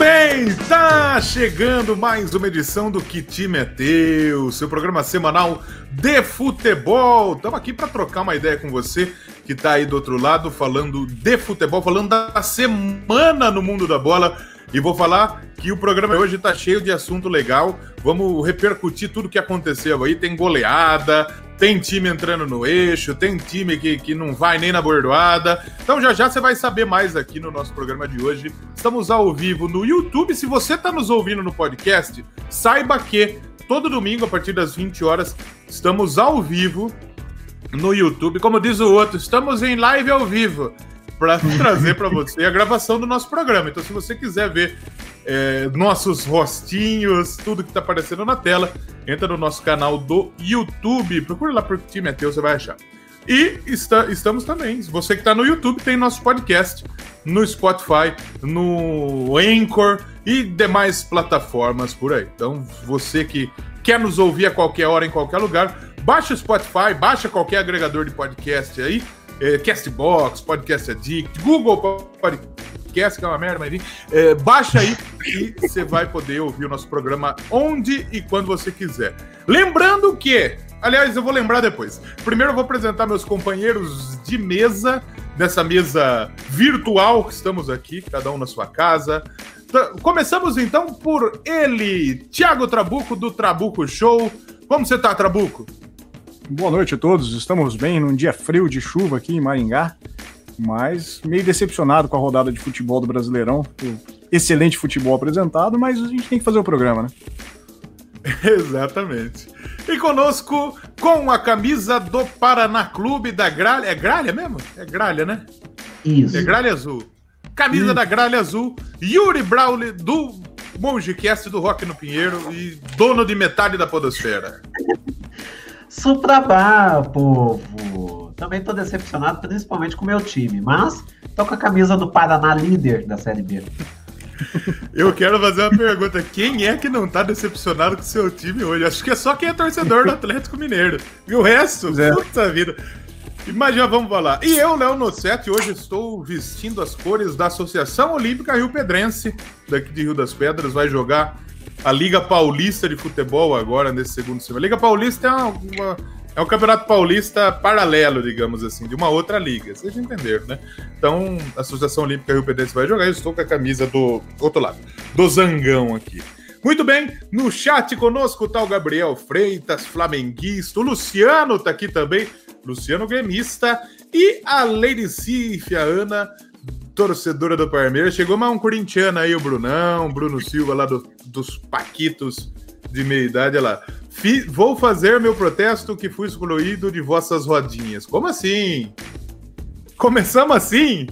bem, tá chegando mais uma edição do Que Time é Teu, seu programa semanal de futebol. Estamos aqui para trocar uma ideia com você que está aí do outro lado, falando de futebol, falando da semana no mundo da bola. E vou falar que o programa hoje está cheio de assunto legal. Vamos repercutir tudo que aconteceu aí. Tem goleada, tem time entrando no eixo, tem time que, que não vai nem na bordoada. Então já já você vai saber mais aqui no nosso programa de hoje. Estamos ao vivo no YouTube. Se você está nos ouvindo no podcast, saiba que todo domingo, a partir das 20 horas, estamos ao vivo no YouTube. Como diz o outro, estamos em live ao vivo para trazer para você a gravação do nosso programa. Então, se você quiser ver é, nossos rostinhos, tudo que está aparecendo na tela, entra no nosso canal do YouTube. Procura lá por Time é Teu, você vai achar. E está, estamos também. Você que está no YouTube tem nosso podcast no Spotify, no Anchor e demais plataformas por aí. Então, você que quer nos ouvir a qualquer hora, em qualquer lugar, baixa o Spotify, baixa qualquer agregador de podcast aí, é, Castbox, Podcast Addict, Google Podcast, que é uma merda, mas é, baixa aí e você vai poder ouvir o nosso programa onde e quando você quiser. Lembrando que, aliás, eu vou lembrar depois. Primeiro eu vou apresentar meus companheiros de mesa, nessa mesa virtual que estamos aqui, cada um na sua casa. Começamos então por ele, Thiago Trabuco, do Trabuco Show. Como você tá, Trabuco? Boa noite a todos. Estamos bem num dia frio de chuva aqui em Maringá, mas meio decepcionado com a rodada de futebol do Brasileirão. Excelente futebol apresentado, mas a gente tem que fazer o programa, né? Exatamente. E conosco, com a camisa do Paraná Clube da Gralha. É Gralha mesmo? É Gralha, né? Isso. É Gralha Azul. Camisa Isso. da Gralha Azul, Yuri Brawley do Mongecast do Rock no Pinheiro e dono de metade da podosfera. Suprabá, povo! Também tô decepcionado, principalmente com o meu time, mas tô com a camisa do Paraná líder da Série B. Eu quero fazer uma pergunta: quem é que não tá decepcionado com o seu time hoje? Acho que é só quem é torcedor do Atlético Mineiro. E o resto, é. puta vida. Mas já vamos falar. E eu, Léo Nossetti, hoje estou vestindo as cores da Associação Olímpica Rio Pedrense, daqui de Rio das Pedras, vai jogar a Liga Paulista de Futebol agora, nesse segundo semestre. A Liga Paulista é, uma, é um campeonato paulista paralelo, digamos assim, de uma outra liga. Vocês entenderam, né? Então, a Associação Olímpica Rio Pedrense vai jogar. Eu estou com a camisa do outro lado, do Zangão aqui. Muito bem, no chat conosco tá o Gabriel Freitas, flamenguista, o Luciano tá aqui também, Luciano Gremista, e a Lady Cif, a Ana, torcedora do Palmeiras. Chegou mais um corintiano aí, o Brunão, Bruno Silva lá do, dos Paquitos de meia idade, olha lá. vou fazer meu protesto que fui excluído de vossas rodinhas. Como assim? Começamos assim?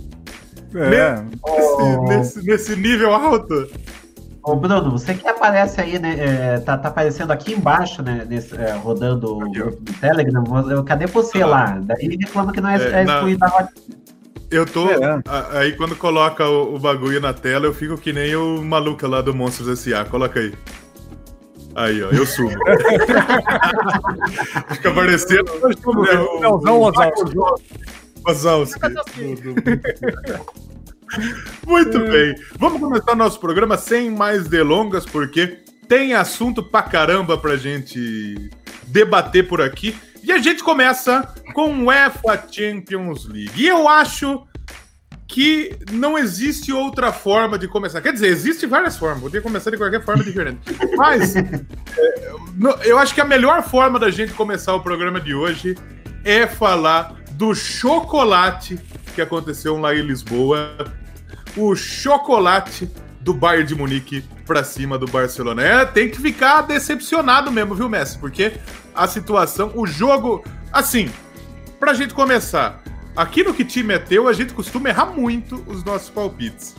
É. Nesse, oh. nesse, nesse nível alto? Ô, Bruno, você que aparece aí, né? É, tá, tá aparecendo aqui embaixo, né? Nesse, é, rodando o grupo do Telegram. Cadê você lá? Daí ele reclama que não é, é, é excluído da rodinha. Eu tô. É. Aí quando coloca o, o, bagulho na tela, eu fico que nem o maluco lá do Monstros S.A. Coloca aí. Aí, ó, eu subo. Fica parecendo. Não, não, Wazowski. Muito bem. Vamos começar nosso programa sem mais delongas, porque tem assunto pra caramba pra gente debater por aqui. E a gente começa com o UEFA Champions League. E eu acho que não existe outra forma de começar. Quer dizer, existe várias formas, poderia começar de qualquer forma diferente. Mas é, eu acho que a melhor forma da gente começar o programa de hoje é falar do chocolate que aconteceu lá em Lisboa. O chocolate do Bayern de Munique para cima do Barcelona. É, tem que ficar decepcionado mesmo, viu, Messi? Porque a situação, o jogo. Assim, pra gente começar, aqui no que time é teu, a gente costuma errar muito os nossos palpites.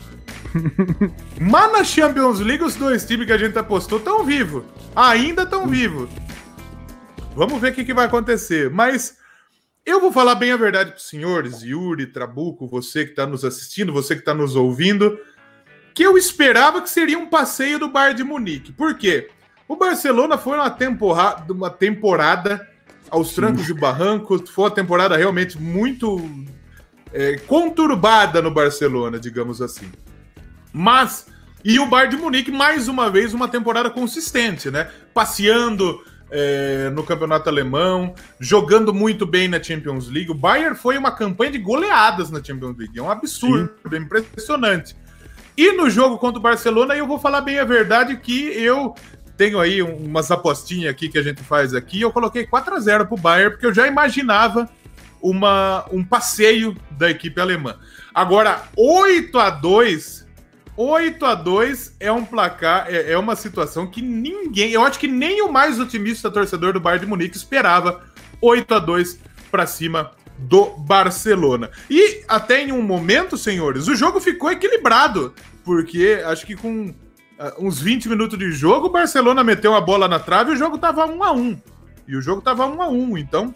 Mas na Champions League, os dois times que a gente apostou estão vivos. Ainda estão vivos. Vamos ver o que, que vai acontecer. Mas eu vou falar bem a verdade para os senhores, Yuri, Trabuco, você que está nos assistindo, você que está nos ouvindo, que eu esperava que seria um passeio do Bar de Munique. Por quê? O Barcelona foi uma temporada, uma temporada aos trancos e barrancos, foi uma temporada realmente muito é, conturbada no Barcelona, digamos assim. Mas E o Bayern de Munique, mais uma vez, uma temporada consistente, né? Passeando é, no campeonato alemão, jogando muito bem na Champions League. O Bayern foi uma campanha de goleadas na Champions League. É um absurdo, Sim. é impressionante. E no jogo contra o Barcelona, eu vou falar bem a verdade que eu tenho aí umas apostinhas aqui que a gente faz aqui. Eu coloquei 4 a 0 para o Bayern, porque eu já imaginava uma, um passeio da equipe alemã. Agora, 8 a 2 8 a 2 é um placar, é, é, uma situação que ninguém, eu acho que nem o mais otimista torcedor do Bayern de Munique esperava 8 a 2 para cima do Barcelona. E até em um momento, senhores, o jogo ficou equilibrado, porque acho que com uh, uns 20 minutos de jogo, o Barcelona meteu a bola na trave e o jogo tava 1 a 1. E o jogo tava 1 a 1, então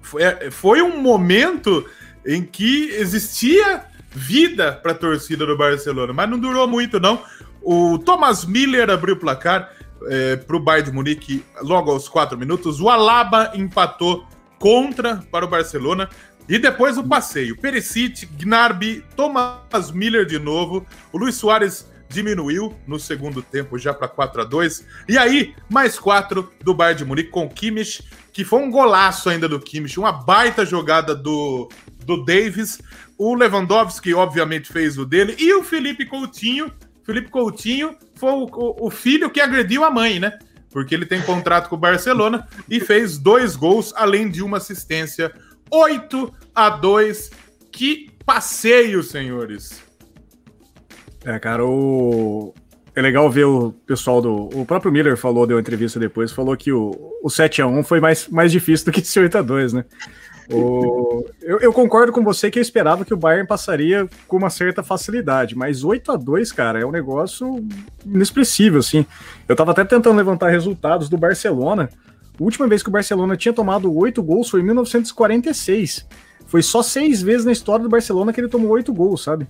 foi, é, foi um momento em que existia vida para a torcida do Barcelona, mas não durou muito não. O Thomas Miller abriu o placar é, para o Bayern de Munique logo aos quatro minutos. O Alaba empatou contra para o Barcelona. E depois o passeio. Perisic, Gnarby, Thomas Miller de novo. O Luiz Soares diminuiu no segundo tempo já para 4 a 2 E aí, mais quatro do Bayern de Munique com o Kimmich, que foi um golaço ainda do Kimmich, uma baita jogada do, do Davis. O Lewandowski, obviamente, fez o dele. E o Felipe Coutinho. Felipe Coutinho foi o, o, o filho que agrediu a mãe, né? Porque ele tem contrato com o Barcelona e fez dois gols, além de uma assistência. 8 a 2 Que passeio, senhores! É, cara, o... é legal ver o pessoal do. O próprio Miller falou, deu uma entrevista depois, falou que o, o 7x1 foi mais, mais difícil do que esse 8x2, né? O... Eu, eu, concordo com você que eu esperava que o Bayern passaria com uma certa facilidade, mas 8 a 2 cara, é um negócio inexpressível, assim. Eu tava até tentando levantar resultados do Barcelona. A última vez que o Barcelona tinha tomado 8 gols foi em 1946. Foi só seis vezes na história do Barcelona que ele tomou 8 gols, sabe?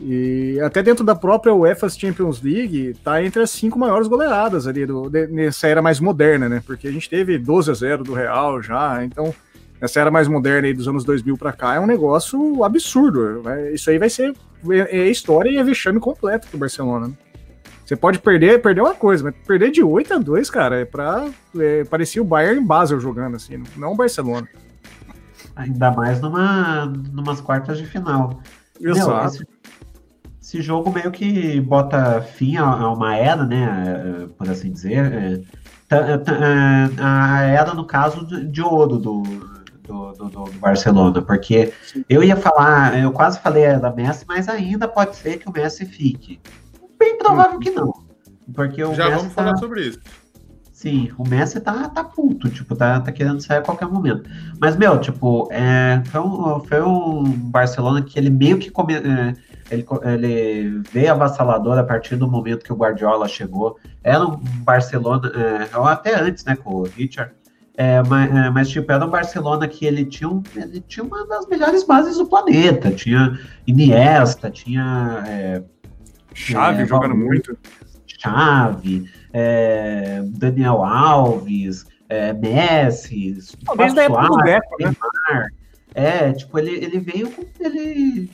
E até dentro da própria UEFA Champions League, tá entre as cinco maiores goleadas ali do, de, nessa era mais moderna, né? Porque a gente teve 12 a 0 do Real já, então essa era mais moderna aí dos anos 2000 para cá, é um negócio absurdo. Isso aí vai ser é, é história e é vexame completo pro Barcelona. Né? Você pode perder, perder uma coisa, mas perder de 8 a 2, cara, é pra. É, parecia o Bayern em Basel jogando, assim, não o Barcelona. Ainda mais numa numas quartas de final. Exato. Meu, esse, esse, jogo meio que bota fim a, a uma era, né? Por assim dizer. É, a era, no caso, de ouro do, do, do, do, Barcelona, porque eu ia falar, eu quase falei da Messi, mas ainda pode ser que o Messi fique. Bem provável que não. Porque o Já Messi vamos tá... falar sobre isso. Sim, o Messi tá, tá puto, tipo, tá, tá querendo sair a qualquer momento. Mas, meu, tipo, é, foi, um, foi um Barcelona que ele meio que come, é, ele, ele veio avassalador a partir do momento que o Guardiola chegou. Era um Barcelona, é, ou até antes, né, com o Richard, é, mas, é, mas, tipo, era um Barcelona que ele tinha, um, ele tinha uma das melhores bases do planeta. Tinha Iniesta, tinha. É, Chave é, jogando muito. Chave, é, Daniel Alves, é, Messi, Talvez da época do Beco, né? É, tipo, ele, ele veio com. Ele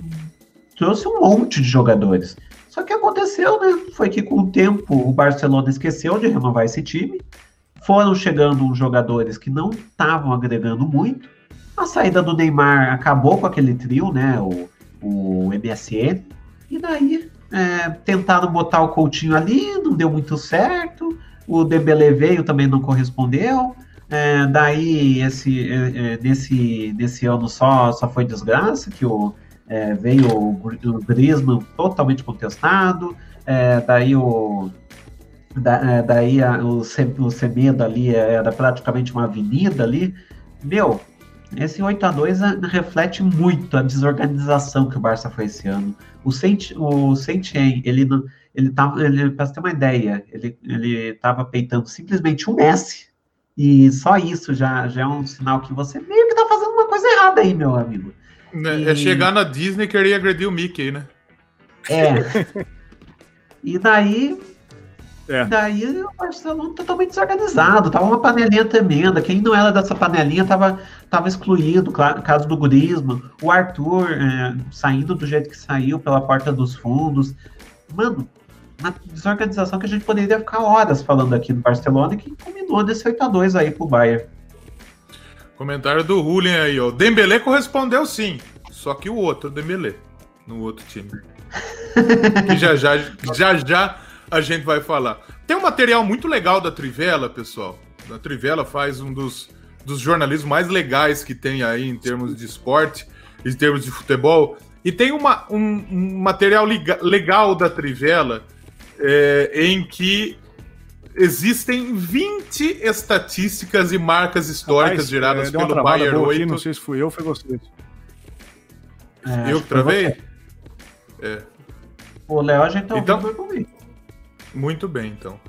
trouxe um monte de jogadores. Só que aconteceu, né? Foi que com o tempo o Barcelona esqueceu de renovar esse time foram chegando uns jogadores que não estavam agregando muito. A saída do Neymar acabou com aquele trio, né? O, o MSN. E daí é, tentaram botar o Coutinho ali, não deu muito certo. O Dembele veio, também não correspondeu. É, daí, esse, é, é nesse, nesse ano só, só foi desgraça, que o, é, veio o, Griezmann totalmente contestado. É, daí o, da, é, daí a, o, o Semedo ali era praticamente uma avenida ali. Meu, esse 8 a 2 é, reflete muito a desorganização que o Barça foi esse ano. O Saint, o Saint ele ele tava, ele, para ter uma ideia, ele ele estava peitando simplesmente um Messi e só isso já, já é um sinal que você meio que tá fazendo uma coisa errada aí, meu amigo. É, e... é chegar na Disney e querer agredir o Mickey, né? É. e daí é. Daí o Barcelona totalmente desorganizado, tava uma panelinha tremenda. Quem não era dessa panelinha tava, tava excluído, claro, caso do Gurismo. O Arthur é, saindo do jeito que saiu pela porta dos fundos. Mano, uma desorganização que a gente poderia ficar horas falando aqui no Barcelona e que combinou nesse 8x2 aí pro Bayern. Comentário do Julian aí, ó. Dembele correspondeu sim, só que o outro, Dembele, no outro time. que já já, já já a gente vai falar. Tem um material muito legal da Trivela, pessoal. A Trivela faz um dos, dos jornalismos mais legais que tem aí em termos de esporte, em termos de futebol. E tem uma, um, um material legal da Trivela é, em que existem 20 estatísticas e marcas históricas Rapaz, geradas é, pelo Bayern 8. Aqui, não sei se fui eu ou foi você. É, eu que travei? É. O Léo já tá então, Muito bem, então.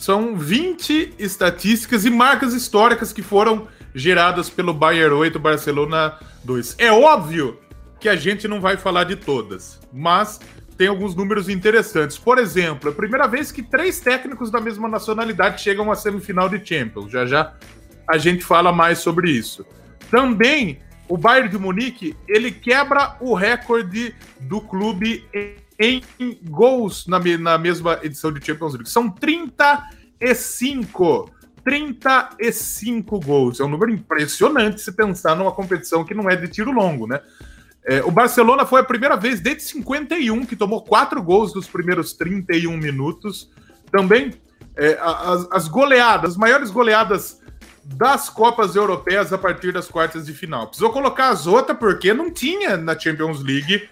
São 20 estatísticas e marcas históricas que foram geradas pelo Bayern 8 Barcelona 2. É óbvio que a gente não vai falar de todas, mas tem alguns números interessantes. Por exemplo, é a primeira vez que três técnicos da mesma nacionalidade chegam à semifinal de Champions. Já já a gente fala mais sobre isso. Também o Bayern de Munique ele quebra o recorde do clube em gols na, na mesma edição de Champions League. São 35. 35 gols. É um número impressionante se pensar numa competição que não é de tiro longo, né? É, o Barcelona foi a primeira vez desde 51 que tomou quatro gols nos primeiros 31 minutos. Também é, as, as, goleadas, as maiores goleadas das Copas Europeias a partir das quartas de final. Precisou colocar as outras porque não tinha na Champions League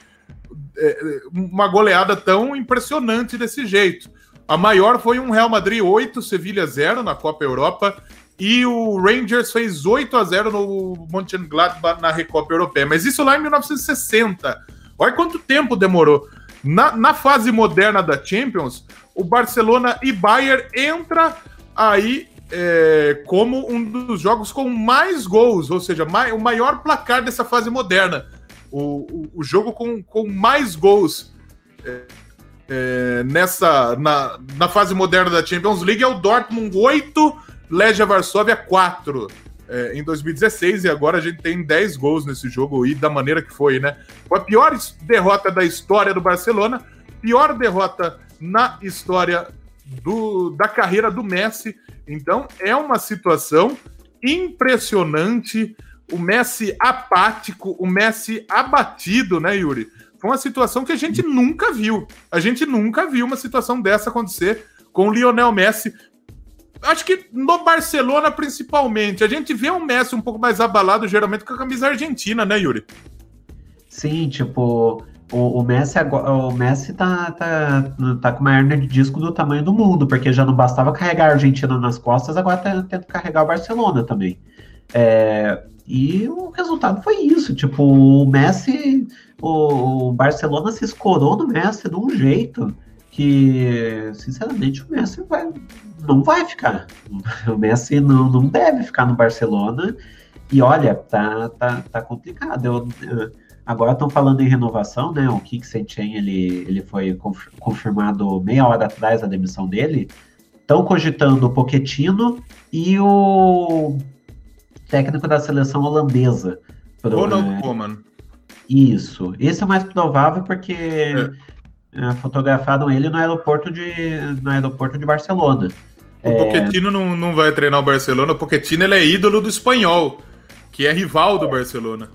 é, uma goleada tão impressionante desse jeito. A maior foi um Real Madrid 8, Sevilha 0 na Copa Europa e o Rangers fez 8 a 0 no Mönchengladbach na Recopa Europeia. Mas isso lá em 1960. Olha quanto tempo demorou. Na, na fase moderna da Champions, o Barcelona e Bayern entra aí é, como um dos jogos com mais gols, ou seja, mai, o maior placar dessa fase moderna. O, o, o jogo com, com mais gols é, é, nessa na, na fase moderna da Champions League é o Dortmund 8, Legia Varsóvia 4 é, em 2016 e agora a gente tem 10 gols nesse jogo e da maneira que foi, né? Foi a pior derrota da história do Barcelona, pior derrota na história do, da carreira do Messi. Então é uma situação impressionante. O Messi apático, o Messi abatido, né, Yuri? Foi uma situação que a gente nunca viu. A gente nunca viu uma situação dessa acontecer com o Lionel Messi acho que no Barcelona, principalmente, a gente vê um Messi um pouco mais abalado, geralmente, com a camisa argentina, né, Yuri? Sim, tipo, o, o Messi agora, o Messi tá, tá, tá com uma hernia de disco do tamanho do mundo, porque já não bastava carregar a Argentina nas costas, agora tá tendo carregar o Barcelona também. É, e o resultado foi isso, tipo, o Messi, o, o Barcelona se escorou no Messi de um jeito que, sinceramente, o Messi vai, não vai ficar. O Messi não, não deve ficar no Barcelona. E olha, tá, tá, tá complicado. Eu, eu, agora estão falando em renovação, né? O Kik Setien, ele, ele foi confirmado meia hora atrás a demissão dele. Estão cogitando o Poquetino e o técnico da seleção holandesa. Pro, Ronald é, Koeman. Isso. Esse é o mais provável porque... É é, fotografaram ele no aeroporto de, no aeroporto de Barcelona. O é... Pochettino não, não vai treinar o Barcelona, o Pochettino ele é ídolo do espanhol, que é rival do Barcelona.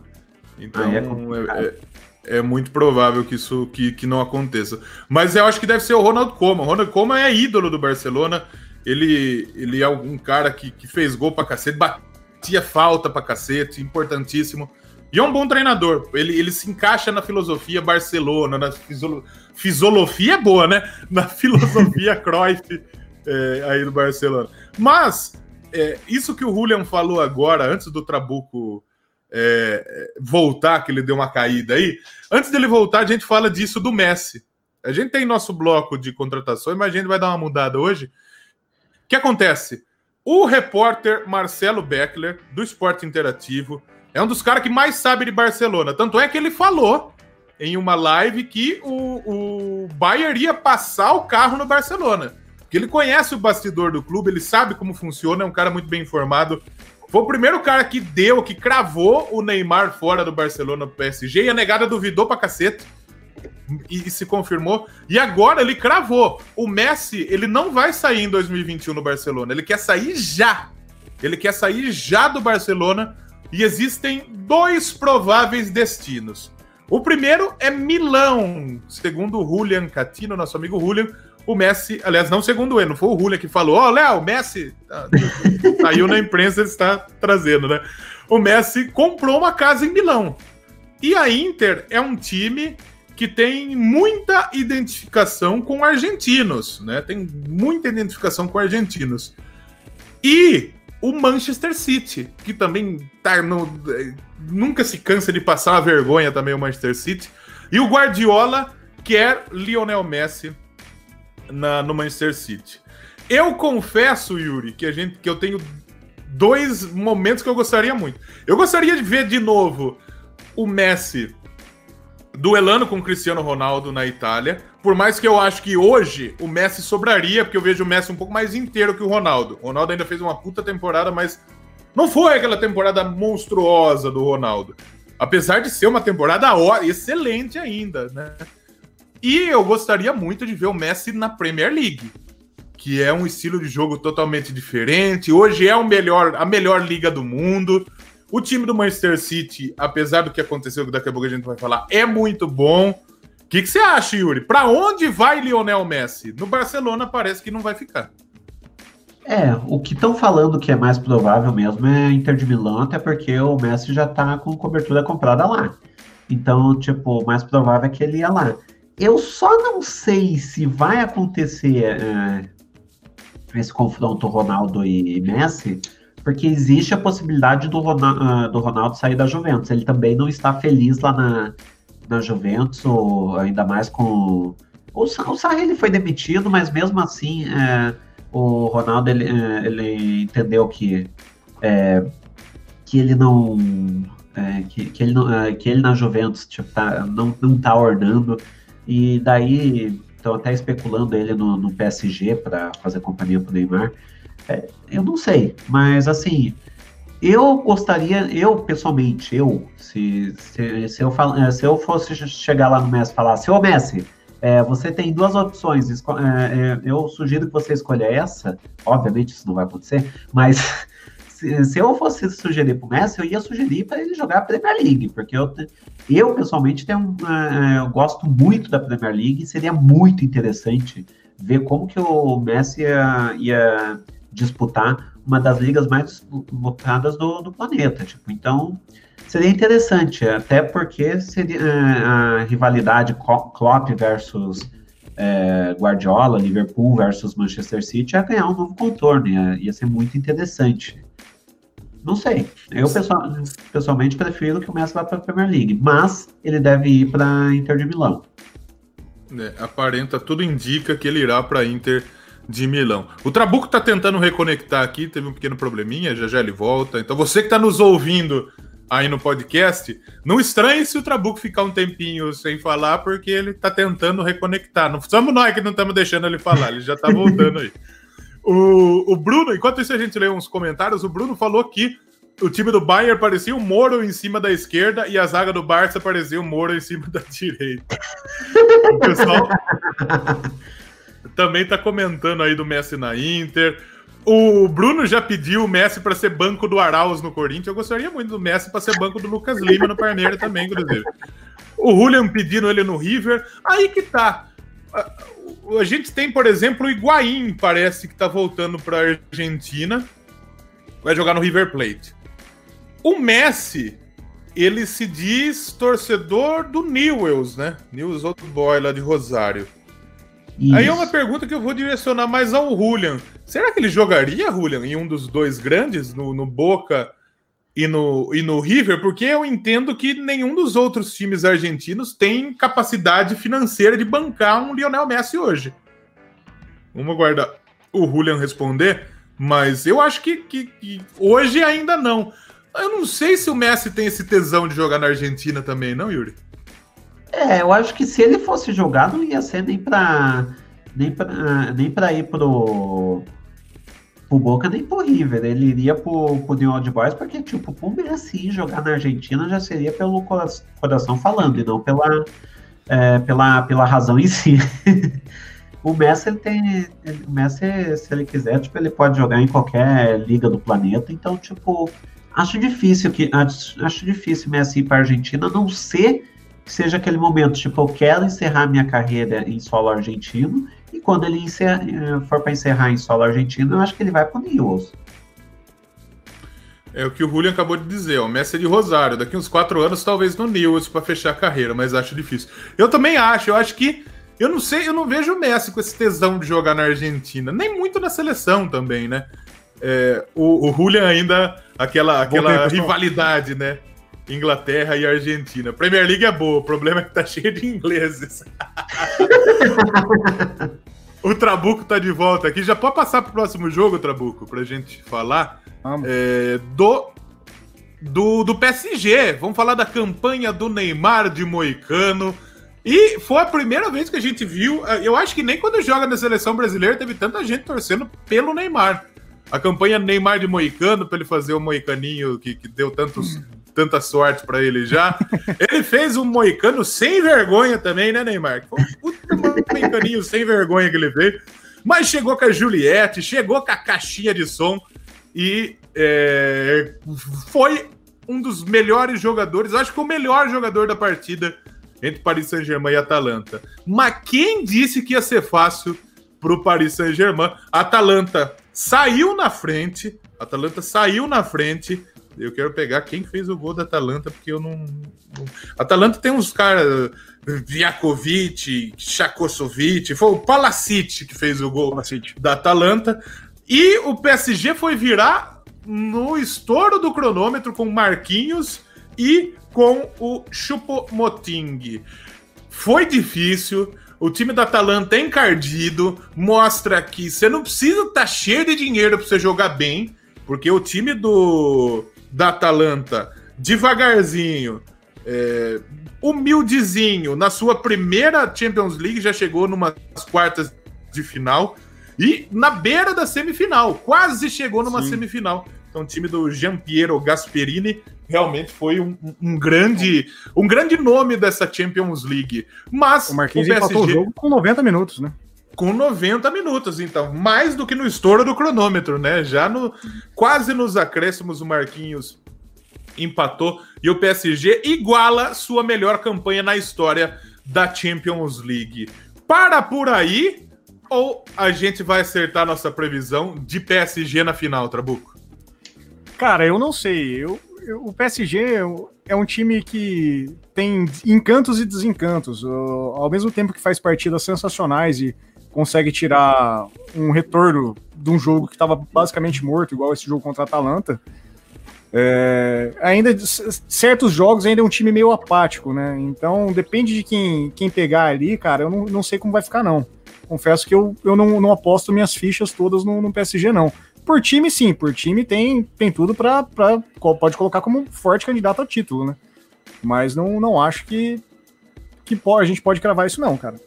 Então ah, é, é, é, é, muito provável que isso que, que não aconteça. Mas eu acho que deve ser o Ronald Koeman. O Ronald Koeman é ídolo do Barcelona. Ele, ele é um cara que, que fez gol pra cacete, batia falta pra cacete, importantíssimo. E é um bom treinador. Ele, ele se encaixa na filosofia Barcelona, na fisolo... fisiologia é boa, né? Na filosofia Cruyff é, aí do Barcelona. Mas é, isso que o Julian falou agora, antes do Trabuco é, voltar, que ele deu uma caída aí, antes dele voltar, a gente fala disso do Messi. A gente tem nosso bloco de contratações, mas a gente vai dar uma mudada hoje. O que acontece? O repórter Marcelo Beckler, do Esporte Interativo, é um dos caras que mais sabe de Barcelona. Tanto é que ele falou em uma live que o, o Bayern ia passar o carro no Barcelona. Que ele conhece o bastidor do clube, ele sabe como funciona, é um cara muito bem informado. Foi o primeiro cara que deu, que cravou o Neymar fora do Barcelona pro PSG e a negada duvidou pra cacete. e, e se confirmou. E agora ele cravou. O Messi, ele não vai sair em 2021 no Barcelona. Ele quer sair já. Ele quer sair já do Barcelona. E existem dois prováveis destinos. O primeiro é Milão, segundo o Julian Catino, nosso amigo Julian. O Messi, aliás, não segundo ele, não foi o Julian que falou: Ó, oh, Léo, Messi. Saiu na imprensa, ele está trazendo, né? O Messi comprou uma casa em Milão. E a Inter é um time que tem muita identificação com argentinos, né? Tem muita identificação com argentinos. E o Manchester City, que também tá no, nunca se cansa de passar uma vergonha também o Manchester City. E o Guardiola quer Lionel Messi na, no Manchester City. Eu confesso, Yuri, que a gente que eu tenho dois momentos que eu gostaria muito. Eu gostaria de ver de novo o Messi duelando com o Cristiano Ronaldo na Itália. Por mais que eu acho que hoje o Messi sobraria, porque eu vejo o Messi um pouco mais inteiro que o Ronaldo. O Ronaldo ainda fez uma puta temporada, mas não foi aquela temporada monstruosa do Ronaldo. Apesar de ser uma temporada excelente ainda, né? E eu gostaria muito de ver o Messi na Premier League, que é um estilo de jogo totalmente diferente. Hoje é o melhor, a melhor liga do mundo. O time do Manchester City, apesar do que aconteceu, que daqui a pouco a gente vai falar, é muito bom. O que, que você acha, Yuri? Para onde vai Lionel Messi? No Barcelona parece que não vai ficar. É, o que estão falando que é mais provável mesmo é Inter de Milão, até porque o Messi já tá com cobertura comprada lá. Então, tipo, o mais provável é que ele ia lá. Eu só não sei se vai acontecer é, esse confronto Ronaldo e Messi, porque existe a possibilidade do Ronaldo, ah, do Ronaldo sair da Juventus. Ele também não está feliz lá na, na Juventus, ou ainda mais com. O, o Sarri ele foi demitido, mas mesmo assim é, o Ronaldo ele, ele entendeu que, que ele não. Que, que, ele que ele na Juventus tipo, tá, não, não tá ornando. E daí estão até especulando ele no, no PSG para fazer companhia para o Neymar. É, eu não sei, mas assim, eu gostaria, eu pessoalmente, eu, se, se, se, eu, fal, se eu fosse chegar lá no Messi e falar, seu Messi, é, você tem duas opções, é, é, eu sugiro que você escolha essa, obviamente isso não vai acontecer, mas se, eu fosse sugerir para o Messi, eu ia sugerir para ele jogar a Premier League, porque eu, eu pessoalmente tenho, é, eu gosto muito da Premier League e seria muito interessante ver como que o Messi ia, ia disputar uma das ligas mais votadas do, do planeta. Tipo, então, seria interessante, até porque seria é, a rivalidade Klopp versus é, Guardiola, Liverpool versus Manchester City ia ganhar um novo contorno, ia, ia ser muito interessante. Não sei. Eu pessoal, pessoalmente prefiro que o Messi vá para a Premier League, mas ele deve ir para Inter de Milão. É, aparenta, tudo indica que ele irá para Inter de Milão. O Trabuco tá tentando reconectar aqui, teve um pequeno probleminha, já já ele volta. Então você que tá nos ouvindo aí no podcast, não estranhe se o Trabuco ficar um tempinho sem falar, porque ele tá tentando reconectar. Não somos nós que não estamos deixando ele falar, ele já tá voltando aí. O, o Bruno, enquanto isso a gente lê uns comentários, o Bruno falou que o time do Bayern parecia o Moro em cima da esquerda e a zaga do Barça parecia o Moro em cima da direita. O pessoal também tá comentando aí do Messi na Inter. O Bruno já pediu o Messi para ser banco do Arauz no Corinthians. Eu gostaria muito do Messi para ser banco do Lucas Lima no Parmeira também, inclusive. O Julian pedindo ele no River. Aí que tá. A gente tem, por exemplo, o Higuaín, parece que tá voltando para Argentina. Vai jogar no River Plate. O Messi, ele se diz torcedor do Newells, né? Newells Old Boy lá de Rosário. Isso. Aí é uma pergunta que eu vou direcionar mais ao Julian. Será que ele jogaria, Julian, em um dos dois grandes, no, no Boca e no, e no River? Porque eu entendo que nenhum dos outros times argentinos tem capacidade financeira de bancar um Lionel Messi hoje. Vamos aguardar o Julian responder, mas eu acho que, que, que hoje ainda não. Eu não sei se o Messi tem esse tesão de jogar na Argentina também, não, Yuri? É, eu acho que se ele fosse jogar, não ia ser nem pra. Nem pra, nem pra ir pro. Pro Boca nem pro River. Ele iria pro, pro New Old Boys, porque, tipo, pro Messi jogar na Argentina já seria pelo coração falando, e não pela, é, pela, pela razão em si. o Messi, ele tem. O Messi, se ele quiser, tipo, ele pode jogar em qualquer liga do planeta. Então, tipo, acho difícil que. Acho, acho difícil Messi ir para Argentina, a não ser que seja aquele momento, tipo, eu quero encerrar minha carreira em solo argentino, e quando ele encerra, eh, for para encerrar em solo argentino, eu acho que ele vai para o Newell's. É o que o Julio acabou de dizer, o Messi é de Rosário. Daqui uns quatro anos, talvez no Newell's para fechar a carreira, mas acho difícil. Eu também acho, eu acho que. Eu não sei, eu não vejo o Messi com esse tesão de jogar na Argentina, nem muito na seleção também, né? É, o, o Julian ainda, aquela, aquela rivalidade, né? Inglaterra e Argentina. Premier League é boa, o problema é que tá cheio de ingleses. o Trabuco tá de volta aqui. Já pode passar pro próximo jogo, Trabuco, pra gente falar é, do, do, do PSG. Vamos falar da campanha do Neymar de Moicano. E foi a primeira vez que a gente viu. Eu acho que nem quando joga na seleção brasileira teve tanta gente torcendo pelo Neymar. A campanha Neymar de Moicano, para ele fazer o Moicaninho que, que deu tantos tanta sorte para ele já. Ele fez um moicano sem vergonha também, né, Neymar? Foi um puta moicaninho sem vergonha que ele fez. Mas chegou com a Juliette, chegou com a caixinha de som e é, foi um dos melhores jogadores, acho que o melhor jogador da partida entre Paris Saint-Germain e Atalanta. Mas quem disse que ia ser fácil para o Paris Saint-Germain? Atalanta saiu na frente, Atalanta saiu na frente, eu quero pegar quem fez o gol da Atalanta, porque eu não. não... Atalanta tem uns caras. Vjakovic, Chakosovic, foi o Palacic que fez o gol Palacic. da Atalanta. E o PSG foi virar no estouro do cronômetro com Marquinhos e com o Chupomoting. Foi difícil. O time da Atalanta é encardido, mostra que você não precisa estar tá cheio de dinheiro para você jogar bem, porque o time do da Atalanta, devagarzinho, é, humildezinho, na sua primeira Champions League já chegou numas quartas de final e na beira da semifinal, quase chegou numa Sim. semifinal. Então, o time do Giampiero Gasperini realmente foi um, um, grande um grande nome dessa Champions League. Mas o Marquinhos o PSG... empatou o jogo com 90 minutos, né? Com 90 minutos, então, mais do que no estouro do cronômetro, né? Já no quase nos acréscimos o Marquinhos empatou e o PSG iguala sua melhor campanha na história da Champions League. Para por aí ou a gente vai acertar nossa previsão de PSG na final, Trabuco? Cara, eu não sei. Eu, eu o PSG é um time que tem encantos e desencantos. Ao mesmo tempo que faz partidas sensacionais e consegue tirar um retorno de um jogo que estava basicamente morto, igual esse jogo contra a Atalanta. É, ainda certos jogos ainda é um time meio apático, né? Então depende de quem, quem pegar ali, cara. Eu não, não sei como vai ficar, não. Confesso que eu, eu não, não aposto minhas fichas todas no, no PSG, não. Por time, sim, por time tem, tem tudo para pode colocar como forte candidato a título, né? Mas não, não acho que, que pode, a gente pode cravar isso, não, cara.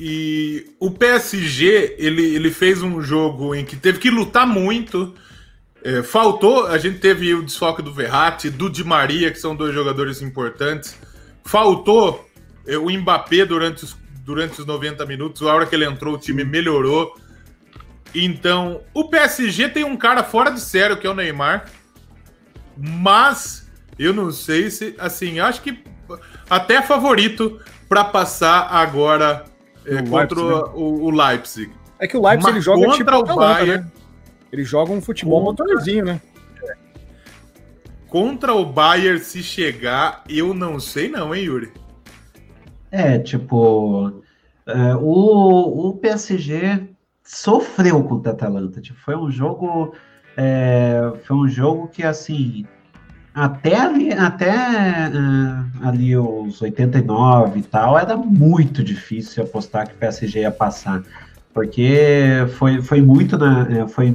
E o PSG, ele, ele fez um jogo em que teve que lutar muito. É, faltou, a gente teve o desfoque do Verratti, do Di Maria, que são dois jogadores importantes. Faltou é, o Mbappé durante os, durante os 90 minutos. A hora que ele entrou, o time melhorou. Então, o PSG tem um cara fora de sério, que é o Neymar. Mas eu não sei se, assim, acho que até favorito para passar agora é, contra Leipzig, né? o, o, Leipzig. É que o Leipzig Mas ele joga contra tipo o Bayern. Né? Ele joga um futebol contra... motorzinho, né? Contra o Bayern, se chegar, eu não sei não, hein, Yuri? É, tipo, é, o, o PSG sofreu contra o Atalanta. Tipo, foi um jogo, é, foi um jogo que assim até ali, até uh, ali os 89 e tal, era muito difícil apostar que o PSG ia passar, porque foi, foi muito, né, foi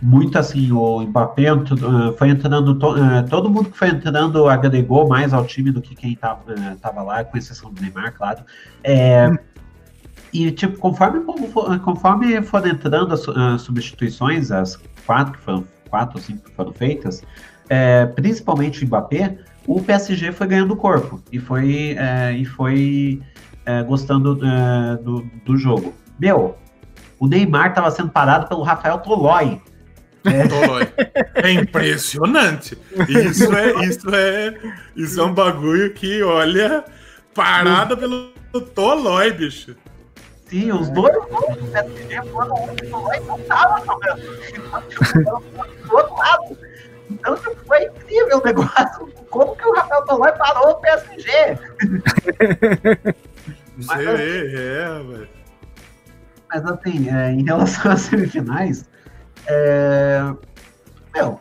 muito assim, o Mbappé uh, foi entrando, to, uh, todo mundo que foi entrando agregou mais ao time do que quem estava tava lá, com exceção do Neymar, claro. É, e, tipo, conforme, conforme foram entrando as substituições, as quatro que foram, quatro ou cinco que foram feitas, é, principalmente o Mbappé, o PSG foi ganhando corpo e foi, é, e foi é, gostando é, do, do jogo. Meu, o Neymar estava sendo parado pelo Rafael Tolói. É. É impressionante. Isso é, isso é, isso é um bagulho que, olha, parada pelo Tolói, bicho. Sim, os dois gols do PSG foram o Tolói não estava jogando. do outro lado. Então foi incrível o negócio. Como que o Rafael Tolói parou o PSG? Mas, assim, é, velho. Mas assim, é, em relação às semifinais, é, meu,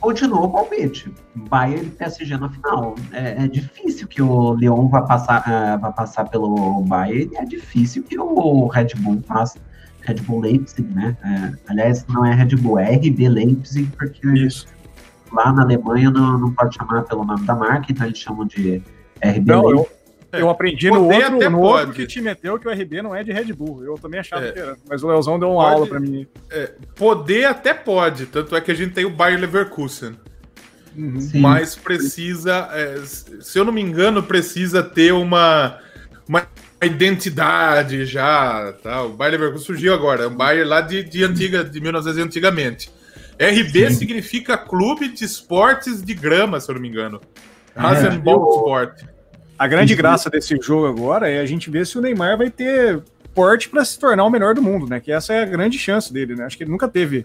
continuou o palpite. Bayern e PSG na final. É, é, difícil que o Lyon vá passar, uh, vá passar pelo Bayern. É difícil que o Red Bull passe. Red Bull Leipzig, né? É, aliás, não é Red Bull, é RB Leipzig, porque Isso. lá na Alemanha não, não pode chamar pelo nome da marca, então eles chamam de RB não, Leipzig. Eu, eu aprendi no outro, no outro que te meteu que o RB não é de Red Bull. Eu também achava é. que era. Mas o Leozão deu uma pode, aula para mim. É, poder até pode, tanto é que a gente tem o Bayer Leverkusen. Uhum. Mas precisa, é, se eu não me engano, precisa ter uma identidade já. Tá? O Bayer Leverkusen surgiu agora, é um Bayer lá de, de antiga, de 1900 antigamente. RB Sim. significa Clube de Esportes de Grama, se eu não me engano. É. Rasenball Sport. A grande graça desse jogo agora é a gente ver se o Neymar vai ter porte para se tornar o melhor do mundo, né? Que essa é a grande chance dele, né? Acho que ele nunca teve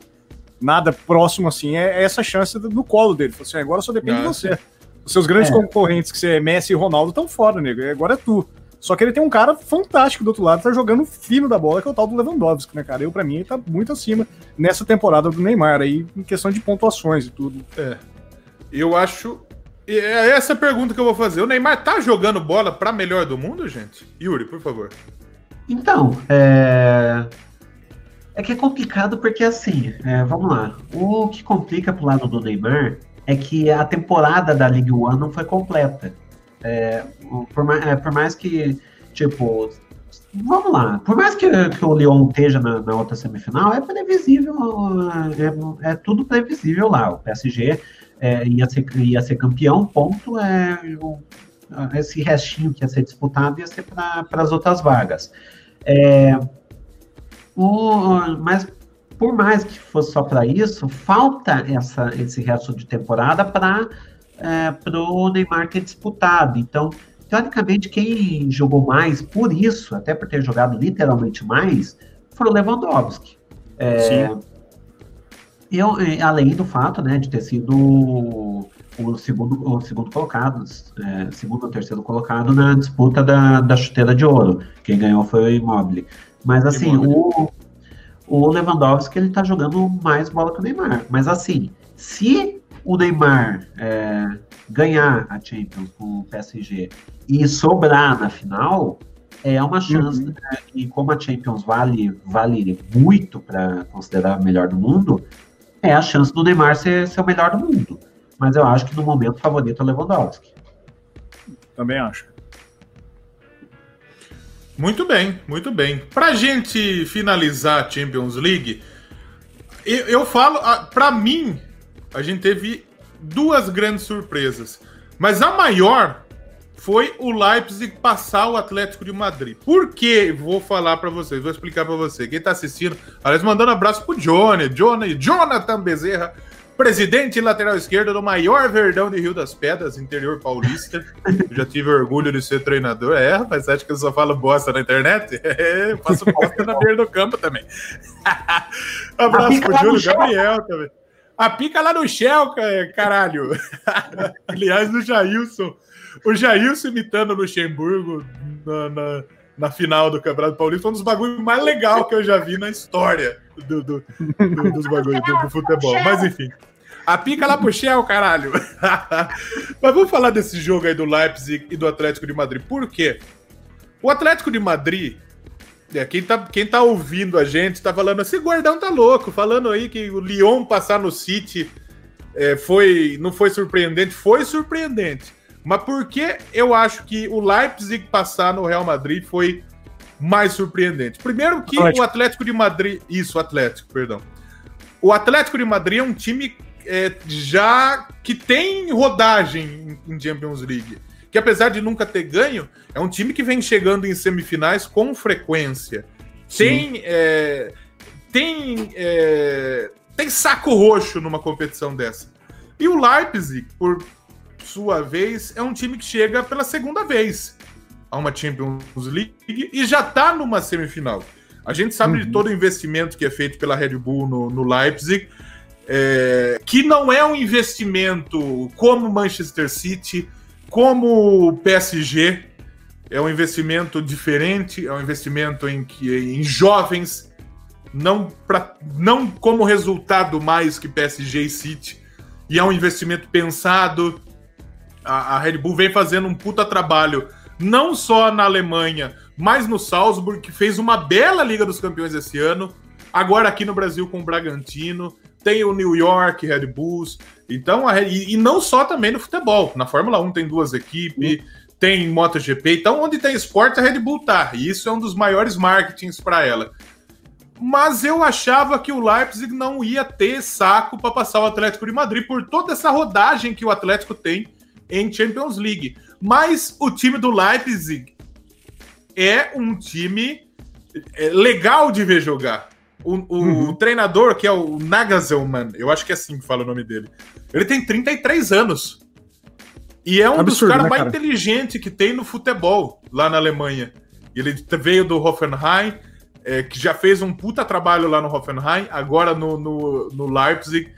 nada próximo assim, é essa chance no colo dele. Assim, agora só depende de você. Os seus grandes é. concorrentes, que você é Messi e Ronaldo, estão fora, nego. Agora é tu. Só que ele tem um cara fantástico do outro lado, tá jogando fino da bola, que é o tal do Lewandowski, né, cara? Eu, para mim, ele tá muito acima nessa temporada do Neymar aí, em questão de pontuações e tudo. É. Eu acho é essa a pergunta que eu vou fazer. O Neymar tá jogando bola para melhor do mundo, gente? Yuri, por favor. Então, é... é que é complicado porque, assim, é, vamos lá. O que complica pro lado do Neymar é que a temporada da League One não foi completa. É, por, mais, é, por, mais, que, tipo, vamos lá. Por mais que, que o Lyon esteja na, na, outra semifinal, é previsível, é, é tudo previsível lá. O PSG é, ia, ser, ia ser campeão, ponto. É, o, esse restinho que ia ser disputado ia ser para as outras vagas. É, o, mas por mais que fosse só para isso, falta essa, esse resto de temporada para é, o Neymar ter disputado. Então, teoricamente, quem jogou mais por isso, até por ter jogado literalmente mais, foi o Lewandowski. É, Sim. Eu, é, além do fato, né, de ter sido o segundo, o segundo colocado, é, segundo ou terceiro colocado na disputa da, da chuteira de ouro. Quem ganhou foi o Immobile. Mas assim, o, o Lewandowski ele tá jogando mais bola que o Neymar. Mas assim, se o Neymar é, ganhar a Champions com o PSG e sobrar na final, é uma chance, uhum. né, e como a Champions vale, vale muito para considerar a melhor do mundo, é a chance do Neymar ser, ser o melhor do mundo. Mas eu acho que no momento o favorito é o Lewandowski. Também acho. Muito bem, muito bem. Pra gente finalizar a Champions League, eu, eu falo, para mim, a gente teve duas grandes surpresas. Mas a maior foi o Leipzig passar o Atlético de Madrid. Por quê? Vou falar para vocês, vou explicar para você. Quem tá assistindo, aliás, mandando um abraço pro Johnny, Johnny, Jonathan Bezerra, presidente lateral esquerdo do maior verdão de Rio das Pedras, interior paulista. Eu já tive orgulho de ser treinador. É, rapaz, acha que eu só falo bosta na internet? É, faço bosta na beira do campo também. abraço pro Júlio Gabriel também. A pica lá no Shell, caralho. Aliás, no Jailson o Jailson imitando o Luxemburgo na, na, na, final do Campeonato Paulista foi um dos bagulhos mais legais que eu já vi na história do, do, do dos bagulhos do, do, futebol. Mas enfim. A pica lá pro Shell, caralho. Mas vamos falar desse jogo aí do Leipzig e do Atlético de Madrid. Por quê? O Atlético de Madrid, quem, tá, quem tá ouvindo a gente tá falando assim, Guardão tá louco, falando aí que o Lyon passar no City é, foi, não foi surpreendente. Foi surpreendente. Mas por que eu acho que o Leipzig passar no Real Madrid foi mais surpreendente? Primeiro que Atlético. o Atlético de Madrid. Isso, Atlético, perdão. O Atlético de Madrid é um time é, já que tem rodagem em Champions League. Que apesar de nunca ter ganho, é um time que vem chegando em semifinais com frequência. Tem, é, tem, é, tem saco roxo numa competição dessa. E o Leipzig, por sua vez, é um time que chega pela segunda vez a uma Champions League e já está numa semifinal. A gente sabe uhum. de todo o investimento que é feito pela Red Bull no, no Leipzig, é, que não é um investimento como Manchester City, como PSG, é um investimento diferente, é um investimento em, que, em jovens, não, pra, não como resultado mais que PSG e City, e é um investimento pensado. A, a Red Bull vem fazendo um puta trabalho, não só na Alemanha, mas no Salzburg, que fez uma bela Liga dos Campeões esse ano. Agora aqui no Brasil com o Bragantino, tem o New York Red Bulls. Então, a, e, e, não só também no futebol. Na Fórmula 1 tem duas equipes, uhum. tem MotoGP. Então, onde tem esporte, a Red Bull tá. E isso é um dos maiores marketings para ela. Mas eu achava que o Leipzig não ia ter saco para passar o Atlético de Madrid por toda essa rodagem que o Atlético tem em Champions League. Mas o time do Leipzig é um time é, legal de ver jogar. O, o uhum. treinador, que é o Nagelsmann, eu acho que é assim que fala o nome dele, ele tem 33 anos. E é um Absurdo, dos caras né, mais cara? inteligentes que tem no futebol lá na Alemanha. Ele veio do Hoffenheim, é, que já fez um puta trabalho lá no Hoffenheim, agora no, no, no Leipzig.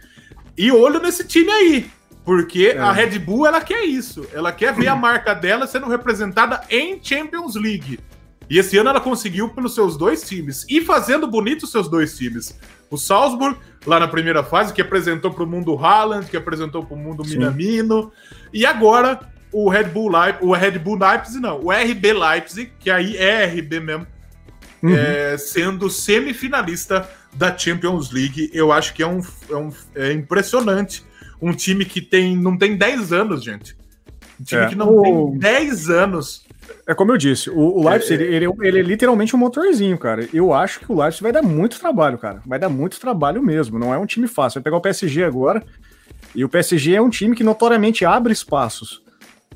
E olho nesse time aí. Porque é. a Red Bull, ela quer isso. Ela quer ver a marca dela sendo representada em Champions League. E esse ano ela conseguiu pelos seus dois times. E fazendo bonito os seus dois times. O Salzburg, lá na primeira fase, que apresentou para o mundo Haaland, que apresentou para o mundo Sim. Minamino. E agora o Red Bull Leipzig, o Red Bull Leipzig não, o RB Leipzig, que aí é RB mesmo, uhum. é, sendo semifinalista da Champions League. Eu acho que é, um, é, um, é impressionante um time que tem não tem 10 anos, gente. Um time é. que não tem 10 anos. É como eu disse, o, o Leipzig, é, ele, ele, ele, é literalmente um motorzinho, cara. Eu acho que o Leipzig vai dar muito trabalho, cara. Vai dar muito trabalho mesmo. Não é um time fácil. Vai pegar o PSG agora. E o PSG é um time que notoriamente abre espaços.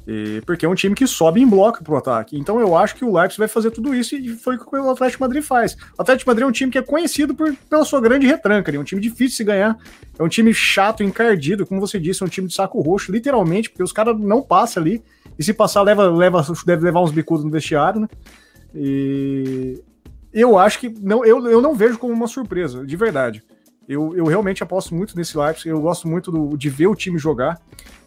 E, porque é um time que sobe em bloco pro ataque. Então eu acho que o Leipzig vai fazer tudo isso e foi o que o Atlético Madrid faz. O Atlético Madrid é um time que é conhecido por, pela sua grande retranca, é um time difícil de se ganhar, é um time chato, encardido, como você disse, é um time de saco roxo, literalmente, porque os caras não passam ali, e se passar, leva, leva, deve levar uns bicudos no vestiário, né? E eu acho que não, eu, eu não vejo como uma surpresa, de verdade. Eu, eu realmente aposto muito nesse Leipzig, eu gosto muito do, de ver o time jogar.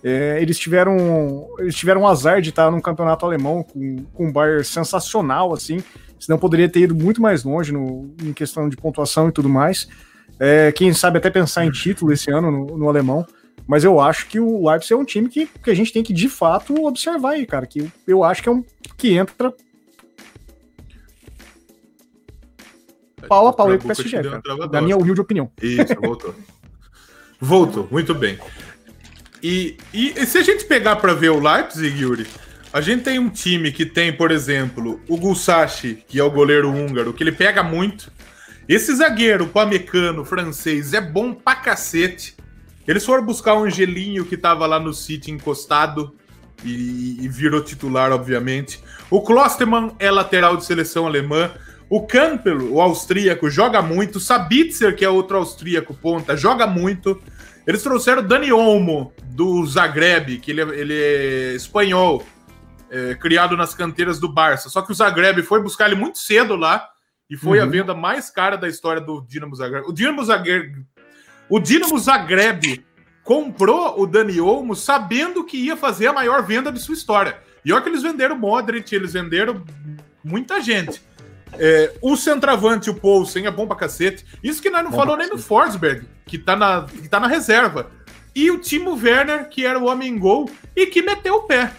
É, eles tiveram eles tiveram um azar de estar num campeonato alemão com, com um Bayern sensacional, assim, senão poderia ter ido muito mais longe no, em questão de pontuação e tudo mais. É, quem sabe até pensar em título esse ano no, no, alemão. Mas eu acho que o Leipzig é um time que, que a gente tem que de fato observar aí, cara. Que eu acho que é um que entra pau a pau aí com o PSG, cara, da minha humilde opinião. Isso, voltou. voltou, muito bem. E, e, se a gente pegar para ver o Leipzig, Yuri, a gente tem um time que tem, por exemplo, o Gulsachi, que é o goleiro húngaro, que ele pega muito. Esse zagueiro, pamecano, francês, é bom pra cacete. Eles foram buscar o Angelinho, que tava lá no City encostado, e, e virou titular, obviamente. O Klostermann é lateral de seleção alemã. O Campbell, o austríaco, joga muito. Sabitzer, que é outro austríaco ponta, joga muito. Eles trouxeram o Dani Olmo, do Zagreb, que ele é, ele é espanhol, é, criado nas canteiras do Barça. Só que o Zagreb foi buscar ele muito cedo lá e foi uhum. a venda mais cara da história do Dinamo Zagreb. O Dinamo Zagreb, o Dinamo Zagreb comprou o Dani Olmo sabendo que ia fazer a maior venda de sua história. E olha que eles venderam Modric, eles venderam muita gente. É, o centroavante, o Poulsen, é bom pra cacete. Isso que nós não bom falou nem no Forsberg, que tá, na, que tá na reserva. E o Timo Werner, que era o homem gol e que meteu o pé.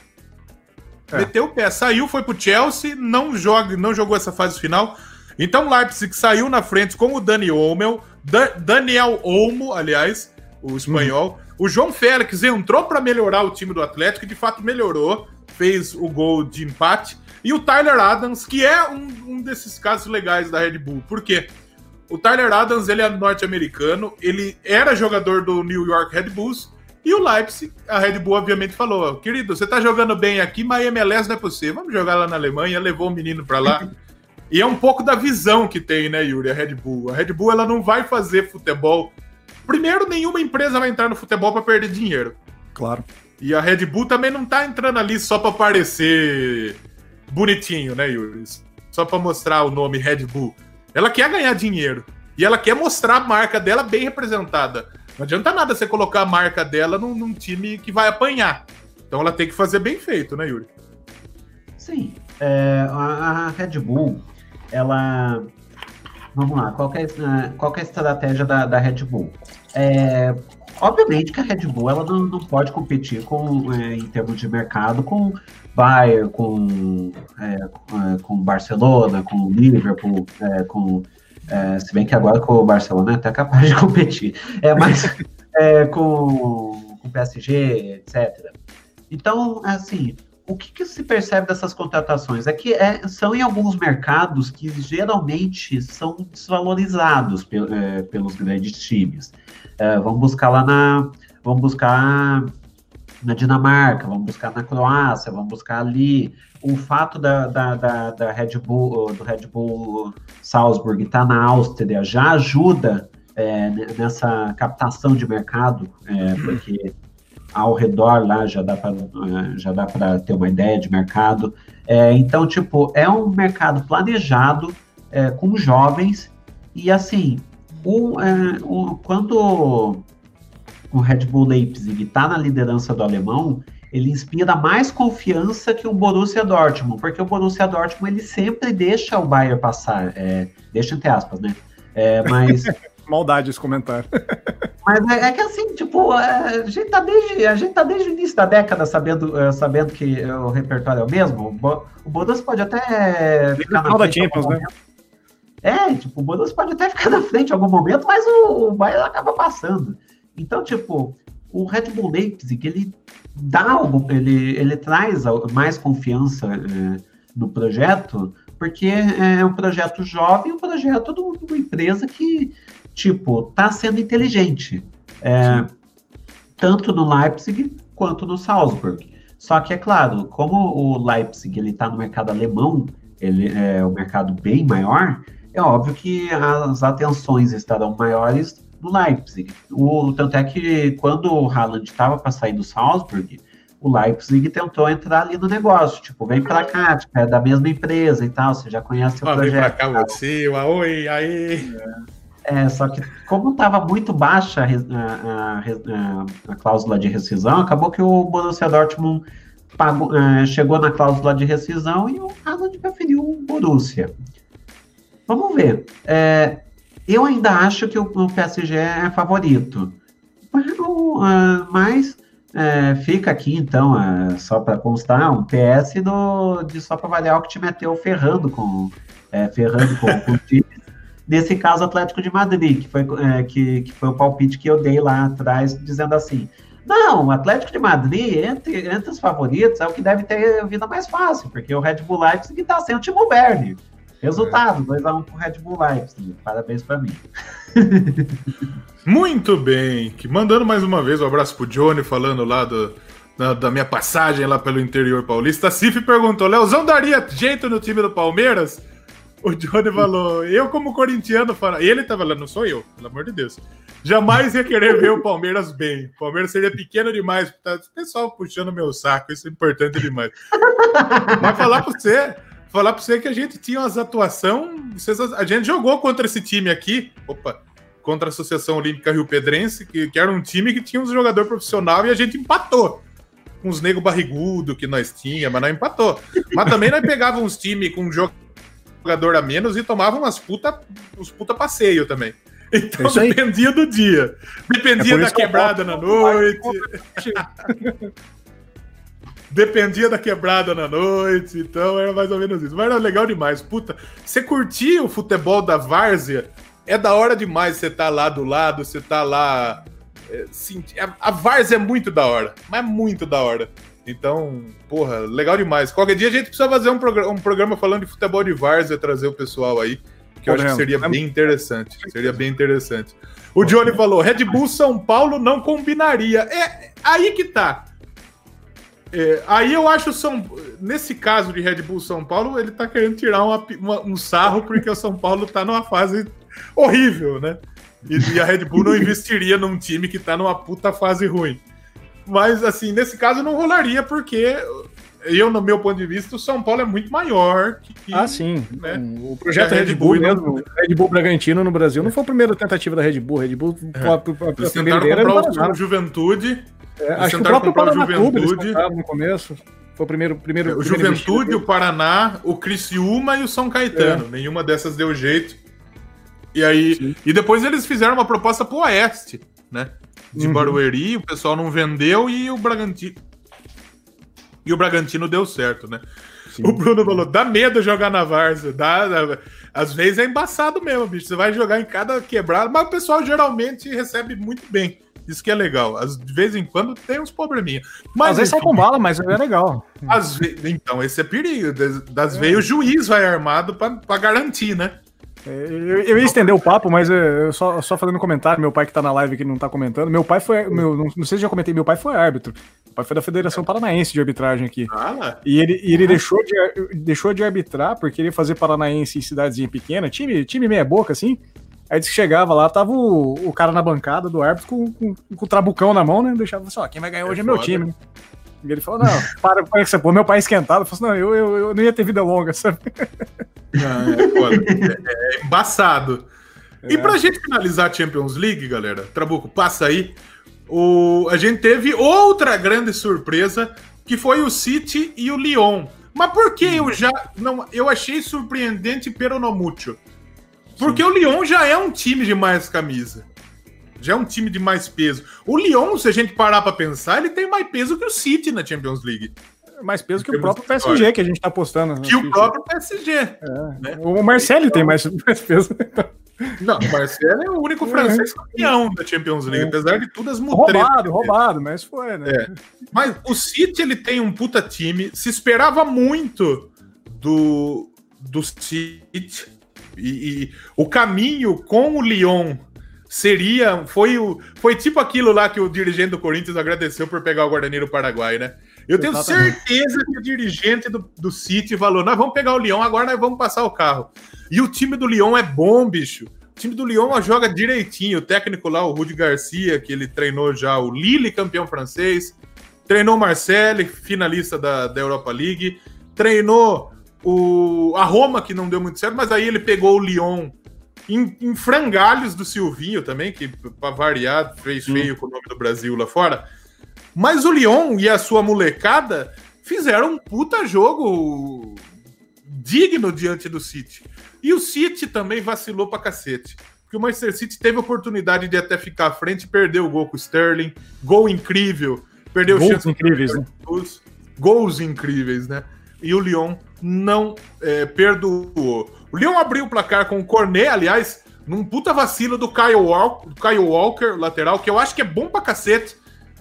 É. Meteu o pé. Saiu, foi pro Chelsea, não, joga, não jogou essa fase final. Então Leipzig saiu na frente com o Dani Olmo, da, Daniel Olmo, aliás, o espanhol. Uhum. O João Félix entrou para melhorar o time do Atlético e de fato melhorou, fez o gol de empate. E o Tyler Adams, que é um, um desses casos legais da Red Bull. Por quê? O Tyler Adams, ele é norte-americano, ele era jogador do New York Red Bulls, e o Leipzig, a Red Bull obviamente falou, querido, você tá jogando bem aqui, mas MLS não é possível, vamos jogar lá na Alemanha, levou o menino para lá. e é um pouco da visão que tem, né, Yuri, a Red Bull. A Red Bull, ela não vai fazer futebol... Primeiro, nenhuma empresa vai entrar no futebol para perder dinheiro. Claro. E a Red Bull também não tá entrando ali só para parecer bonitinho, né, Yuri? Só para mostrar o nome Red Bull. Ela quer ganhar dinheiro. E ela quer mostrar a marca dela bem representada. Não adianta nada você colocar a marca dela num, num time que vai apanhar. Então ela tem que fazer bem feito, né, Yuri? Sim. É, a, a, Red Bull, ela. Vamos lá, qual é, qual é a estratégia da, da Red Bull? É, obviamente que a Red Bull ela não, não pode competir com, é, em termos de mercado com Bayern, com, é, com Barcelona, com Liverpool, é, com é, se bem que agora com o Barcelona é até capaz de competir. É, mas é, com, o PSG, etc. Então, assim, o que, que, se percebe dessas contratações? É que é, são em alguns mercados que geralmente são desvalorizados é, pelos grandes times. É, vamos buscar lá na. Vamos buscar na Dinamarca, vamos buscar na Croácia, vamos buscar ali. O fato da, da, da, da Red Bull, do Red Bull Salzburg estar na Áustria já ajuda é, nessa captação de mercado, é, porque ao redor lá já dá para é, já dá para ter uma ideia de mercado. É, então, tipo, é um mercado planejado é, com jovens e assim, o, é, o, o Red Bull Leipzig está na liderança do alemão, ele inspira mais confiança que o Borussia Dortmund, porque o Borussia Dortmund ele sempre deixa o Bayern passar, é, deixa entre aspas, né? É, mas maldade esse comentário. Mas é, é, que assim, tipo, é, a gente tá desde, a gente tá desde o início da década sabendo, é, sabendo que o repertório é o mesmo. O Borussia pode até ficar na frente Champions, né? É, tipo, o Borussia pode até ficar na frente em algum momento, mas o, o Bayern acaba passando. Então, tipo, o Red Bull Leipzig, ele dá algo, ele, ele traz mais confiança é, no projeto, porque é um projeto jovem, um projeto de uma empresa que, tipo, tá sendo inteligente. É, tanto no Leipzig quanto no Salzburg. Só que, é claro, como o Leipzig está no mercado alemão, ele é um mercado bem maior, é óbvio que as atenções estarão maiores no Leipzig. O, tanto é que quando o Haaland estava para sair do Salzburg, o Leipzig tentou entrar ali no negócio, tipo, vem para cá, tipo, é da mesma empresa e tal, você já conhece o ah, projeto. Vem para cá você, oi, aí. É, só que como estava muito baixa a, a, a, a, cláusula de rescisão, acabou que o Borussia Dortmund pagou, é, chegou na cláusula de rescisão e o Haaland preferiu o Borussia. Vamos ver. É, eu ainda acho que o, o PSG é favorito. Ah, mas é, fica aqui, então, é, só para constar, um PS do, de só para avaliar o que te meteu ferrando com, é, ferrando com, com o time. Nesse caso, Atlético de Madrid, que foi, é, que, que foi o palpite que eu dei lá atrás, dizendo assim: não, o Atlético de Madrid, entre, entre os favoritos, é o que deve ter vida mais fácil, porque o Red Bull Leipzig está sem o Timo Werner. Resultado, 2x1 um pro Red Bull Leipzig. Parabéns para mim. Muito bem. Que mandando mais uma vez um abraço pro Johnny, falando lá do, da, da, minha passagem lá pelo interior paulista. A Cif perguntou: Leozão daria jeito no time do Palmeiras? O Johnny falou: Eu, como corintiano, falo... ele tá falando, não sou eu, pelo amor de Deus. Jamais ia querer ver o Palmeiras bem. O Palmeiras seria pequeno demais. Tá, o pessoal puxando meu saco, isso é importante demais. Mas falar pra você, falar pra você que a gente tinha umas atuações. A gente jogou contra esse time aqui. Opa! Contra a Associação Olímpica Rio Pedrense, que, que era um time que tinha um jogador profissional e a gente empatou. Com os nego barrigudo que nós tínhamos, mas não empatou. Mas também nós pegávamos uns times com um jogador a menos e tomavam umas puta, uns puta passeio também. Então dependia do dia. Dependia é da quebrada na noite. dependia da quebrada na noite, então era mais ou menos isso. Mas era legal demais. Puta, você curtia o futebol da várzea? É da hora demais você tá lá do lado, você tá lá. É, sim, a, a várzea é muito da hora, mas é muito da hora. Então, porra, legal demais. Qualquer dia a gente precisa fazer um, programa, um programa falando de futebol de várzea, trazer o pessoal aí que eu acho que seria bem interessante. Seria bem interessante. O Johnny falou: Red Bull São Paulo não combinaria. É aí que tá. É, aí eu acho São nesse caso de Red Bull São Paulo, ele tá querendo tirar uma, uma, um sarro porque o São Paulo tá numa fase horrível, né? E, e, a Red Bull não investiria num time que tá numa puta fase ruim. Mas assim, nesse caso não rolaria porque eu, no meu ponto de vista, o São Paulo é muito maior que. ah, sim. Né? O projeto Red, Red, Bull, Bull mesmo, Red Bull Bragantino no Brasil, não foi a primeira tentativa da Red Bull. Red Bull, é. a, a, a eles tentaram comprar o Juventude. É, acho que o próprio comprar o Juventude. no começo. Foi o primeiro. primeiro, é, o primeiro Juventude, o Paraná, o Criciúma e o São Caetano. É. Nenhuma dessas deu jeito. E aí. Sim. E depois eles fizeram uma proposta pro Oeste, né? De uhum. Barueri, o pessoal não vendeu e o Bragantino. E o Bragantino deu certo, né? Sim. O Bruno falou: dá medo jogar na Varsa. Dá, dá, às vezes é embaçado mesmo, bicho. Você vai jogar em cada quebrada, mas o pessoal geralmente recebe muito bem. Isso que é legal. De vez em quando tem uns probleminha. Mas, às vezes sai com bala, mas é legal. Às ve... Então, esse é perigo. Das, das é. vezes o juiz vai armado para garantir, né? Eu, eu, ia estender o papo, mas eu só, só fazendo um comentário, meu pai que tá na live aqui não tá comentando. Meu pai foi. Meu, não, não sei se já comentei, meu pai foi árbitro. Meu pai foi da Federação Paranaense de Arbitragem aqui. Ah, e ele, e ele deixou, de, deixou de arbitrar porque ele ia fazer Paranaense em cidadezinha pequena, time, time meia boca, assim. Aí disse que chegava lá, tava o, o cara na bancada do árbitro com, com, com o trabucão na mão, né? Deixava assim, ó, quem vai ganhar hoje é, é meu time, né? E ele falou, não, para com essa porra. Meu pai esquentado, falou assim, não, eu, eu, eu não ia ter vida longa, sabe? Não, é, é, é embaçado. É. E pra gente finalizar a Champions League, galera, Trabuco, passa aí. O, a gente teve outra grande surpresa, que foi o City e o Lyon. Mas por que eu já. Não, eu achei surpreendente pero no mucho. Porque Sim. o Lyon já é um time de mais camisa já é um time de mais peso. O Lyon, se a gente parar para pensar, ele tem mais peso que o City na Champions League. Mais peso que o próprio PSG que a gente tá apostando. Que o próprio PSG. É. Né? O Marcelo tem mais, mais peso. Não, o Marcelo é o único francês campeão da Champions League, apesar de todas as mutretas. Roubado, roubado, mas foi, né? É. Mas o City, ele tem um puta time, se esperava muito do, do City, e, e o caminho com o Lyon seria. Foi, o, foi tipo aquilo lá que o dirigente do Corinthians agradeceu por pegar o Guarani Paraguai, né? Eu tenho Exatamente. certeza que o dirigente do, do City falou: nós vamos pegar o Lyon, agora nós vamos passar o carro. E o time do Lyon é bom, bicho. O time do Lyon joga direitinho. O técnico lá, o Rudi Garcia, que ele treinou já o Lille, campeão francês. Treinou o Marcelo, finalista da, da Europa League. Treinou o, a Roma, que não deu muito certo, mas aí ele pegou o Lyon em, em frangalhos do Silvinho também, que para variar fez feio com o nome do Brasil lá fora. Mas o Lyon e a sua molecada fizeram um puta jogo digno diante do City. E o City também vacilou pra cacete. Porque o Manchester City teve oportunidade de até ficar à frente perdeu o gol com o Sterling. Gol incrível. Perdeu Gols chance incríveis, né? Gols incríveis, né? E o Lyon não é, perdoou. O Lyon abriu o placar com o Cornet, aliás, num puta vacilo do Kyle Walker, do Kyle Walker, lateral, que eu acho que é bom pra cacete,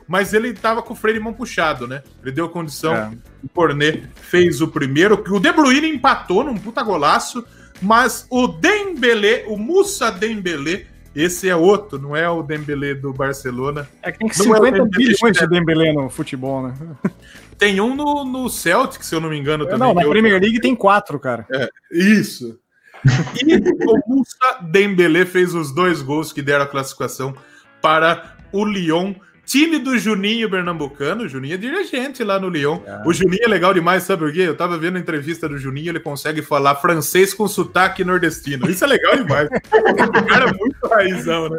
mas ele tava com o freio de mão puxado, né? Ele deu condição, é. o Cornet fez o primeiro, o De Bruyne empatou num puta golaço, mas o Dembélé, o Musa Dembélé, esse é outro, não é o Dembélé do Barcelona. É que tem 50 é bilhões de Dembélé no futebol, né? Tem um no, no Celtic, se eu não me engano, também. Não, na Premier League tem quatro, cara. É, isso. E o Moussa Dembélé fez os dois gols que deram a classificação para o Lyon. Time do Juninho Pernambucano. O Juninho é dirigente lá no Lyon. Ah. O Juninho é legal demais, sabe por quê? Eu tava vendo a entrevista do Juninho, ele consegue falar francês com sotaque nordestino. Isso é legal demais. o cara é muito raizão, né?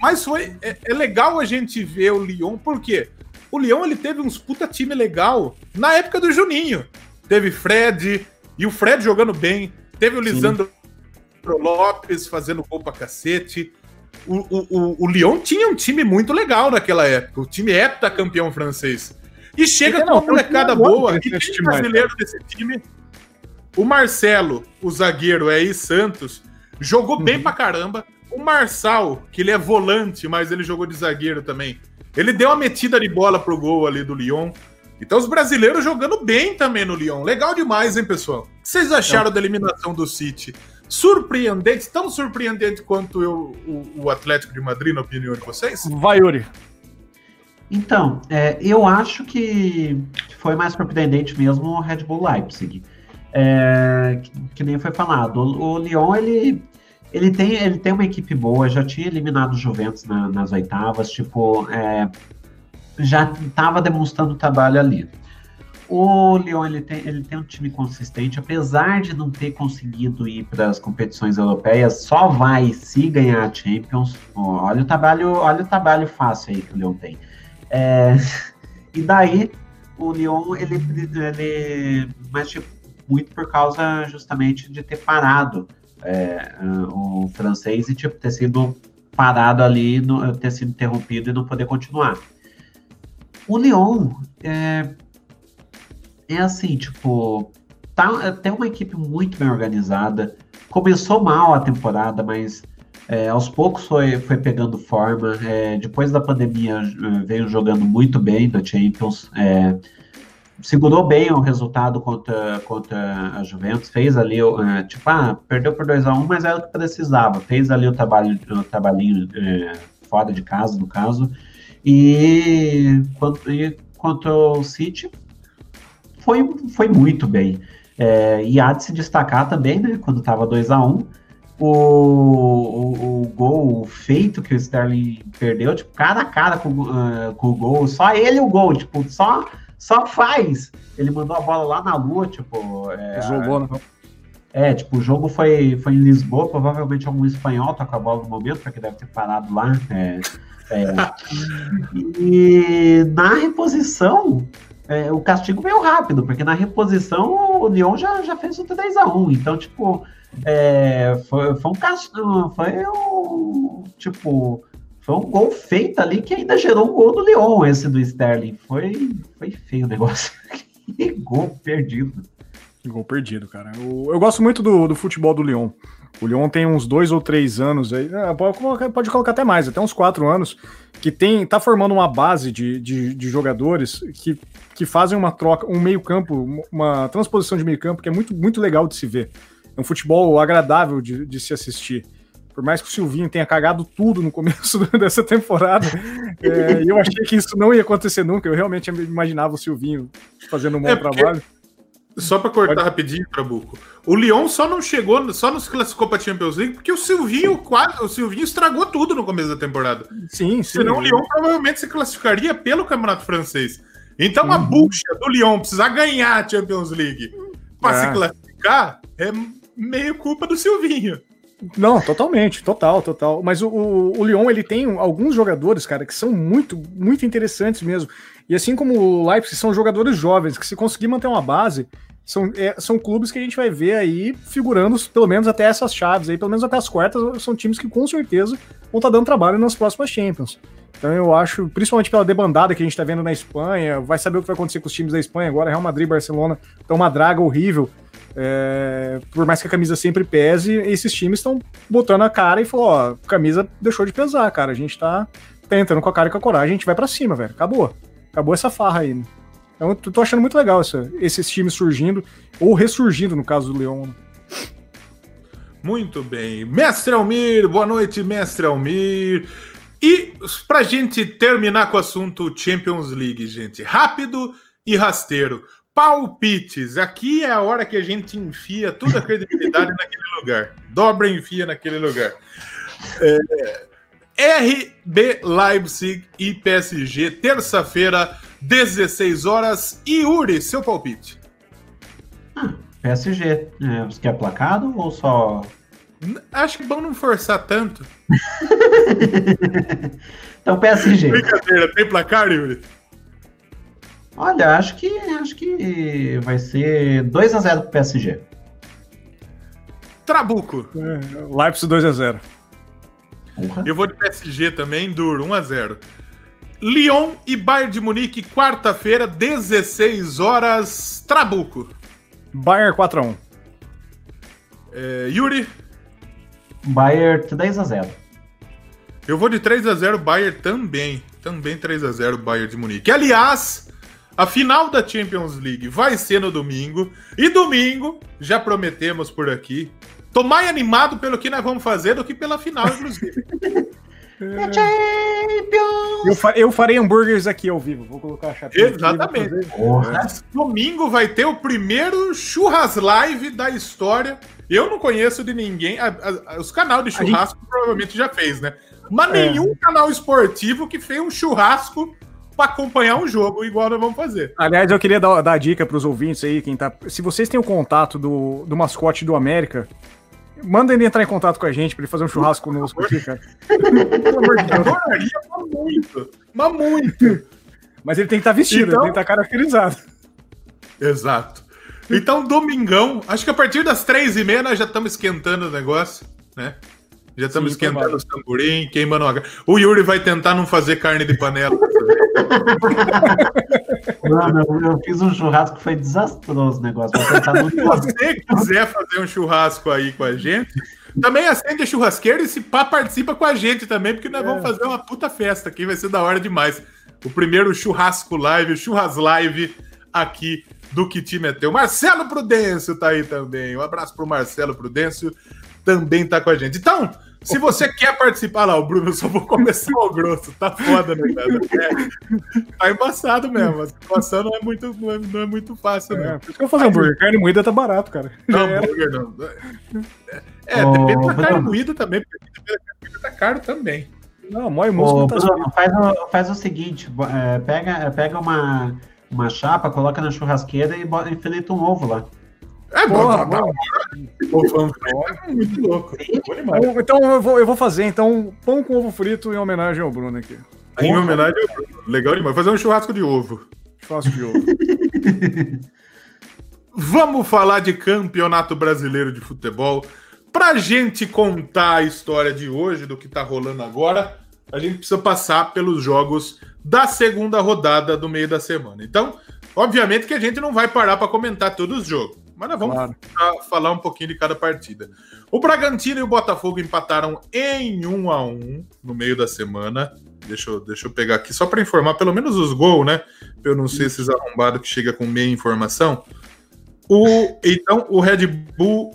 Mas foi, é, é, legal a gente ver o Lyon, por quê? O Lyon ele teve uns puta time legal na época do Juninho. Teve Fred, e o Fred jogando bem. Teve o Lisandro Sim. Lopes fazendo gol pra cacete. O, o, o, Lyon tinha um time muito legal naquela época. O time heptacampeão francês. E chega com uma molecada boa. E tem brasileiro desse time. O Marcelo, o zagueiro, é aí Santos, jogou uhum. bem pra caramba. O Marçal, que ele é volante, mas ele jogou de zagueiro também. Ele deu uma metida de bola pro gol ali do Lyon. Então os brasileiros jogando bem também no Lyon. Legal demais, hein, pessoal? O que vocês acharam da eliminação do City? Surpreendentes, tão surpreendente quanto eu, o, o, Atlético de Madrid, na opinião de vocês? Vai, Yuri. Então, é, eu acho que foi mais surpreendente mesmo o Red Bull Leipzig. É, que, que, nem foi falado. O, o, Lyon, ele, ele, tem, ele tem uma equipe boa, já tinha eliminado o Juventus na, nas oitavas, tipo, é, já estava demonstrando trabalho ali. O Lyon ele tem, ele tem um time consistente, apesar de não ter conseguido ir para as competições europeias, só vai se ganhar a Champions. olha o trabalho, olha o trabalho fácil aí que o Lyon tem. É, e daí o Lyon ele, ele mas tipo, muito por causa justamente de ter parado é, o francês e tipo ter sido parado ali, ter sido interrompido e não poder continuar. O Lyon é, é assim, tipo, tá, tem uma equipe muito bem organizada. Começou mal a temporada, mas é, aos poucos foi, foi pegando forma. É, depois da pandemia é, veio jogando muito bem na Champions. É, segurou bem o resultado contra, contra a Juventus. Fez ali, é, tipo, ah, perdeu por 2 a 1 um, mas era o que precisava. Fez ali o, trabalho, o trabalhinho é, fora de casa, no caso. E quanto, e quanto ao City, foi, foi muito bem. É, e há de se destacar também, né, quando estava 2 a 1 um, o, o, o, gol feito que o Sterling perdeu, tipo, cara a cara com, uh, com o gol, só ele o gol, tipo, só, só faz. Ele mandou a bola lá na lua, tipo. É, Jogou, né? É, tipo, o jogo foi, foi em Lisboa, provavelmente algum espanhol toca a bola no momento, porque deve ter parado lá. É, é. E na reposição, é, o castigo veio rápido, porque na reposição o Lyon já, já fez o 3x1. Então, tipo, é, foi, foi um castigo. Foi um. Tipo. Foi um gol feito ali que ainda gerou um gol do Lyon, esse do Sterling. Foi, foi feio o negócio. que gol perdido. Gol perdido, cara. Eu, eu gosto muito do, do futebol do Lyon. O Lyon tem uns dois ou três anos aí, é, pode colocar, pode colocar até mais, até uns quatro anos, que tem tá formando uma base de, de, de jogadores que, que fazem uma troca, um meio-campo, uma transposição de meio-campo que é muito, muito legal de se ver. É um futebol agradável de, de se assistir. Por mais que o Silvinho tenha cagado tudo no começo dessa temporada, é, eu achei que isso não ia acontecer nunca. Eu realmente imaginava o Silvinho fazendo um bom é porque... trabalho. Só para cortar Pode... rapidinho, Trabuco. O Lyon só não chegou, só não se classificou para Champions League porque o Silvinho quase, o Silvinho estragou tudo no começo da temporada. Sim, sim. Senão o Lyon provavelmente se classificaria pelo Campeonato Francês. Então a uhum. bucha do Lyon precisar ganhar a Champions League para é. se classificar é meio culpa do Silvinho. Não, totalmente, total, total. Mas o, o, o Lyon ele tem alguns jogadores, cara, que são muito, muito interessantes mesmo. E assim como o Leipzig, são jogadores jovens, que se conseguir manter uma base, são, é, são clubes que a gente vai ver aí figurando, pelo menos até essas chaves aí, pelo menos até as quartas, são times que com certeza vão estar tá dando trabalho nas próximas Champions. Então eu acho, principalmente pela debandada que a gente está vendo na Espanha, vai saber o que vai acontecer com os times da Espanha agora, Real Madrid, Barcelona, estão uma draga horrível. É, por mais que a camisa sempre pese, esses times estão botando a cara e falou, ó, camisa deixou de pesar, cara, a gente tá, entrando com a cara e com a coragem, a gente vai para cima, velho, acabou. Acabou essa farra aí. Né? Então eu tô achando muito legal essa, esses times surgindo, ou ressurgindo no caso do Leão. Muito bem. Mestre Almir, boa noite, mestre Almir. E pra gente terminar com o assunto Champions League, gente, rápido e rasteiro. Palpites. Aqui é a hora que a gente enfia toda a credibilidade naquele lugar. Dobra e enfia naquele lugar. É, RB Leipzig e PSG, terça-feira, 16 horas. Yuri, seu palpite. Ah, PSG. É, você quer placado ou só. Acho que é bom não forçar tanto. então, PSG. Brincadeira, tem placar, Yuri? Olha, acho que acho que vai ser 2 a 0 pro PSG. Trabuco. É, Leipzig 2 a 0. Eu vou de PSG também, duro, 1 a 0. Lyon e Bayern de Munique, quarta-feira, 16 horas, Trabuco. Bayern 4 a 1. É, Yuri. Bayern 3 a 0. Eu vou de 3 a 0 Bayern também. Também 3 a 0 Bayern de Munique. Aliás, a final da Champions League vai ser no domingo. E domingo, já prometemos por aqui, Tô mais animado pelo que nós vamos fazer do que pela final, inclusive. Eu, fa eu farei hambúrgueres aqui ao vivo. Vou colocar a chapéu. Exatamente. Domingo vai ter o primeiro churras live da história. Eu não conheço de ninguém. A, a, os canais de churrasco gente... provavelmente já fez, né? Mas é. nenhum canal esportivo que fez um churrasco para acompanhar um jogo igual nós vamos fazer. Aliás, eu queria dar, dar dica para os ouvintes aí, quem tá. Se vocês têm o contato do, do mascote do América, manda ele entrar em contato com a gente para ele fazer um churrasco conosco aqui, cara. Pelo amor de Deus. mas muito. Mas muito. Mas ele tem que estar tá vestido, então... ele tem que estar tá caracterizado. Exato. Então, domingão, acho que a partir das três e meia nós já estamos esquentando o negócio, né? Já estamos Sim, esquentando os tamborim, queimando a... O Yuri vai tentar não fazer carne de panela. Mano, eu fiz um churrasco que foi desastroso o negócio. Se você quiser fazer um churrasco aí com a gente, também acende a churrasqueira e se pá, participa com a gente também, porque nós é. vamos fazer uma puta festa aqui, vai ser da hora demais. O primeiro churrasco live, o churras live aqui do Que Time é Teu. Marcelo Prudêncio tá aí também. Um abraço pro Marcelo Prudêncio, também tá com a gente. Então, se você quer participar lá, o Bruno, eu só vou começar o grosso. Tá foda, né, cara? É, tá embaçado mesmo. A situação não é muito, não é, não é muito fácil, né? Por isso que eu vou fazer hambúrguer. Carne moída tá barato, cara. Não, hambúrguer não. É, oh, depende da carne moída também, porque depende da carne moída tá caro também. Não, mói músculo oh, tá Bruno, faz, o, faz o seguinte, é, pega, pega uma, uma chapa, coloca na churrasqueira e, bota, e um ovo lá. É bom, tá, tá. É muito louco. Então eu vou, eu vou fazer então pão com ovo frito em homenagem ao Bruno aqui. Em homenagem ao Bruno. Legal demais. Fazer um churrasco de ovo. Churrasco de ovo. Vamos falar de campeonato brasileiro de futebol. Pra gente contar a história de hoje, do que tá rolando agora, a gente precisa passar pelos jogos da segunda rodada do meio da semana. Então, obviamente que a gente não vai parar para comentar todos os jogos. Mas nós vamos claro. falar um pouquinho de cada partida. O Bragantino e o Botafogo empataram em 1 a 1 no meio da semana. Deixa eu, deixa eu pegar aqui só para informar pelo menos os gols, né? Eu não sei esses arrombados que chega com meia informação. O, então, o Red Bull,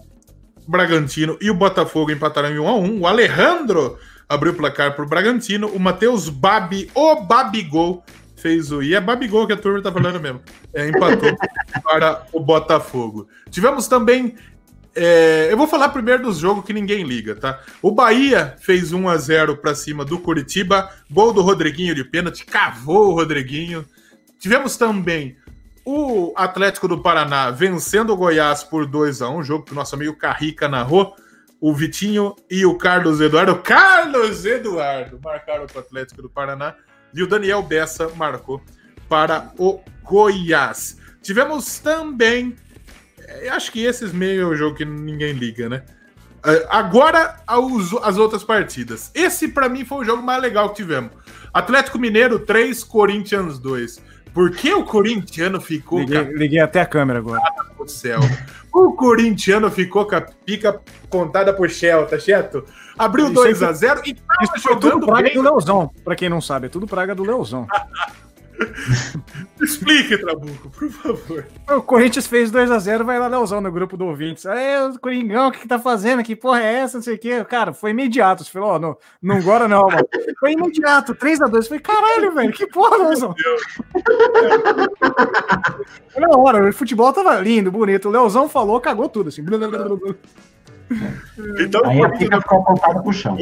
Bragantino e o Botafogo empataram em 1 a 1 O Alejandro abriu o placar para o Bragantino. O Matheus Babi, o Babigol, fez o. E é Babigol que a turma tá falando mesmo. É, empatou para o Botafogo. Tivemos também. É, eu vou falar primeiro dos jogos que ninguém liga, tá? O Bahia fez 1 a 0 para cima do Curitiba, gol do Rodriguinho de pênalti, cavou o Rodriguinho. Tivemos também o Atlético do Paraná vencendo o Goiás por 2 a 1 jogo que o nosso amigo Carrica narrou. O Vitinho e o Carlos Eduardo. Carlos Eduardo marcaram para o Atlético do Paraná e o Daniel Bessa marcou para o Goiás. Tivemos também, eh, acho que esses meio é o jogo que ninguém liga, né? Eh, agora as outras partidas. Esse para mim foi o jogo mais legal que tivemos. Atlético Mineiro 3, Corinthians 2. Por que o corintiano ficou. Liguei, liguei até a câmera agora. Do céu. O corintiano ficou com a pica contada por Shell, tá certo? Abriu 2x0 e tava isso foi tudo praga bem. do Leozão, pra quem não sabe. É tudo praga do Leozão. Explique, Trabuco, por favor. O Corinthians fez 2x0, vai lá Leozão no grupo do ouvintes. É, o Coringão, o que, que tá fazendo? Que porra é essa? Não sei o quê. Cara, foi imediato. Você falou, ó, oh, não, não agora não, mano. Foi imediato, 3x2. Falei, caralho, velho, que porra, Leozão. Na hora, o futebol tava lindo, bonito. O Leozão falou, cagou tudo, assim. Então, Aí a pica ficou apontada pro chão.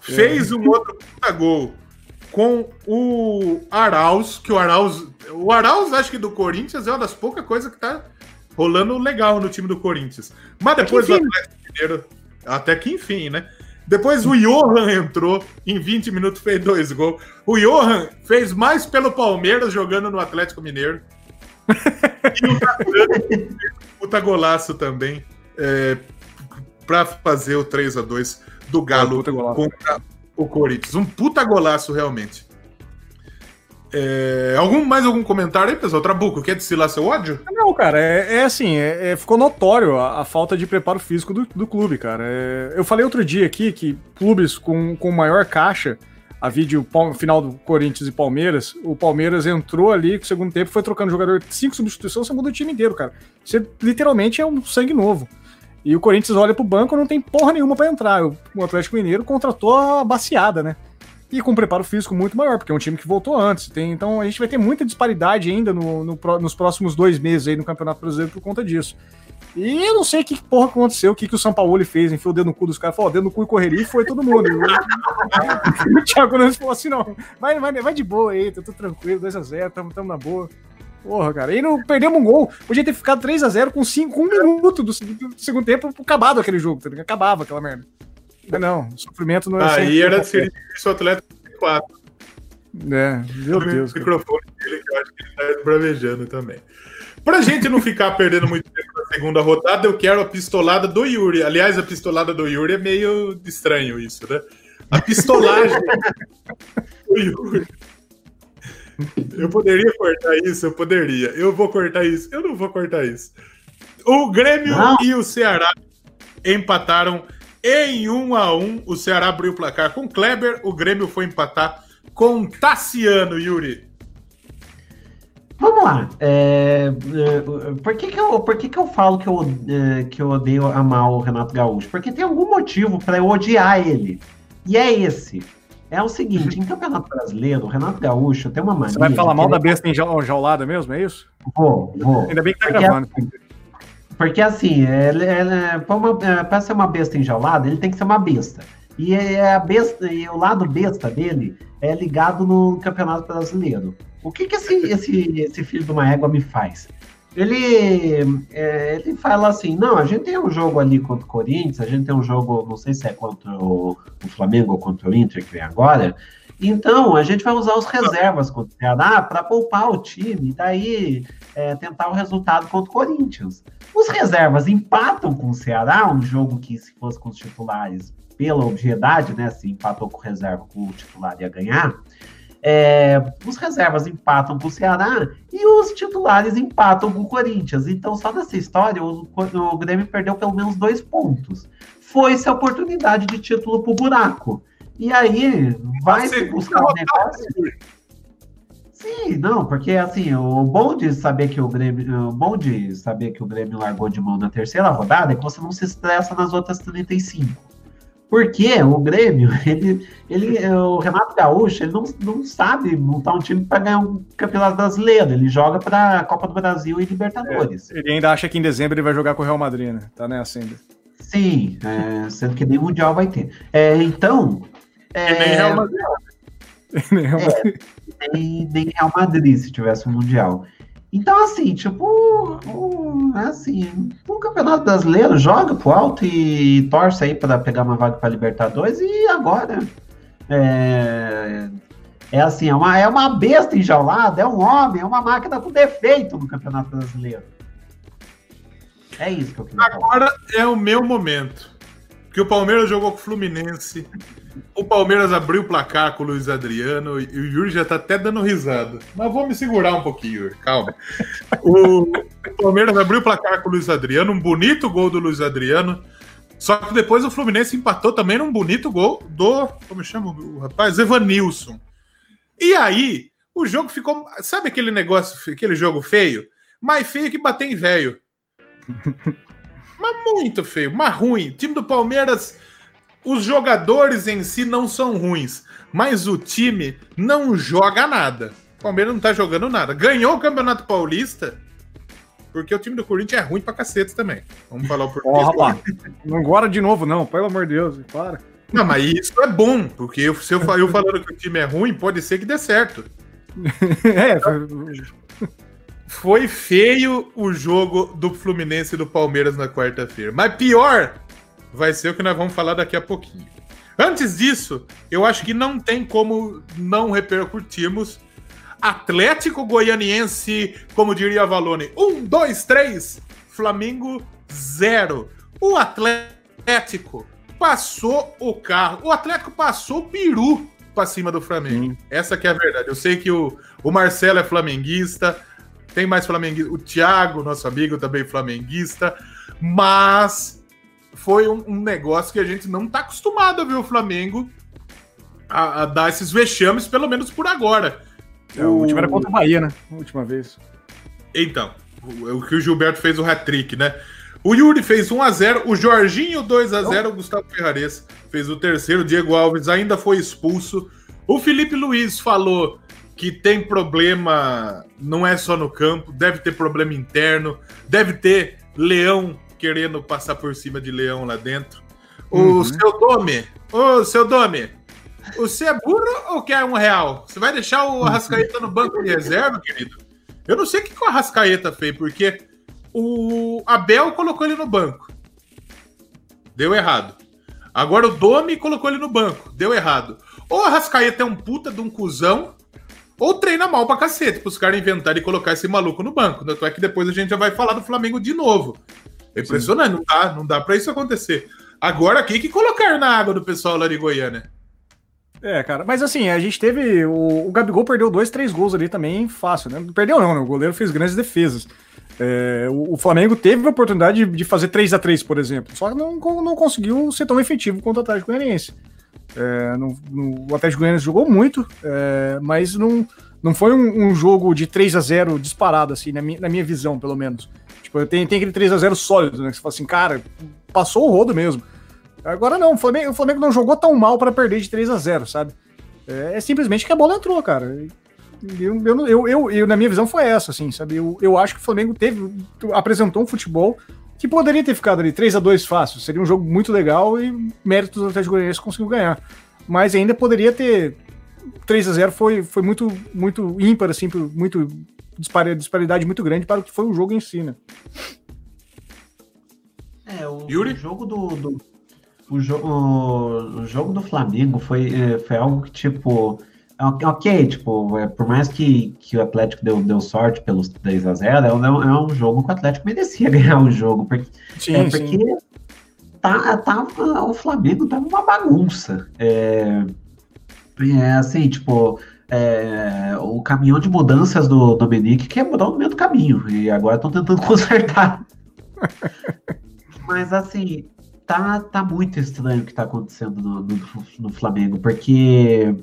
Fez um outro puta gol com o Arauz, que o Arauz. O Arauz, acho que do Corinthians, é uma das poucas coisas que tá rolando legal no time do Corinthians. Mas depois do Atlético Mineiro, até que enfim, né? Depois o Johan entrou, em 20 minutos fez dois gols. O Johan fez mais pelo Palmeiras jogando no Atlético Mineiro. e o um puta golaço também. É, para fazer o 3 a 2 do Galo é contra o Corinthians. Um puta golaço, realmente. É, algum, mais algum comentário aí, pessoal? Trabuco, quer destilar seu ódio? Não, cara, é, é assim, é, é, ficou notório a, a, falta de preparo físico do, do clube, cara. É, eu falei outro dia aqui que clubes com, com maior caixa, a vídeo final do Corinthians e Palmeiras, o Palmeiras entrou ali, no segundo tempo, foi trocando jogador, cinco substituições, segundo o time inteiro, cara. Você literalmente é um sangue novo. E o Corinthians olha pro banco, não tem porra nenhuma para entrar. O Atlético Mineiro contratou a baciada, né? E com um preparo físico muito maior, porque é um time que voltou antes. Tem, então a gente vai ter muita disparidade ainda no, no, nos próximos dois meses aí no Campeonato Brasileiro por conta disso. E eu não sei o que porra aconteceu, o que, que o São Paulo fez, enfiou o dedo no cu dos caras, falou, dedo no cu e correria e foi todo mundo. o Thiago Nunes falou assim: não, vai, vai, vai de boa aí, tá tudo tranquilo, 2x0, tamo, tamo na boa. Porra, cara. E não perdemos um gol. Podia ter ficado 3x0 com 5, 1 minuto do, do, segundo tempo, acabado aquele jogo, tá Acabava aquela merda. Mas não, o sofrimento não é. Aí era de ser o Atlético 4. É, meu Deus. O microfone dele, que eu acho que ele tá bravejando também. Pra gente não ficar perdendo muito tempo na segunda rodada, eu quero a pistolada do Yuri. Aliás, a pistolada do Yuri é meio estranho isso, né? A pistolagem do Yuri. Eu poderia cortar isso, eu poderia. Eu vou cortar isso, eu não vou cortar isso. O Grêmio não. e o Ceará empataram em 1 um a 1 um. O Ceará abriu o placar com Kleber, o Grêmio foi empatar com Tassiano, Yuri. Vamos lá. É, é, por que, que, eu, por que, que eu falo que eu, é, que eu odeio amar o Renato Gaúcho? Porque tem algum motivo para eu odiar ele. E é esse. É o seguinte, em Campeonato Brasileiro, o Renato Gaúcho tem uma mania... Você vai falar mal da besta enjaulada mesmo, é isso? Vou, vou. Ainda bem que tá porque, gravando. Porque assim, ele, ele, para ser uma besta enjaulada, ele tem que ser uma besta. E é a besta, e o lado besta dele é ligado no Campeonato Brasileiro. O que, que esse, esse, esse filho de uma égua me faz? Ele, é, ele fala assim: não, a gente tem um jogo ali contra o Corinthians, a gente tem um jogo, não sei se é contra o, o Flamengo ou contra o Inter, que vem agora. Então, a gente vai usar os reservas contra o Ceará para poupar o time e daí é, tentar o resultado contra o Corinthians. Os reservas empatam com o Ceará, um jogo que, se fosse com os titulares, pela obviedade, né? Se empatou com o reserva, com o titular ia ganhar. É, os reservas empatam com o Ceará e os titulares empatam com o Corinthians. Então, só nessa história, o, o Grêmio perdeu pelo menos dois pontos. Foi-se a oportunidade de título pro buraco. E aí, vai se buscar o negócio. Sim, não, porque assim, o bom de saber que o Grêmio, o bom de saber que o Grêmio largou de mão na terceira rodada é que você não se estressa nas outras 35. Porque o Grêmio, ele, ele, o Renato Gaúcho, ele não, não sabe montar um time para ganhar um campeonato brasileiro. Ele joga para a Copa do Brasil e Libertadores. É, ele ainda acha que em dezembro ele vai jogar com o Real Madrid, né? Tá nessa ainda. Sim, é, sendo que nem Mundial vai ter. É, então. É, e nem Real Madrid. nem, Real Madrid. É, nem, nem Real Madrid se tivesse um Mundial. Então, assim, tipo, um, assim, o Campeonato Brasileiro joga pro alto e torce aí para pegar uma vaga para Libertadores e agora é, é assim, é uma, é uma besta enjaulada, é um homem, é uma máquina com defeito no Campeonato Brasileiro. É isso que eu queria Agora é o meu momento. Que o Palmeiras jogou com o Fluminense o Palmeiras abriu o placar com o Luiz Adriano e o Yuri já tá até dando risada. Mas vou me segurar um pouquinho, Yuri, calma. O Palmeiras abriu o placar com o Luiz Adriano, um bonito gol do Luiz Adriano. Só que depois o Fluminense empatou também num bonito gol do. Como chama o rapaz? Evanilson. E aí, o jogo ficou. Sabe aquele negócio, aquele jogo feio? Mais feio que bater em velho. mas muito feio, mas ruim. O time do Palmeiras os jogadores em si não são ruins, mas o time não joga nada. O Palmeiras não tá jogando nada. Ganhou o Campeonato Paulista, porque o time do Corinthians é ruim pra cacete também. Vamos falar o português. Não agora de novo, não, pelo amor de Deus, para. Não, mas isso é bom, porque se eu, eu falando que o time é ruim, pode ser que dê certo. é. Foi feio o jogo do Fluminense e do Palmeiras na quarta-feira. Mas pior vai ser o que nós vamos falar daqui a pouquinho. Antes disso, eu acho que não tem como não repercutirmos Atlético Goianiense, como diria Valone, um, dois, três, Flamengo zero. O Atlético passou o carro, o Atlético passou o peru para cima do Flamengo. Sim. Essa que é a verdade. Eu sei que o, o Marcelo é flamenguista, tem mais flamenguista, o Thiago, nosso amigo, também flamenguista, mas foi um, um, negócio que a gente não tá acostumado a ver o Flamengo a, a dar esses vexames, pelo menos por agora. É, o último era contra o Bahia, né? A última vez. Então, o, o que o Gilberto fez o hat-trick, né? O Yuri fez 1x0, o Jorginho 2x0, o Gustavo Ferrares fez o terceiro, o Diego Alves ainda foi expulso. O Felipe Luiz falou que tem problema, não é só no campo, deve ter problema interno, deve ter leão querendo passar por cima de leão lá dentro. O uhum. seu Dome, ô seu Dome, você é burro ou quer um real? Você vai deixar o Arrascaeta no banco de reserva, querido? Eu não sei o que o Arrascaeta fez, porque o Abel colocou ele no banco. Deu errado. Agora o Domi colocou ele no banco. Deu errado. Ou o Arrascaeta é um puta de um cuzão, ou treina mal pra cacete, pros caras inventarem e colocar esse maluco no banco. Tanto é que depois a gente já vai falar do Flamengo de novo. É impressionante, Sim. não dá, não dá pra isso acontecer. Agora aqui que colocar na água do pessoal lá de Goiânia. É, cara, mas assim, a gente teve. O, o Gabigol perdeu dois, três gols ali também fácil, né? Perdeu não, né? O goleiro fez grandes defesas. É, o, o, Flamengo teve a oportunidade de, de fazer 3 a 3 por exemplo, só que não, não conseguiu ser tão efetivo quanto o Atlético Goianiense. É, no, no, o Atlético Goianiense jogou muito, é, mas não, não foi um, um, jogo de 3 a 0 disparado, assim, na minha, na minha visão, pelo menos. Tipo, tem, tem aquele 3 a 0 sólido, né? Que você fala assim, cara, passou o rodo mesmo. Agora não, o Flamengo, o Flamengo não jogou tão mal para perder de 3 a 0 sabe? É, é, simplesmente que a bola entrou, cara. Eu, eu, eu, eu, eu, na minha visão, foi essa, assim, sabe? Eu, eu acho que o Flamengo teve, apresentou um futebol que poderia ter ficado ali 3 a 2 fácil. Seria um jogo muito legal e mérito do Atlético Goianiense conseguiu ganhar. Mas ainda poderia ter 3 a 0 foi, foi muito muito ímpar assim, muito disparidade muito grande para o que foi o jogo em si, né? É, o, o jogo do, do o, jo o, o, jogo do Flamengo foi, é, foi algo que, tipo, ok, tipo, é, por mais que, que o Atlético deu, deu sorte pelos 3 a 0 é, um, é um jogo que o Atlético merecia ganhar o jogo, porque, sim, é, porque sim. Tá, tá, o Flamengo tá uma bagunça. É, é assim, tipo, é, o caminhão de mudanças do Dominique quebrou no meio do caminho, e agora estão tentando consertar. Mas assim, tá, tá muito estranho o que tá acontecendo no, no, no Flamengo, porque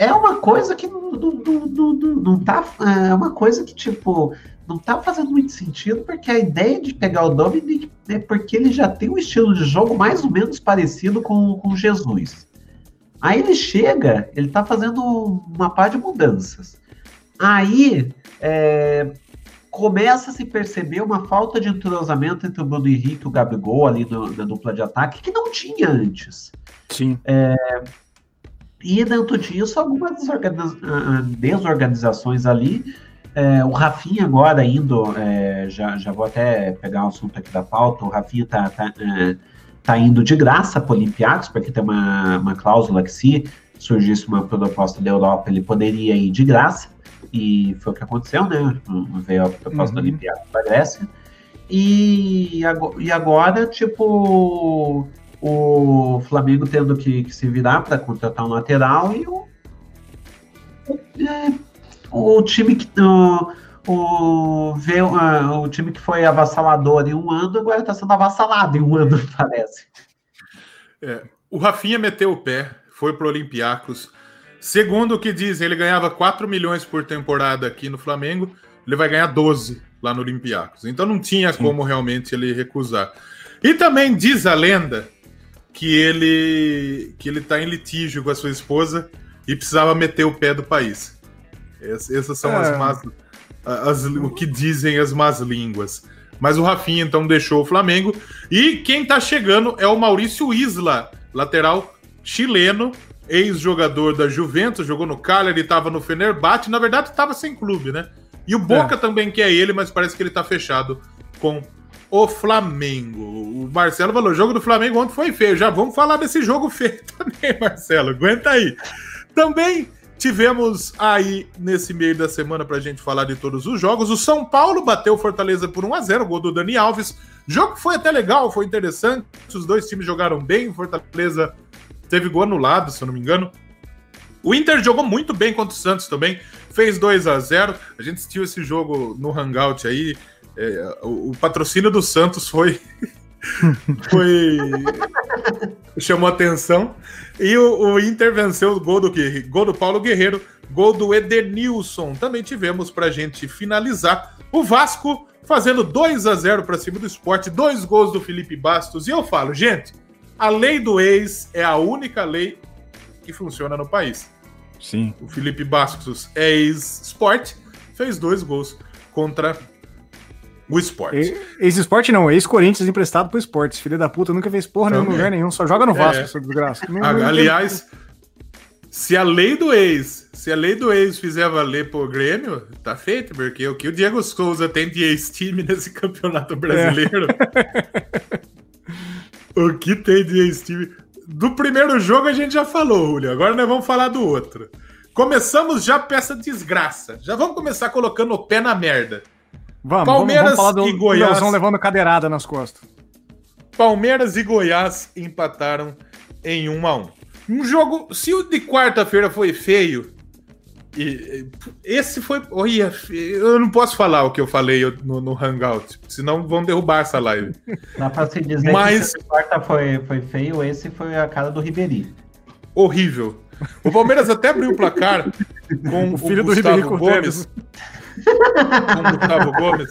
é uma coisa que não, não, não, não, tá. É uma coisa que, tipo, não tá fazendo muito sentido, porque a ideia de pegar o Dominic é porque ele já tem um estilo de jogo mais ou menos parecido com, com Jesus. Aí ele chega, ele tá fazendo uma par de mudanças. Aí é, começa a se perceber uma falta de entrosamento entre o Bruno Henrique e o Gabigol ali no, na dupla de ataque, que não tinha antes. Sim. É, e dentro disso, algumas desorganizações ali. É, o Rafinha agora indo, é, já, já vou até pegar o assunto aqui da pauta, o Rafinha tá, tá, é, tá indo de graça para o Olympiacos, porque tem uma, uma cláusula que se surgisse uma proposta da Europa, ele poderia ir de graça e foi o que aconteceu, né? Veio a proposta uhum. da Olimpíada para a Grécia. E, e agora, tipo, o Flamengo tendo que, que se virar para contratar um lateral e o, o, é, o time que. O, o, veio, uh, o time que foi avassalador em um ano, agora está sendo avassalado em um ano, parece. É, o Rafinha meteu o pé, foi para o Olympiacos Segundo o que dizem, ele ganhava 4 milhões por temporada aqui no Flamengo, ele vai ganhar 12 lá no Olympiacos. Então não tinha como realmente ele recusar. E também diz a lenda que ele que ele tá em litígio com a sua esposa e precisava meter o pé do país. Essas são é. as más as, o que dizem as más línguas. Mas o Rafinha então deixou o Flamengo e quem tá chegando é o Maurício Isla, lateral chileno, ex-jogador da Juventus, jogou no Cagliari, estava no Fenerbahçe, na verdade estava sem clube, né? E o Boca é. também quer ele, mas parece que ele está fechado com o Flamengo. O Marcelo falou: o jogo do Flamengo ontem foi feio. Já vamos falar desse jogo feio também, Marcelo. Aguenta aí. Também tivemos aí nesse meio da semana para a gente falar de todos os jogos. O São Paulo bateu Fortaleza por 1 a 0 gol do Dani Alves. O jogo foi até legal, foi interessante. Os dois times jogaram bem. O Fortaleza teve gol anulado, se eu não me engano. O Inter jogou muito bem contra o Santos também, fez 2 a 0 A gente assistiu esse jogo no Hangout aí. É, o, o, patrocínio do Santos foi. foi. Chamou atenção. E o, o Inter venceu o gol do, gol do Paulo Guerreiro Gol do Edenilson. Também tivemos para a gente finalizar o Vasco fazendo 2 a 0 para cima do esporte, dois gols do Felipe Bastos. E eu falo, gente, a lei do ex é a única lei que funciona no país. Sim. O Felipe Bastos é ex-esporte, fez dois gols contra o esporte. Ex-esporte não, ex-Corinthians emprestado pro esporte. Filho da puta, nunca fez porra nenhuma lugar nenhum, só joga no Vasco, é. essa desgraça. Aliás, se a lei do ex, se a lei do ex fizer valer pro Grêmio, tá feito, porque o que o Diego Souza tem de ex-time nesse campeonato brasileiro. É. o que tem de ex-time. Do primeiro jogo a gente já falou, Julio. Agora nós vamos falar do outro. Começamos já peça desgraça. Já vamos começar colocando o pé na merda. Vamos, Palmeiras vamos, vamos falar do, e Goiás. Do levando cadeirada nas costas. Palmeiras e Goiás empataram em 1 a 1. Um jogo, se o de quarta-feira foi feio, e, esse foi. Olha, eu não posso falar o que eu falei no, no Hangout, senão vão derrubar essa live. Dá pra se dizer Mas, que quarta foi, foi feio, esse foi a cara do Ribeirinho. Horrível. O Palmeiras até abriu o placar com o filho o do Gustavo Gomes. Com o Gustavo Gomes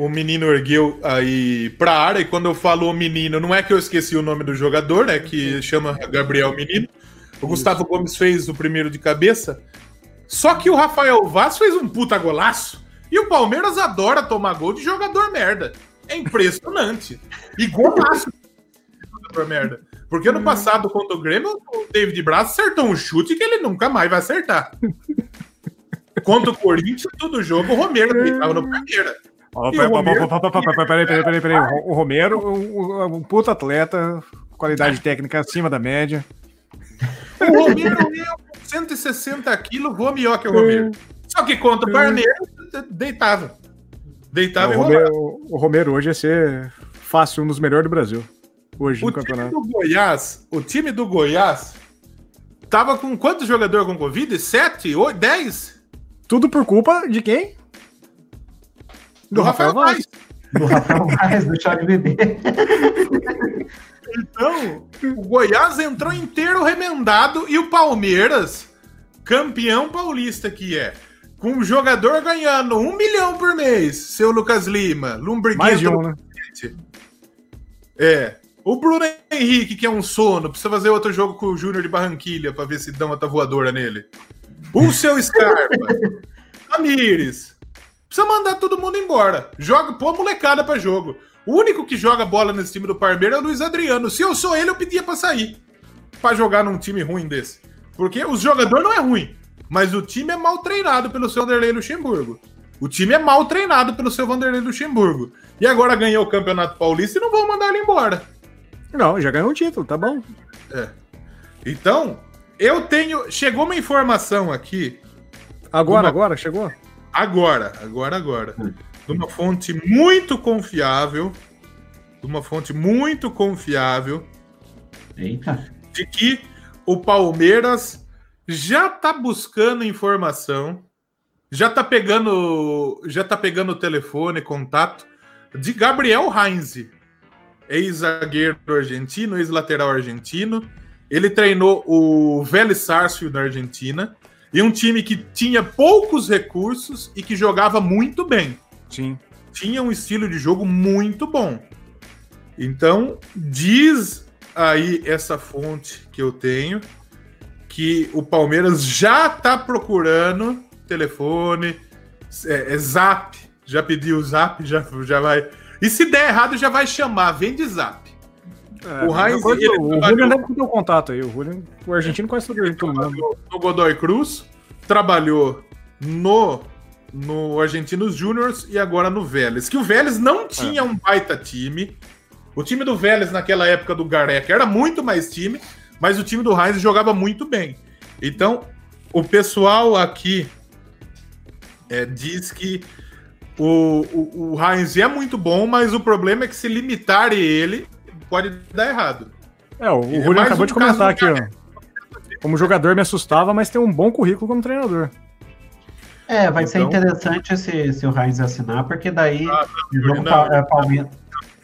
o menino ergueu aí pra área, e quando eu falo menino, não é que eu esqueci o nome do jogador, né? Que chama Gabriel Menino. O Gustavo Gomes fez o primeiro de cabeça. Só que o Rafael Vaz fez um puta golaço. E o Palmeiras adora tomar gol de jogador merda. É impressionante. E golaço de jogador merda. Porque no passado, contra o Grêmio, o David Braz acertou um chute que ele nunca mais vai acertar. Contra o Corinthians, todo jogo, o Romero ficava no Palmeiras. Peraí, peraí, peraí, peraí. O Romero, um, um puto atleta, qualidade técnica acima da média. O Romero é 160 quilos, voa melhor que o Romero. Só que contra o Palmeiras, deitava. Deitava o e Romero, O Romero hoje ia ser fácil, um dos melhores do Brasil. Hoje o no campeonato. Time do Goiás, o time do Goiás tava com quantos jogadores com Covid? Sete? Oito? Dez? Tudo por culpa de quem? Do, Rafael, Rafael Vaz. Do Rafael Vaz, do Chá de Bebê. Então, o Goiás entrou inteiro remendado e o Palmeiras, campeão paulista que é, com um jogador ganhando um milhão por mês, seu Lucas Lima, Lumbriguinho. Um, né? É. O Bruno Henrique, que é um sono, precisa fazer outro jogo com o Júnior de Barranquilha para ver se dá uma voadora nele. O seu Scarpa, Amires, Precisa mandar todo mundo embora. Joga, pô molecada pra jogo. O único que joga bola nesse time do Palmeiras é o Luiz Adriano. Se eu sou ele, eu pedia pra sair. Pra jogar num time ruim desse. Porque os jogadores não é ruim. Mas o time é mal treinado pelo seu Vanderlei Luxemburgo. O time é mal treinado pelo seu Vanderlei Luxemburgo. E agora ganhou o Campeonato Paulista e não vão mandar ele embora. Não, já ganhou um título, tá bom. É. Então, eu tenho. Chegou uma informação aqui. Agora, uma... agora, chegou? Agora, agora, agora. Hum. De uma fonte muito confiável. De uma fonte muito confiável. Eita. De que o Palmeiras já tá buscando informação. Já tá pegando. Já tá pegando o telefone, contato de Gabriel Heinz, ex-zagueiro argentino, ex-lateral argentino. Ele treinou o Vélez Sarsfield da Argentina. E um time que tinha poucos recursos e que jogava muito bem. Sim. Tinha um estilo de jogo muito bom. Então, diz aí essa fonte que eu tenho que o Palmeiras já está procurando telefone, é, é, zap, já pediu zap, já, já vai. E se der errado, já vai chamar, vem de zap. É, o Heinz, ele o Julian deve ter o contato aí. O, Julian, o argentino conhece todo mundo. No Godoy Cruz, trabalhou no, no Argentinos Júniors e agora no Vélez. Que o Vélez não tinha é. um baita time. O time do Vélez naquela época do Gareca era muito mais time, mas o time do Heinz jogava muito bem. Então, o pessoal aqui é, diz que o, o, o Heinz é muito bom, mas o problema é que se limitar ele, pode dar errado. É, o, o Julian acabou um de comentar aqui, ó. Como jogador me assustava, mas tem um bom currículo como treinador. É, vai então... ser interessante se, se o Heinz assinar, porque daí ah, não, não, é, Palmeiras.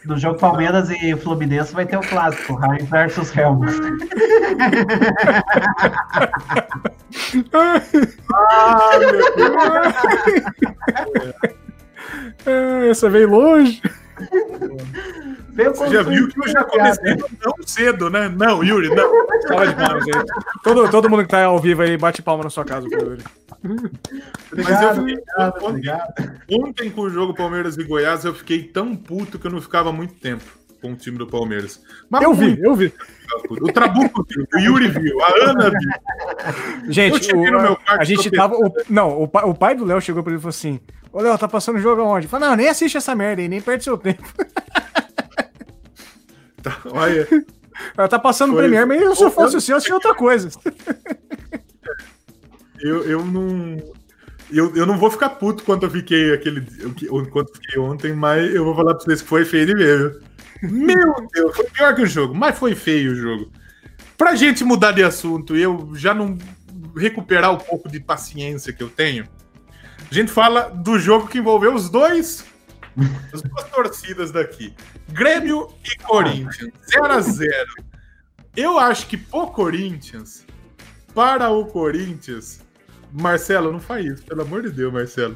No jogo Palmeiras e Fluminense vai ter o clássico, Heinz versus Helmut. ah, meu Deus. É, essa veio longe. Você já viu que eu já comecei tão cedo, né? Não, Yuri, não. Fala gente. Todo, todo mundo que tá ao vivo aí, bate palma na sua casa pro Yuri. Mas eu fiquei, ontem, ontem, com o jogo Palmeiras e Goiás, eu fiquei tão puto que eu não ficava muito tempo com o time do Palmeiras. Mas eu vi, eu vi. O Trabuco viu, o Yuri viu, a Ana viu. Gente, o, a gente tava. O, não, o, o pai do Léo chegou pra ele e falou assim: Ô Léo, tá passando o jogo aonde? Falei, não, nem assiste essa merda aí, nem perde seu tempo. Tá, olha. Ela tá passando o Premiere, mas se eu fosse o seu, eu assistia outra coisa. Eu, eu não. Eu, eu não vou ficar puto quanto eu fiquei aquele. Quanto fiquei ontem, mas eu vou falar pra vocês que foi feio mesmo. Meu Deus, foi pior que o jogo, mas foi feio o jogo. Pra gente mudar de assunto e eu já não recuperar o pouco de paciência que eu tenho, a gente fala do jogo que envolveu os dois, as duas torcidas daqui. Grêmio e Corinthians, 0 a 0 Eu acho que pro Corinthians, para o Corinthians, Marcelo, não faz isso, pelo amor de Deus, Marcelo.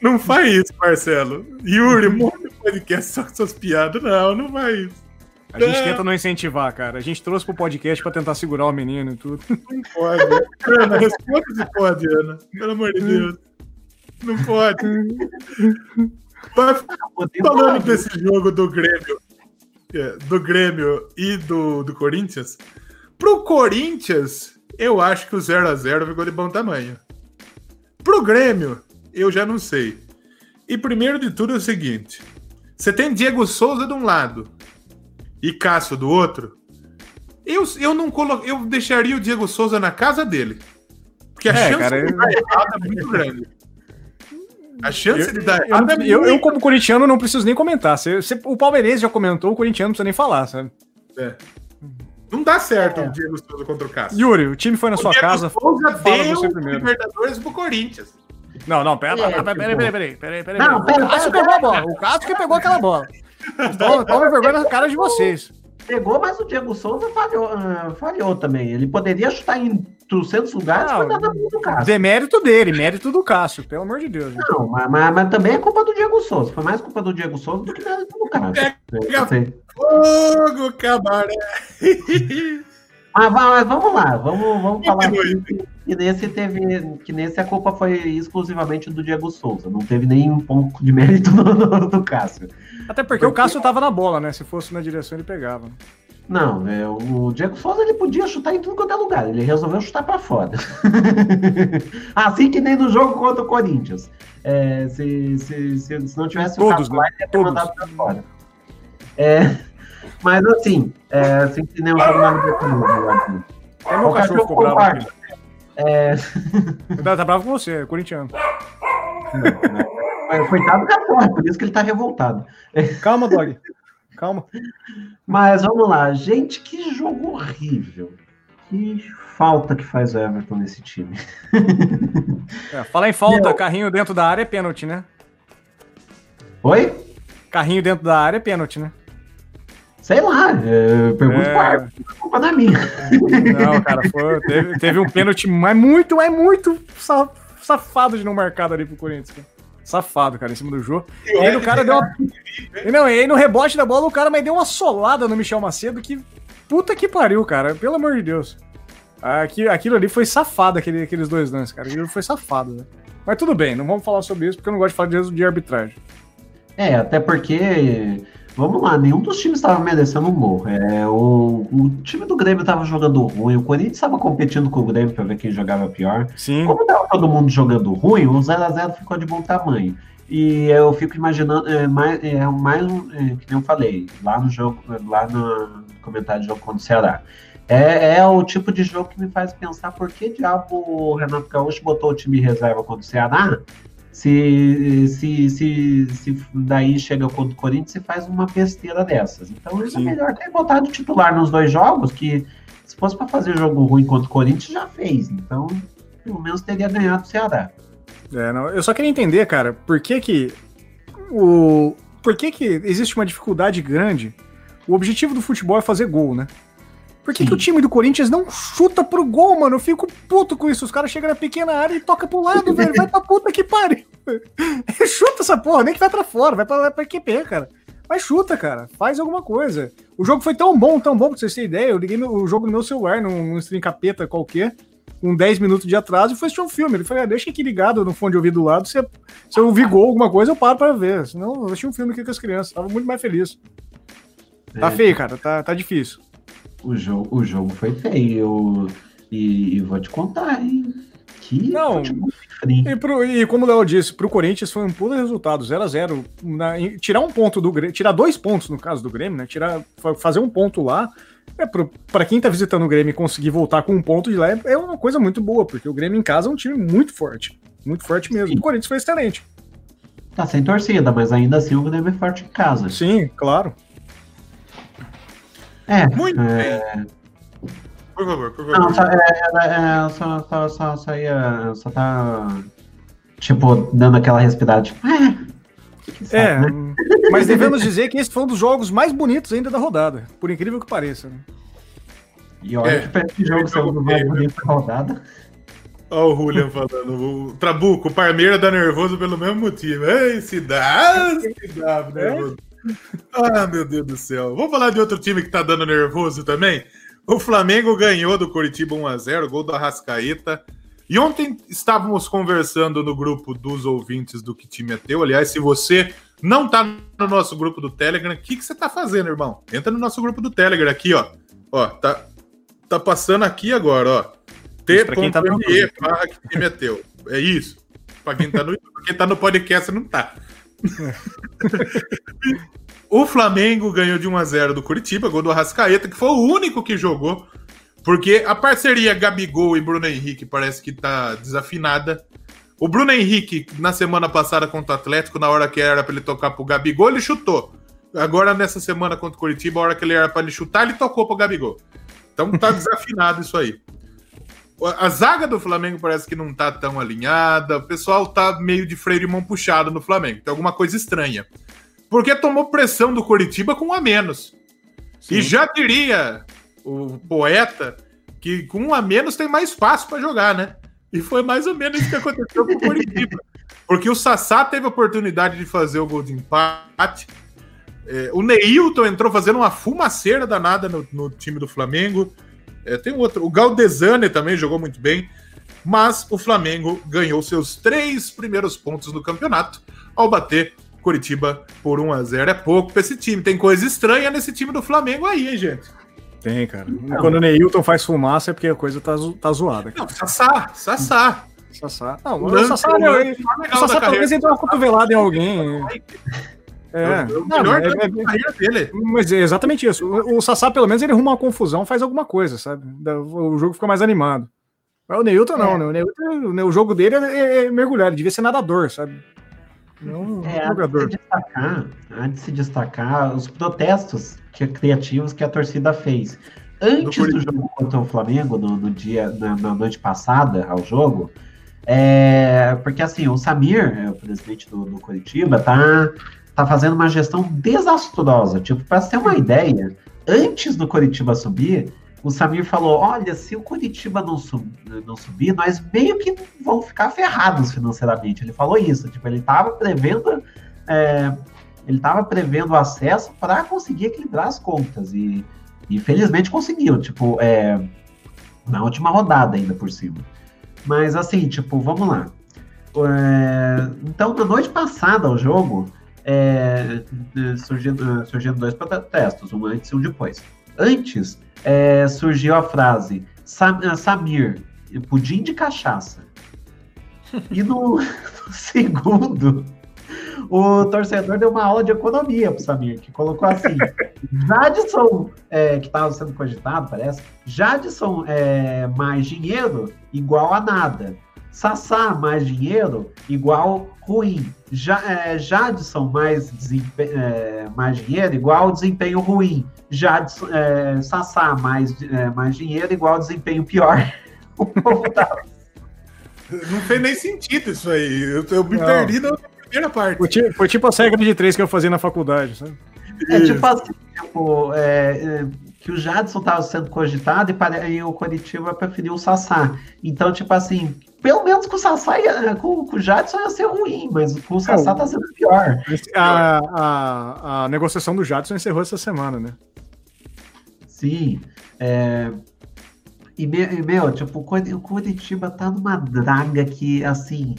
Não faz isso, Marcelo. Yuri, um podcast só com suas piadas. Não, não faz isso. A gente tenta não incentivar, cara. A gente trouxe pro podcast pra tentar segurar o menino e tudo. Não pode. Ana, responda se pode, Ana. Pelo amor de Deus. Não pode. Mas falando desse jogo do Grêmio, é, do Grêmio e do, do Corinthians, pro Corinthians, eu acho que o 0x0 ficou de bom tamanho. Pro Grêmio, eu já não sei. E primeiro de tudo é o seguinte: você tem Diego Souza de um lado e Cássio do outro. Eu, eu não colo... eu deixaria o Diego Souza na casa dele. Porque a é, chance cara, de dar errado é muito grande. A chance eu, de dar errado eu, é eu, eu, como corintiano, não preciso nem comentar. Se, se, o Palmeirense já comentou, o corintiano não precisa nem falar, sabe? É. Não dá certo é. o Diego Souza contra o Cássio. Yuri, o time foi na o sua Diego casa. Souza fala deu você primeiro. Libertadores pro Corinthians. Não, não, pera, pera, pera, pera, pera, pera, pera, pera, Não, pera, o Cássio pegou a bola. O Cássio que pegou aquela bola. Toma, toma vergonha na cara de vocês. Pegou, mas o Diego Souza falhou, uh, falhou também. Ele poderia chutar em 300 lugares, não, foi nada do Cássio. Demérito dele, mérito do Cássio, pelo amor de Deus. Não, mas, mas, mas, também é culpa do Diego Souza. Foi mais culpa do Diego Souza do que mérito do Cássio. Pega fogo, cabaré! Mas, mas, vamos lá, vamos, vamos falar que, que, nesse teve. Que nesse a culpa foi exclusivamente do Diego Souza. Não teve nenhum ponto de mérito do, do, Cássio. Até porque, porque, o Cássio tava na bola, né? Se fosse na direção, ele pegava. Não, é, o Diego Souza ele podia chutar em tudo quanto é lugar. Ele resolveu chutar para fora. assim que nem no jogo contra o Corinthians. É, se, se, se, se, não tivesse Todos, né? lá, ele ia ter mandado para fora. É, mas assim, é, assim que nem o jogo na Libertadores. É meu cachorro ficou bravo. É... Tá, tá bravo com você, é corintiano. Não, Coitado do cachorro, por isso que ele tá revoltado. Calma, Dog. Calma. Mas vamos lá, gente, que jogo horrível. Que falta que faz o Everton nesse time. É, fala em falta, Meu... carrinho dentro da área é pênalti, né? Oi? Carrinho dentro da área é pênalti, né? Sei lá, é, pergunto é... é, culpa da minha. Não, cara, foi, teve, teve, um pênalti, mas muito, mas muito safado de não marcar ali pro Corinthians. Cara. Safado, cara, em cima do jogo. E, aí o cara deu uma. E não, e aí no rebote da bola, o cara mas deu uma solada no Michel Macedo que. Puta que pariu, cara. Pelo amor de Deus. Aquilo, aquilo ali foi safado, aquele, aqueles dois lances, cara. Aquilo foi safado, né? Mas tudo bem, não vamos falar sobre isso, porque eu não gosto de falar de, de arbitragem. É, até porque vamos lá, nenhum dos times estava merecendo um gol. É, o, o time do Grêmio estava jogando ruim, o Corinthians estava competindo com o Grêmio para ver quem jogava pior. Sim. Como estava todo mundo jogando ruim, o 0x0 ficou de bom tamanho. E eu fico imaginando, é, mais, é, mais é, que nem eu falei, lá no jogo, lá no comentário do jogo contra o Ceará. É, é, o tipo de jogo que me faz pensar por que diabo o Renato Gaúcho botou o time reserva contra o Ceará se, se, se, se daí chega contra o Corinthians e faz uma besteira dessas. Então é melhor ter botado titular nos dois jogos, que se fosse para fazer jogo ruim contra o Corinthians, já fez. Então, pelo menos teria ganhado o Ceará. É, não, eu só queria entender, cara, por que que o por que que existe uma dificuldade grande? O objetivo do futebol é fazer gol, né? Por que, que o time do Corinthians não chuta pro gol, mano? Eu fico puto com isso. Os caras chegam na pequena área e toca pro lado, velho. Vai pra puta que pariu. chuta essa porra, nem que vai pra fora, vai pra, pra QP, cara. Mas chuta, cara. Faz alguma coisa. O jogo foi tão bom, tão bom, pra vocês terem ideia. Eu liguei o jogo no meu celular, num, num stream capeta qualquer, com 10 minutos de atraso, e foi assistir um filme. Ele falou: ah, deixa aqui ligado no fone de ouvido do lado. Se, se eu ouvir gol, alguma coisa, eu paro pra ver. Senão, eu assisti um filme aqui com as crianças. Tava muito mais feliz. Tá É. feio, cara. Tá, tá difícil. O jogo, o jogo foi feio. E, e vou te contar, hein? Que Não. frio. E, pro- e como o Léo disse, pro Corinthians foi um pulo resultado, 0x0. Na- em- Tirar um ponto do Grêmio, tirar dois pontos no caso do Grêmio, né? Tirar, fa- fazer um ponto lá, é pro, pra quem tá visitando o Grêmio e conseguir voltar com um ponto de lá é, é uma coisa muito boa, porque o Grêmio em casa é um time muito forte. Muito forte mesmo. Sim. O Corinthians foi excelente. Tá sem torcida, mas ainda assim o Grêmio é forte em casa. Sim, claro. É. Muito é, bem. Por favor, por Não, favor. só, é, é, é, só, só, só, só, ia, só tá. Tipo, dando aquela respirada, tipo, é. saco, É, né? mas devemos dizer que esse foi um dos jogos mais bonitos ainda da rodada, por incrível que pareça. Né? E olha É, que esse jogo ser um dos mais bonitos da rodada. Olha o Julian falando. O Trabuco, o Parmeira dá nervoso pelo mesmo motivo. Ei, se dá, se dá nervoso. Ah, meu Deus do céu. Vamos falar de outro time que tá dando nervoso também? O Flamengo ganhou do Curitiba 1x0, gol do Arrascaeta. E ontem estávamos conversando no grupo dos ouvintes do Que Time é Teu. Aliás, se você não tá no nosso grupo do Telegram, o que, que você tá fazendo, irmão? Entra no nosso grupo do Telegram aqui, ó. Ó, tá, tá passando aqui agora, ó. Tá T.me YouTube. barra Que Time é Teu. É isso. Pra quem tá no quem tá no podcast, não tá. O Flamengo ganhou de 1 a 0 do Curitiba, gol do Arrascaeta, que foi o único que jogou, porque a parceria Gabigol e Bruno Henrique parece que tá desafinada. O Bruno Henrique, na semana passada contra o Atlético, na hora que era pra ele tocar pro Gabigol, ele chutou. Agora, nessa semana contra o Curitiba, a hora que ele era pra ele chutar, ele tocou pro Gabigol. Então tá desafinado isso aí. A zaga do Flamengo parece que não tá tão alinhada. O pessoal tá meio de freio de mão puxado no Flamengo. Tem alguma coisa estranha. Porque tomou pressão do Coritiba com um a menos. E já diria o poeta que com um a menos tem mais espaço para jogar, né? E foi mais ou menos isso que aconteceu com o Coritiba. Porque o Sassá teve a oportunidade de fazer o gol de empate. É, o Neilton entrou fazendo uma fumaceira danada no, no time do Flamengo. É, tem outro. O Galdesani também jogou muito bem. Mas o Flamengo ganhou seus três primeiros pontos do campeonato ao bater Curitiba por 1 a 0 É pouco pra esse time. Tem coisa estranha nesse time do Flamengo aí, hein, gente? Tem, cara. Quando o Neilton faz fumaça é porque a coisa tá, tá zoada. Cara. Não, Sassá, Sassá. Sassá. Não, o Sassá, ele- legal o da Sassá talvez dê uma cotovelada em alguém. É, É o Não, melhor é- é- carreira dele. Mas é exatamente isso. O, o Sassá, pelo menos, ele arruma uma confusão, faz alguma coisa, sabe? O jogo fica mais animado. Mas o Neilton não, É. né? O, Neilton, o jogo dele é, é mergulhar, ele devia ser nadador, sabe? Não É, há de se jogador. destacar, há de se destacar os protestos que, criativos que a torcida fez. Antes do jogo contra o Flamengo, no, no dia, na, na noite passada ao jogo, é, porque assim, o Samir, é, o presidente do, do Curitiba, tá, tá fazendo uma gestão desastrosa. Tipo, para ter uma ideia, antes do Curitiba subir, o Samir falou: olha, se o Curitiba não, sub, não subir, nós meio que vamos ficar ferrados financeiramente. Ele falou isso, tipo, ele estava prevendo. é, ele estava prevendo acesso para conseguir equilibrar as contas e, e felizmente conseguiu, tipo, é, na última rodada ainda por cima. Mas assim, tipo, vamos lá. É, então, na noite passada ao jogo, é, surgindo, surgiram dois protestos, um antes e um depois. Antes, é, surgiu a frase "Sam- eh, Samir, pudim de cachaça. E no, no segundo, o torcedor deu uma aula de economia pro Samir, que colocou assim: Jadson, é, que estava sendo cogitado, parece, Jadson é, mais dinheiro igual a nada. Sassá mais dinheiro igual ruim. Ja, é, Jadson mais, desempe- é, mais dinheiro igual desempenho ruim. Jadson, é, Sassá mais, é, mais dinheiro igual desempenho pior. O povo tava, Não fez nem sentido isso aí. Eu, eu me não. perdi na primeira parte. Foi tipo, foi tipo a regra de três que eu fazia na faculdade, sabe? É tipo assim, tipo, é, é, que o Jadson estava sendo cogitado e, para, e o Coritiba preferiu o Sassá. Então, tipo assim, pelo menos com o Sassá com, com, o Jadson ia ser ruim, mas com o Sassá tá sendo pior. A, a, a negociação do Jadson encerrou essa semana, né? Sim. É, e, meu, tipo, o Curitiba tá numa draga que, assim,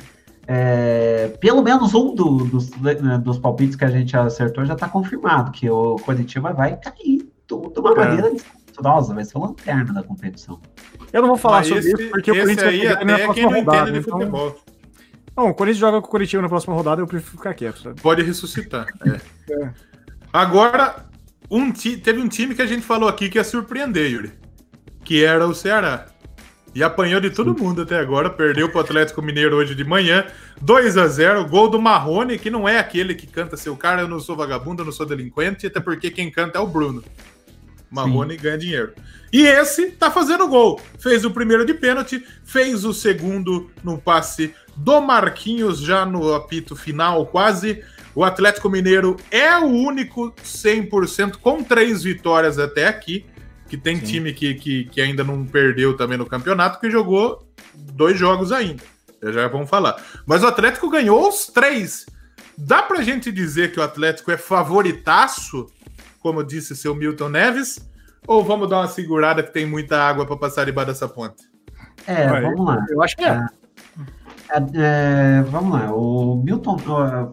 é, pelo menos um do, dos, né, dos palpites que a gente acertou já tá confirmado, que o Curitiba vai cair de uma é. maneira desastrosa, vai ser o lanterna da competição. Eu não vou falar sobre esse, isso, porque o Corinthians aí vai até na quem não rodada, entende de então... futebol. Não, o Corinthians joga com o Curitiba na próxima rodada, eu prefiro ficar quieto. Sabe? Pode ressuscitar. É. é. Agora, um teve um time que a gente falou aqui que ia surpreender, Yuri que era o Ceará. E apanhou de todo mundo até agora, perdeu para o Atlético Mineiro hoje de manhã, 2 a 0 gol do Marrone, que não é aquele que canta seu cara, eu não sou vagabundo, eu não sou delinquente, até porque quem canta é o Bruno. Marrone ganha dinheiro. E esse tá fazendo gol. Fez o primeiro de pênalti, fez o segundo no passe do Marquinhos já no apito final, quase. O Atlético Mineiro é o único 100% com três vitórias até aqui que tem Sim. time que, que, que, ainda não perdeu também no campeonato, que jogou dois jogos ainda. Já, já vamos falar. Mas o Atlético ganhou os três. Dá pra gente dizer que o Atlético é favoritaço, como disse seu Milton Neves? Ou vamos dar uma segurada que tem muita água para passar debaixo dessa ponte? É, vamos lá. Eu acho que é. É, é, vamos lá, o Milton,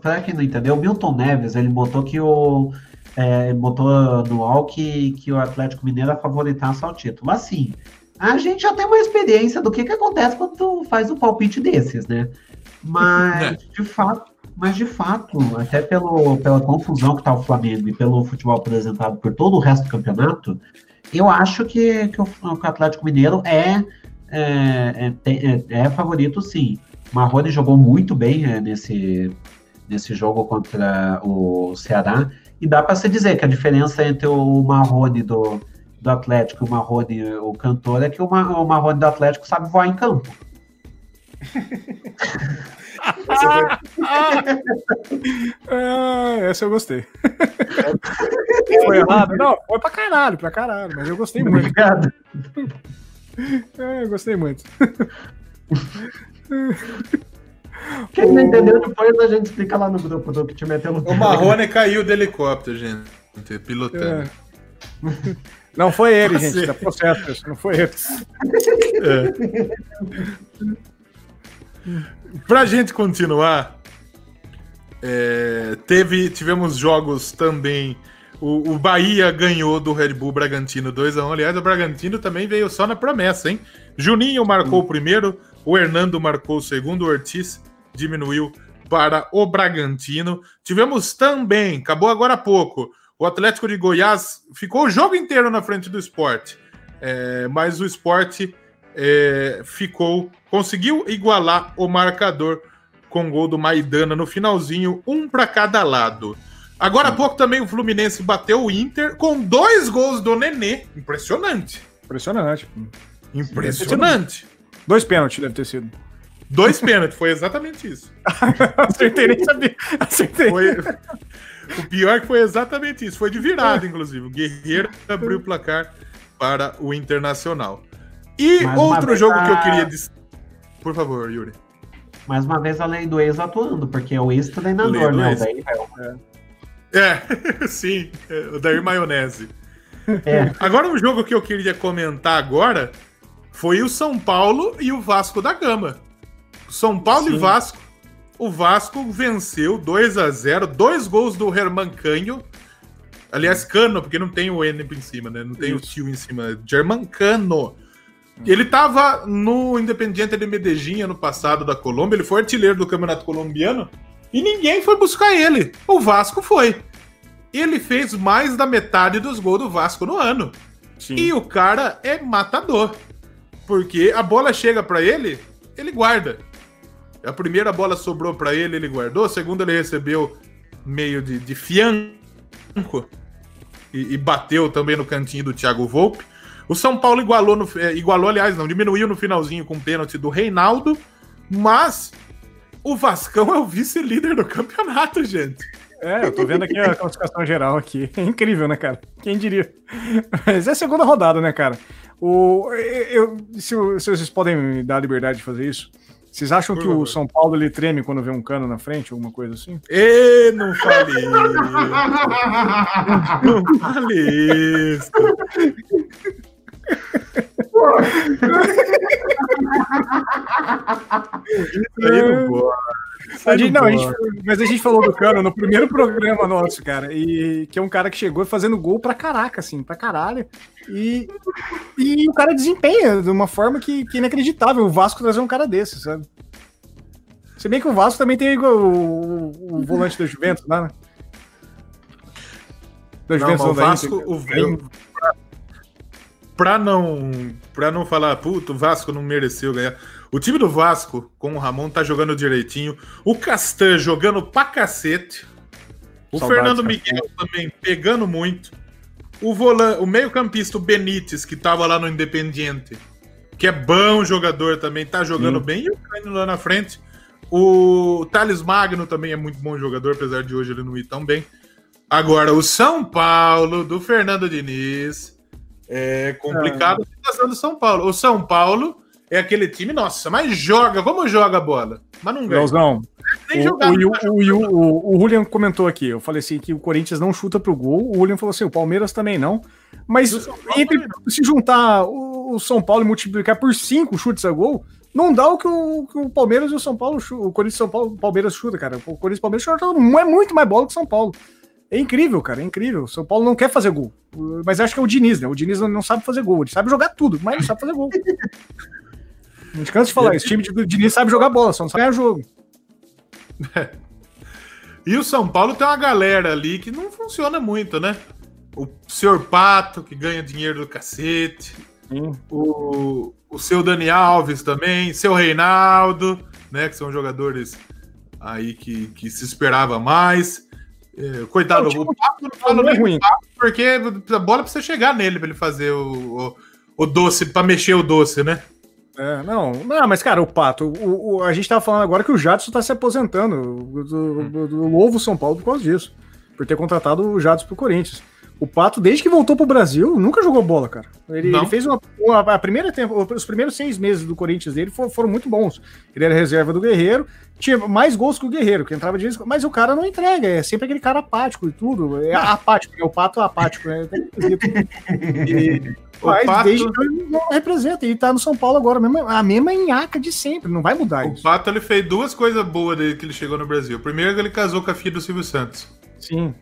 para quem não entendeu, o Milton Neves ele botou que o, é, botou no UOL que, que o Atlético Mineiro é favoritasse ao título. Assim, a gente já tem uma experiência do que, que acontece quando tu faz um palpite desses, né? Mas, é. de fato, mas de fato, até pelo, pela confusão que tá o Flamengo e pelo futebol apresentado por todo o resto do campeonato, eu acho que, que, o, que o Atlético Mineiro é, é, é, é, favorito, sim. Marrone jogou muito bem é, nesse, nesse jogo contra o Ceará. E dá para se dizer que a diferença entre o Marrone do, do Atlético e o Marrone, o cantor, é que o Marrone do Atlético sabe voar em campo. Ah, essa eu gostei. foi errado? Não, foi pra caralho, pra caralho, mas eu gostei muito. Obrigado. É, eu gostei muito. Quem não entendeu depois a gente explica lá no grupo do que te meteu no O Marrone caiu do helicóptero, gente. Pilotando. É. Não foi ele, gente. Tá processo não foi ele. É. Pra gente continuar, é, teve, tivemos jogos também. O, o, Bahia ganhou do Red Bull Bragantino 2x1. Aliás, o Bragantino também veio só na promessa, hein? Juninho marcou o primeiro, o Hernando marcou o segundo, o Ortiz diminuiu para o Bragantino. Tivemos também, acabou agora há pouco, o Atlético de Goiás ficou o jogo inteiro na frente do esporte, é, mas o esporte é, ficou, conseguiu igualar o marcador com gol do Maidana no finalzinho, um para cada lado. Agora há pouco também o Fluminense bateu o Inter com dois gols do Nenê. Impressionante. Impressionante. Impressionante. Dois pênaltis deve ter sido. Dois pênaltis, foi exatamente isso. Acertei, nem sabia. Acertei. Foi... O pior é que foi exatamente isso. Foi de virada, inclusive. O Guerreiro abriu o placar para o Internacional. E Mais outro jogo a... que eu queria. Por favor, Yuri. Mais uma vez a lei do ex atuando, porque é o ex-treinador, né? Ex. Daí, é, é sim, o Daí Maionese. É. Agora, um jogo que eu queria comentar agora foi o São Paulo e o Vasco da Gama. São Paulo Sim. e Vasco. O Vasco venceu 2 a 0 dois gols do Herman Canho. Aliás, Cano, porque não tem o N em cima, né? Não tem Isso. o tio em cima. German Cano. Ele estava no Independiente de Medellín ano passado da Colômbia, ele foi artilheiro do Campeonato Colombiano e ninguém foi buscar ele. O Vasco foi. Ele fez mais da metade dos gols do Vasco no ano. Sim. E o cara é matador. Porque a bola chega para ele, ele guarda. A primeira bola sobrou para ele, ele guardou. A segunda ele recebeu meio de, de fianco e, e, bateu também no cantinho do Thiago Volpe. O São Paulo igualou, no, é, igualou, aliás, não, diminuiu no finalzinho com o pênalti do Reinaldo. Mas o Vascão é o vice-líder do campeonato, gente. É, eu tô vendo aqui a classificação geral aqui. É incrível, né, cara? Quem diria? Mas é a segunda rodada, né, cara? O, eu, se, se vocês podem me dar a liberdade de fazer isso, vocês acham Por que favor. o São Paulo ele treme quando vê um cano na frente, alguma coisa assim? E não falei. não falei isso. Isso aí não pode. A gente, não, a gente, mas a gente falou do Cano no primeiro programa nosso, cara. E que é um cara que chegou fazendo gol pra caraca, assim, pra caralho. E, e o cara desempenha de uma forma que, que é inacreditável. O Vasco trazer um cara desse, sabe? Se bem que o Vasco também tem o, o, o volante da Juventus, né? Da Juventus, não, o Vasco, o, pra não, pra não falar, puto, o Vasco não mereceu ganhar. O time do Vasco, com o Ramon, tá jogando direitinho. O Castan jogando pra cacete. O Fernando Miguel também pegando muito. O, volan... o meio-campista, o Benítez, que tava lá no Independiente, que é bom jogador também, tá jogando Sim. bem. E o Cânio lá na frente. O Thales Magno também é muito bom jogador, apesar de hoje ele não ir tão bem. Agora, o São Paulo, do Fernando Diniz, é complicado a situação do São Paulo. O São Paulo é aquele time, nossa, mas joga, como joga a bola? Mas não ganha. Leozão, Nem o, jogar, o, o, o, o, Julian comentou aqui, eu falei assim que o Corinthians não chuta pro gol, o Julian falou assim, o Palmeiras também não, mas entre se juntar o, São Paulo e multiplicar por cinco chutes a gol, não dá o que o, que o Palmeiras e o São Paulo, o Corinthians e São Paulo, o Palmeiras chuta, cara. O Corinthians e o Palmeiras chuta, não é muito mais bola que o São Paulo. É incrível, cara, é incrível. O São Paulo não quer fazer gol. Mas acho que é o Diniz, né? O Diniz não sabe fazer gol. Ele sabe jogar tudo, mas não sabe fazer gol. Não te canso de falar, esse time de Diniz sabe jogar bola, só não sabe ganhar jogo. E o São Paulo tem uma galera ali que não funciona muito, né? O senhor Pato, que ganha dinheiro do cacete. O, o seu Dani Alves também, seu Reinaldo, né? Que são jogadores aí que, que se esperava mais. É, coitado, não, tipo, o Pato não fala não é ruim. porque a bola precisa chegar nele para ele fazer o, o, o doce, para mexer o doce, né? É, não, não, mas cara, o Pato, o, o, a gente tava falando agora que o Jadson tá se aposentando do, do, do, novo São Paulo por causa disso, por ter contratado o Jadson pro Corinthians. O Pato, desde que voltou pro Brasil, nunca jogou bola, cara. Ele, ele fez uma, uma, a primeira tempo, os primeiros seis meses do Corinthians dele foram, foram, muito bons. Ele era reserva do Guerreiro, tinha mais gols que o Guerreiro, que entrava de vez, mas o cara não entrega, é sempre aquele cara apático e tudo. É apático, né? O Pato é apático, né? E, mas Pato... desde que ele não representa, ele tá no São Paulo agora, a mesma, a mesma de sempre, não vai mudar o isso. O Pato ele fez duas coisas boas desde que ele chegou no Brasil. Primeiro, ele casou com a filha do Silvio Santos. Sim.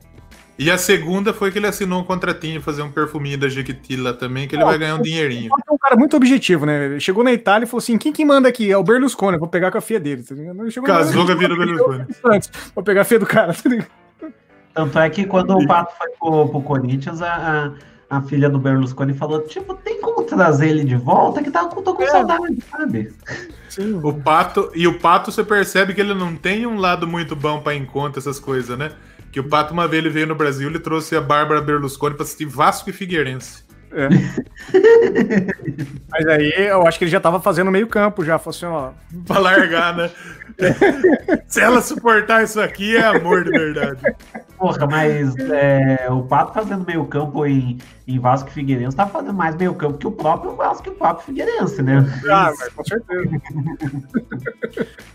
E a segunda foi que ele assinou um contratinho fazer um perfuminho da Jequitila também, que ele vai ganhar um dinheirinho. É um cara muito objetivo, né? Ele chegou na Itália e falou assim: quem que manda aqui? É o Berlusconi, vou pegar com a filha dele. Tá Casou com a filha do Berlusconi. Vou pegar a filha do cara, tá Tanto é que quando o Pato foi pro, pro Corinthians, a, a, a, filha do Berlusconi falou: tipo, tem como trazer ele de volta? Que tá, tô com é. saudade, sabe? Sim. O Pato, e o Pato você percebe que ele não tem um lado muito bom para encontrar essas coisas, né? Que o Pato, uma vez ele veio no Brasil, ele trouxe a Bárbara Berlusconi para assistir Vasco e Figueirense. É. Mas aí eu acho que ele já tava fazendo meio campo já, fosse assim, ó. Pra largar, né? Se ela suportar isso aqui, é amor de verdade. Porra, mas é, o Pato fazendo meio campo em, em Vasco e Figueirense tá fazendo mais meio campo que o próprio Vasco e o próprio Figueirense, né? Ah, mas com certeza.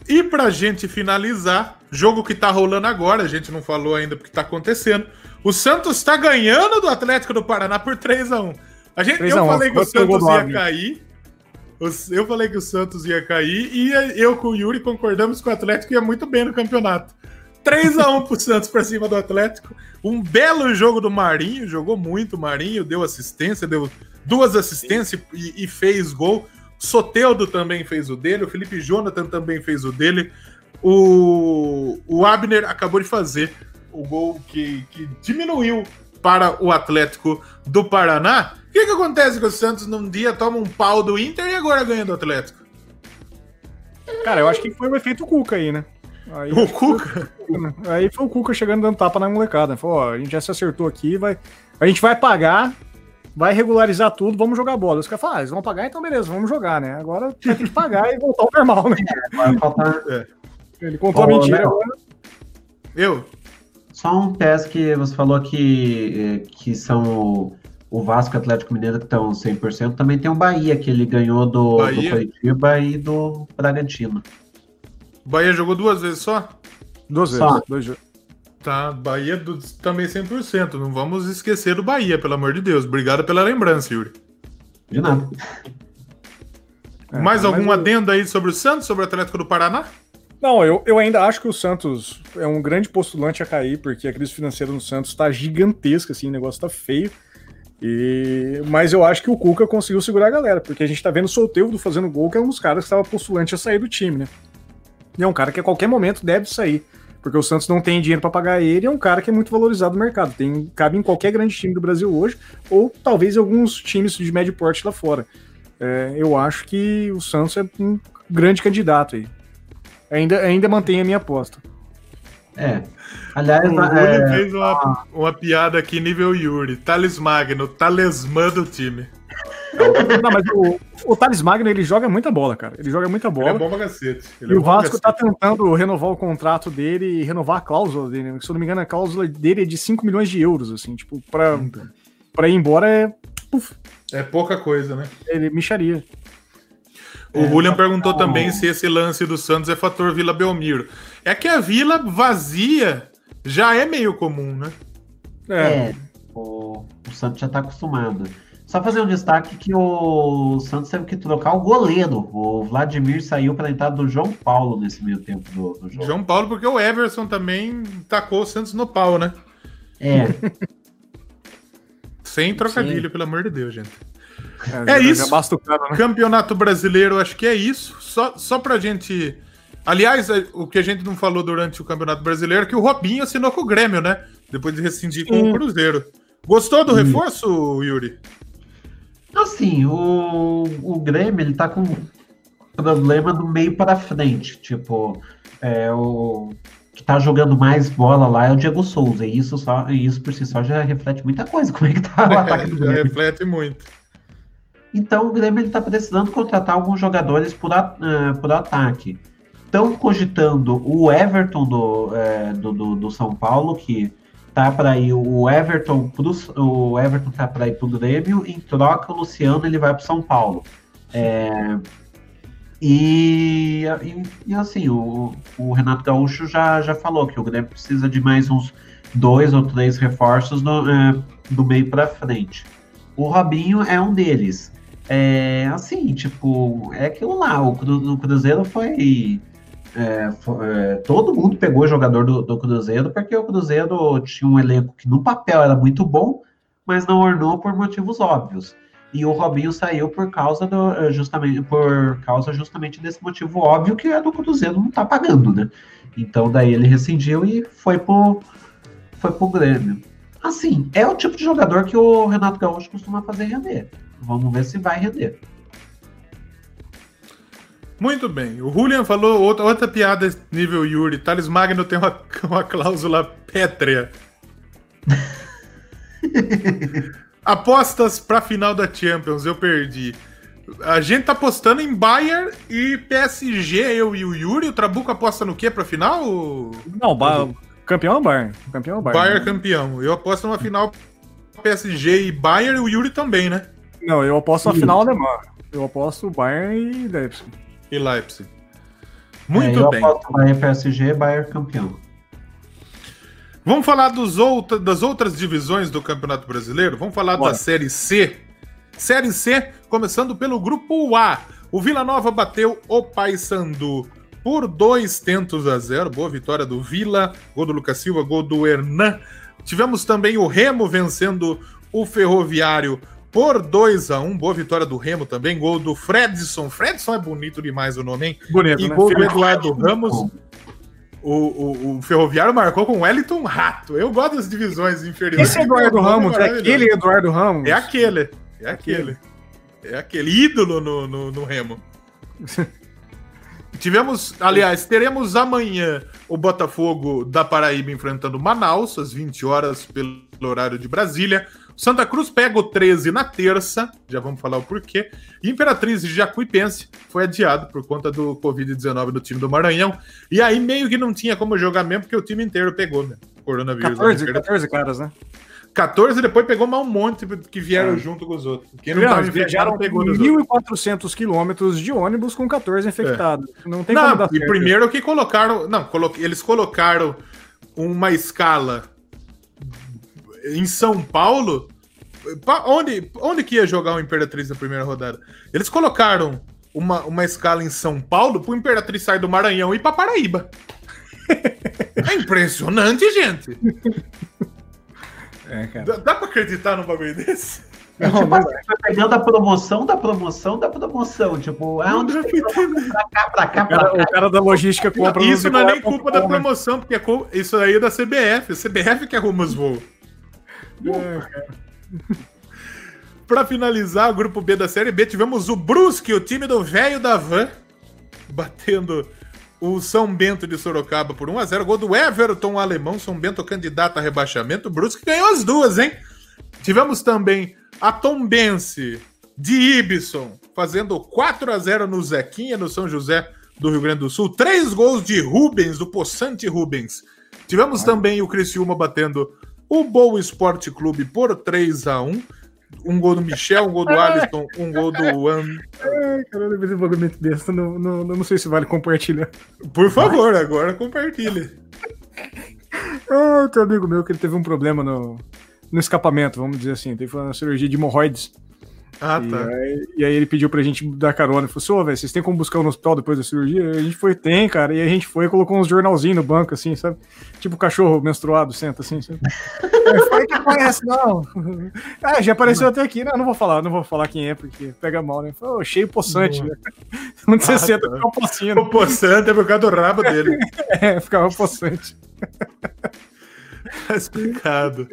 e pra gente finalizar, jogo que tá rolando agora, a gente não falou ainda porque tá acontecendo. O Santos tá ganhando do Atlético do Paraná por 3 a 1 a gente, eu falei que o Santos ia cair. Eu falei que o Santos ia cair e eu com o Yuri concordamos que o Atlético ia muito bem no campeonato. 3x1 pro Santos pra cima do Atlético. Um belo jogo do Marinho, jogou muito o Marinho, deu assistência, deu duas assistências e, e, fez gol. Soteudo também fez o dele, o Felipe Jonathan também fez o dele. O, o Abner acabou de fazer o gol que, que diminuiu para o Atlético do Paraná. O que, que acontece com o Santos num dia toma um pau do Inter e agora ganha do Atlético? Cara, eu acho que foi o efeito Cuca aí, né? Aí, o Cuca? Foi, aí foi o Cuca chegando dando tapa na molecada. Falou, ó, a gente já se acertou aqui, vai, a gente vai pagar, vai regularizar tudo, vamos jogar bola. Os caras falam, ah, eles vão pagar, então beleza, vamos jogar, né? Agora vai ter que pagar e voltar ao normal, né? É, Ele contou a mentira. Agora... Eu? Só um teste que você falou que, que são o Vasco e o Atlético Mineiro que estão 100%. Também tem o Bahia, que ele ganhou do, Bahia. do Curitiba e do Bragantino. O Bahia jogou duas vezes só? Duas vezes. Só. Dois Tá, Bahia do, também 100%. Não vamos esquecer do Bahia, pelo amor de Deus. Obrigado pela lembrança, Yuri. De nada. É, mais algum adendo aí sobre o Santos, sobre o Atlético do Paraná? Não, eu, eu ainda acho que o Santos é um grande postulante a cair, porque a crise financeira no Santos está gigantesca, assim, o negócio tá feio. E... Mas eu acho que o Cuca conseguiu segurar a galera, porque a gente tá vendo o Solteudo fazendo gol, que é um dos caras que estava postulante a sair do time, né? E é um cara que a qualquer momento deve sair, porque o Santos não tem dinheiro para pagar ele, é um cara que é muito valorizado no mercado, tem cabe em qualquer grande time do Brasil hoje, ou talvez alguns times de médio porte lá fora. É, eu acho que o Santos é um grande candidato aí. Ainda, ainda mantenho a minha aposta. É. Aliás, o é... fez uma, uma piada aqui nível Yuri. Thales Magno, talismã do time. Não, mas o, o Thales Magno, ele joga muita bola, cara. Ele joga muita bola. Ele é bom pra cacete. Ele e é o Vasco tá tentando renovar o contrato dele e renovar a cláusula dele. Se eu não me engano, a cláusula dele é de 5 milhões de euros, assim, tipo, pra, então. pra ir embora é. Puf. É pouca coisa, né? Ele micharia. O é, William perguntou também se esse lance do Santos é fator Vila Belmiro. É que a Vila vazia já é meio comum, né? É, é o, o, Santos já tá acostumado. Só fazer um destaque que o Santos teve que trocar o goleiro. O Vladimir saiu para entrar do João Paulo nesse meio tempo do, do jogo. João Paulo, porque o Everson também tacou o Santos no pau, né? É. Sem trocadilho, Sim. pelo amor de Deus, gente. É, é isso. Cano, né? Campeonato Brasileiro, acho que é isso. Só, só pra gente. Aliás, é, o que a gente não falou durante o Campeonato Brasileiro é que o Robinho assinou com o Grêmio, né? Depois de rescindir com o Cruzeiro. Gostou do reforço, Yuri? Assim, o, o Grêmio ele tá com problema do meio para frente. Tipo, é, o que tá jogando mais bola lá é o Diego Souza. E isso, só, isso por si só já reflete muita coisa. Como é que tá o ataque do Grêmio? reflete muito. Então o Grêmio está precisando contratar alguns jogadores por, uh, por ataque. Estão cogitando o Everton do, uh, do, do, do, São Paulo, que tá para ir o Everton pro, o Everton tá para ir para o Grêmio, em troca o Luciano ele vai para São Paulo. É, e, e, e, assim, o, o, Renato Gaúcho já, já falou que o Grêmio precisa de mais uns dois ou três reforços do, é, do meio para frente. O Robinho é um deles. É, assim, tipo, é aquilo lá. O Cruzeiro foi, é, é, todo mundo pegou o jogador do, do, Cruzeiro porque o Cruzeiro tinha um elenco que no papel era muito bom, mas não ornou por motivos óbvios. E o Robinho saiu por causa do, é, justamente por causa justamente desse motivo óbvio que é do Cruzeiro não tá pagando, né? Então daí ele rescindiu e foi pro foi pro Grêmio. Assim, é o tipo de jogador que o Renato Gaúcho costuma fazer render. Vamos ver se vai render. Muito bem. O Julian falou outra, outra piada nível Yuri. Thales Magno tem uma, uma cláusula pétrea. Apostas para final da Champions, eu perdi. A gente tá apostando em Bayern e PSG, eu e o Yuri. O Trabuco aposta no quê pra final? Não, ba campeão é o Bayern. Campeão é o Bayern. Bayern campeão. Eu aposto numa final PSG e Bayern e o Yuri também, né? Não, eu aposto na final alemã. Eu aposto Bayern e Leipzig. E Leipzig. Muito é, eu bem. Bayern PSG, Bayern campeão. Vamos falar dos outra, das outras divisões do Campeonato Brasileiro? Vamos falar Bora. da Série C. Série C, começando pelo Grupo A. O Vila Nova bateu o Paysandu por dois tentos a zero. Boa vitória do Vila, gol do Lucas Silva, gol do Hernan. Tivemos também o Remo vencendo o Ferroviário por 2 a 1 um, boa vitória do Remo também, gol do Fredson. Fredson é bonito demais o nome, hein? Bonito, e né? gol do Eduardo Ramos. O, o, o, Ferroviário marcou com o Wellington Rato. Eu gosto das divisões inferiores. Esse Eduardo Ramos, é aquele Eduardo Ramos? É aquele, é aquele. É aquele ídolo no, no, no Remo. Tivemos, aliás, teremos amanhã o Botafogo da Paraíba enfrentando Manaus, às 20 horas, pelo horário de Brasília. Santa Cruz pega o 13 na terça, já vamos falar o porquê. E Imperatriz de Jacuipense foi adiado por conta do Covid-19 do time do Maranhão. E aí meio que não tinha como jogar mesmo, porque o time inteiro pegou, né? Coronavírus. 14, 14 caras, né? 14 depois pegou mais um monte que vieram é. junto com os outros. Quem não estava viajaram pegou 1.400 quilômetros de ônibus com 14 infectados. É. Não tem não, como dar E certo. primeiro que colocaram. Não, colo, eles colocaram uma escala em São Paulo, onde, onde que ia jogar o Imperatriz na primeira rodada? Eles colocaram uma, uma escala em São Paulo pro Imperatriz sair do Maranhão e ir pra Paraíba. é impressionante, gente. É, cara. Dá, dá pra acreditar num bagulho desse? É, tipo, assim, foi pegando a promoção da promoção da promoção. Tipo, é onde pra cá, pra cá, pra cá. O cara da logística compra. Isso não é nem culpa da promoção, porque isso aí é da CBF. A CBF que arruma os voos. É, Para finalizar o grupo B da Série B, tivemos o Brusque, o time do velho da Van, batendo o São Bento de Sorocaba por 1x0. Gol do Everton alemão, São Bento candidato a rebaixamento. O Brusque ganhou as duas, hein? Tivemos também a Tombense de Ibson fazendo 4 a 0 no Zequinha, no São José do Rio Grande do Sul. Três gols de Rubens, do Poçante Rubens. Tivemos também o Criciúma batendo o Boa Esporte Clube por 3 a 1 um gol do Michel, um gol do Alisson, um gol do An. Ai, caralho, esse bagulho muito besta. Não, não, não sei se vale compartilhar. Por favor, agora compartilhe. Ah, tem um amigo meu que ele teve um problema no, no escapamento, vamos dizer assim. Teve uma cirurgia de hemorroides. Ah, e tá. Aí, e aí ele pediu pra gente dar carona. Ele falou assim: Ô, velho, vocês têm como buscar no hospital depois da cirurgia? A gente foi, tem, cara. E a gente foi e colocou uns jornalzinhos no banco, assim, sabe? Tipo cachorro menstruado, senta assim, sabe? foi que aparece, não. Ah, já apareceu até aqui. Não, não vou falar, não vou falar quem é, porque pega mal, né? Falou, cheio poçante, né? Onde você ah, senta, tá. fica pocinho. O poçante é por causa do rabo dele. é, ficava poçante. Tá explicado.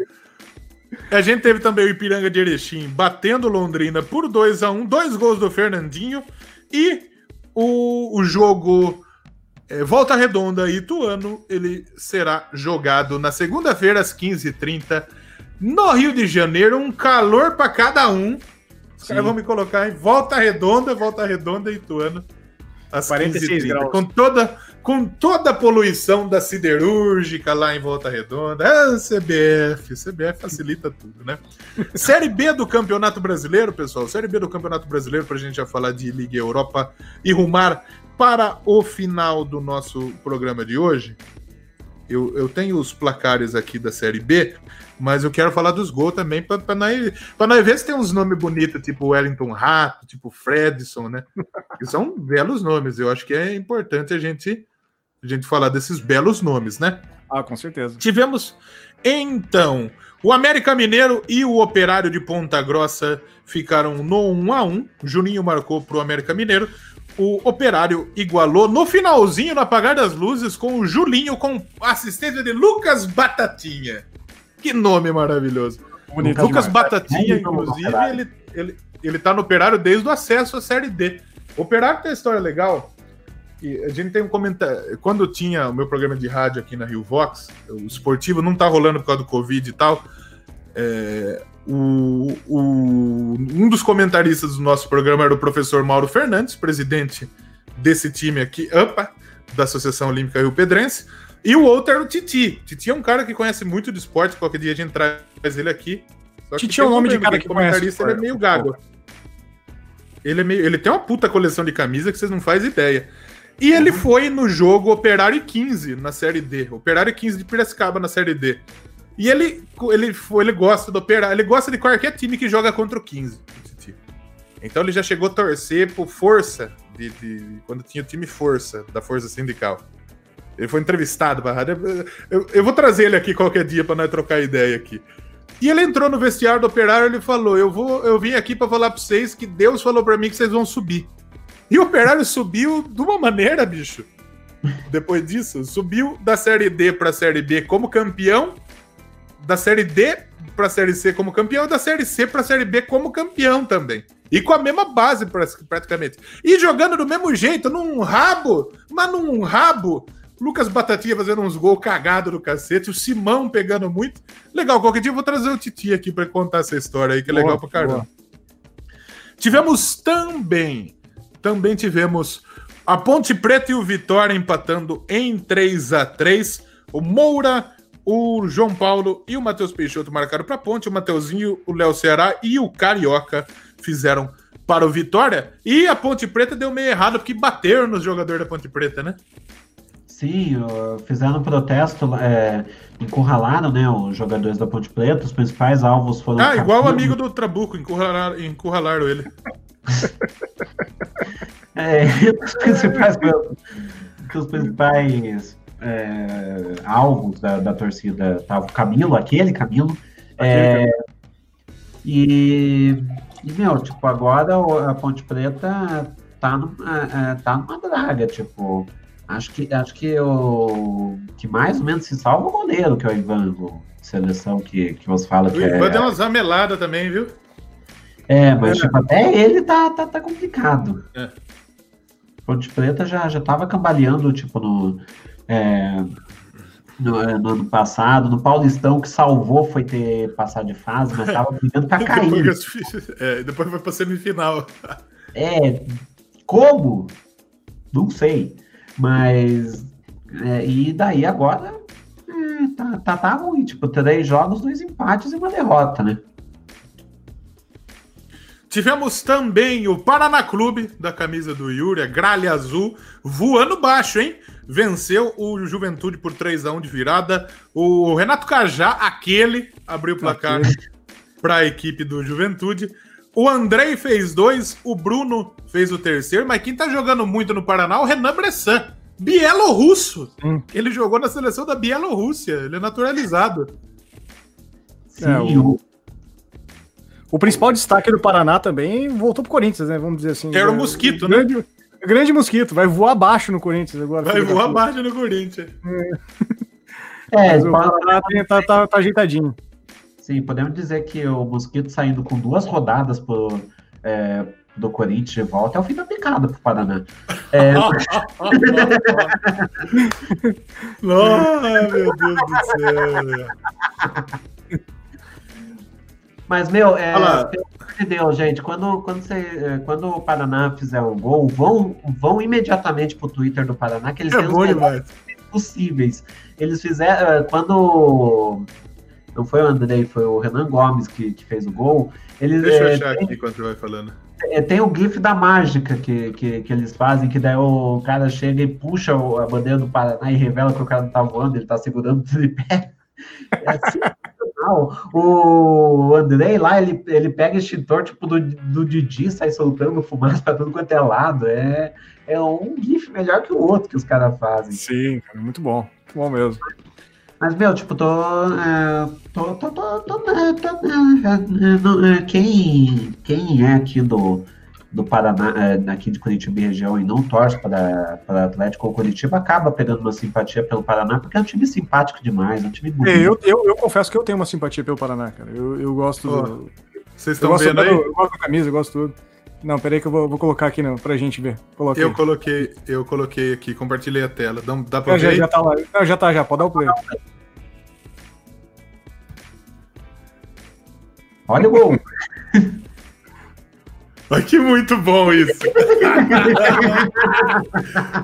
A gente teve também o Ipiranga de Erechim batendo Londrina por 2 a 1 dois gols do Fernandinho e o, o jogo é, Volta Redonda Ituano, ele será jogado na segunda-feira às 15h30 no Rio de Janeiro, um calor para cada um. Os caras vão me colocar em Volta Redonda, Volta Redonda Ituano às 46 graus. Com toda, com toda a poluição da siderúrgica lá em Volta Redonda. Ah, CBF, CBF facilita tudo, né? Série B do Campeonato Brasileiro, pessoal. Série B do Campeonato Brasileiro, para a gente já falar de Liga Europa e rumar para o final do nosso programa de hoje. Eu, eu tenho os placares aqui da Série B, mas eu quero falar dos gols também, para nós, nós ver se tem uns nomes bonitos, tipo Wellington Rato, tipo Fredson, né? Que são belos nomes. Eu acho que é importante a gente a gente falar desses belos nomes, né? Ah, com certeza. Tivemos, então, o América Mineiro e o Operário de Ponta Grossa ficaram no 1 a 1 Juninho marcou para o América Mineiro. O Operário igualou no finalzinho, no apagar das luzes, com o Julinho, com assistência de Lucas Batatinha. Que nome maravilhoso. Bonito Lucas demais. Batatinha, inclusive, ele, ele, ele tá no Operário desde o acesso à Série D. O Operário tem uma história legal e a gente tem um comentário. Quando tinha o meu programa de rádio aqui na Rio Vox, o esportivo não tá rolando por causa do Covid e tal. É, o, o, um dos comentaristas do nosso programa era o professor Mauro Fernandes, presidente desse time aqui, AMPA, da Associação Olímpica Rio Pedrense. E o outro era o Titi. Titi é um cara que conhece muito de esporte, qualquer dia a gente traz ele aqui. Titi é o nome de cara que comentarista, conhece. Ele é meio gago. Ele, é meio, ele tem uma puta coleção de camisa que vocês não fazem ideia. E ele uhum. foi no jogo Operário 15 na Série D. Operário 15 de Piracicaba na Série D. E ele, ele, foi, ele gosta do Operário, ele gosta de qualquer time que joga contra o 15. Então ele já chegou a torcer por força, de, de quando tinha o time Força, da Força Sindical. Ele foi entrevistado para rádio. Eu, eu, vou trazer ele aqui qualquer dia para nós trocar ideia aqui. E ele entrou no vestiário do Operário e ele falou: "Eu vou, eu vim aqui para falar para vocês que Deus falou para mim que vocês vão subir". E o Operário subiu de uma maneira, bicho. Depois disso, subiu da Série D para a Série B como campeão, da Série D para a Série C como campeão da Série C para a Série B como campeão também. E com a mesma base praticamente. E jogando do mesmo jeito, num rabo, mas num rabo Lucas Batatinha fazendo uns gols cagados no cacete, o Simão pegando muito. Legal, qualquer dia eu vou trazer o Titi aqui para contar essa história aí, que é boa, legal pra caramba. Tivemos também, também tivemos a Ponte Preta e o Vitória empatando em 3 a 3 O Moura, o João Paulo e o Matheus Peixoto marcaram para a Ponte, o Mateuzinho, o Léo Ceará e o Carioca fizeram para o Vitória. E a Ponte Preta deu meio errado porque bateram nos jogadores da Ponte Preta, né? Sim, fizeram um protesto, é, encurralaram né, os jogadores da Ponte Preta, os principais alvos foram. Ah, igual o amigo do Trabuco, encurralaram, encurralaram ele. é, os principais, os principais é, alvos da, da torcida tava o Camilo, aquele Camilo. É, e, e, meu, tipo, agora a Ponte Preta tá, é, é, tá numa draga, tipo Acho que, acho que o que mais ou menos se salva é o goleiro, que é o Ivan, o seleção que, que você fala que o é. Ivan deu uma zamelada também, viu? É, mas é. Tipo, até ele tá, tá, tá complicado. É. Ponte Preta já, já tava cambaleando, tipo, no, é, no, é, no, ano passado. No Paulistão, que salvou foi ter passado de fase, mas tava brigando pra cair. depois, é, depois foi pra semifinal. É, como? Não sei. Mas. É, e daí agora. É, tá, tá, tá ruim. Tipo, três jogos, dois empates e uma derrota, né? Tivemos também o Paraná Clube, da camisa do Yuri, a gralha azul, voando baixo, hein? Venceu o Juventude por 3 a 1 de virada. O Renato Cajá, aquele, abriu o placar para a equipe do Juventude. O Andrei fez dois, o Bruno fez o terceiro, mas quem tá jogando muito no Paraná é o Renan Bressan. Bielorrusso. Hum. Ele jogou na seleção da Bielorrússia. Ele é naturalizado. Sim, é, o... o principal destaque do Paraná também voltou pro Corinthians, né? Vamos dizer assim. Era o é, Mosquito, né? Grande, grande Mosquito. Vai voar abaixo no Corinthians agora. Vai voar abaixo no Corinthians. É, é o Paraná tá, tá, tá ajeitadinho. Sim, podemos dizer que o Mosquito saindo com duas rodadas por, é, do Corinthians de volta é o fim da picada pro Paraná. É... Nossa, meu Deus do céu. Mas, meu, é, pelo amor de Deus, gente, quando, quando, você, é, quando o Paraná fizer o gol, vão, vão imediatamente pro Twitter do Paraná, que eles é têm os possíveis. Eles fizeram, é, quando não foi o Andrei, foi o Renan Gomes que, que fez o gol. Eles, Deixa eu é, achar tem, aqui enquanto você vai falando. É, tem o GIF da mágica que, que, que, eles fazem, que daí o cara chega e puxa a bandeira do Paraná e revela que o cara não tá voando, ele tá segurando o tripé. É assim, o Andrei lá, ele, ele pega extintor tipo do, do Didi, sai soltando fumaça pra tudo quanto é lado. É, é um GIF melhor que o outro que os caras fazem. Sim, muito bom. Muito bom mesmo. Mas, meu, tipo, tô. É, tô, tô, tô, tô, tô é, quem, quem é aqui do, do Paraná, é, aqui de Curitiba e região, e não torce para, para Atlético ou Curitiba, acaba pegando uma simpatia pelo Paraná, porque é um time simpático demais, é um time bonito. eu, eu, eu, confesso que eu tenho uma simpatia pelo Paraná, cara. Eu, eu gosto. Do, vocês estão vendo aí? eu gosto da camisa, eu gosto tudo. Não, peraí que eu vou, vou colocar aqui não, pra gente ver. Coloquei. Eu coloquei, eu coloquei aqui, compartilhei a tela. Dá, dá pra ver? Já, já tá lá. Não, já tá, já, pode dar o play. Olha o gol. Olha que muito bom isso.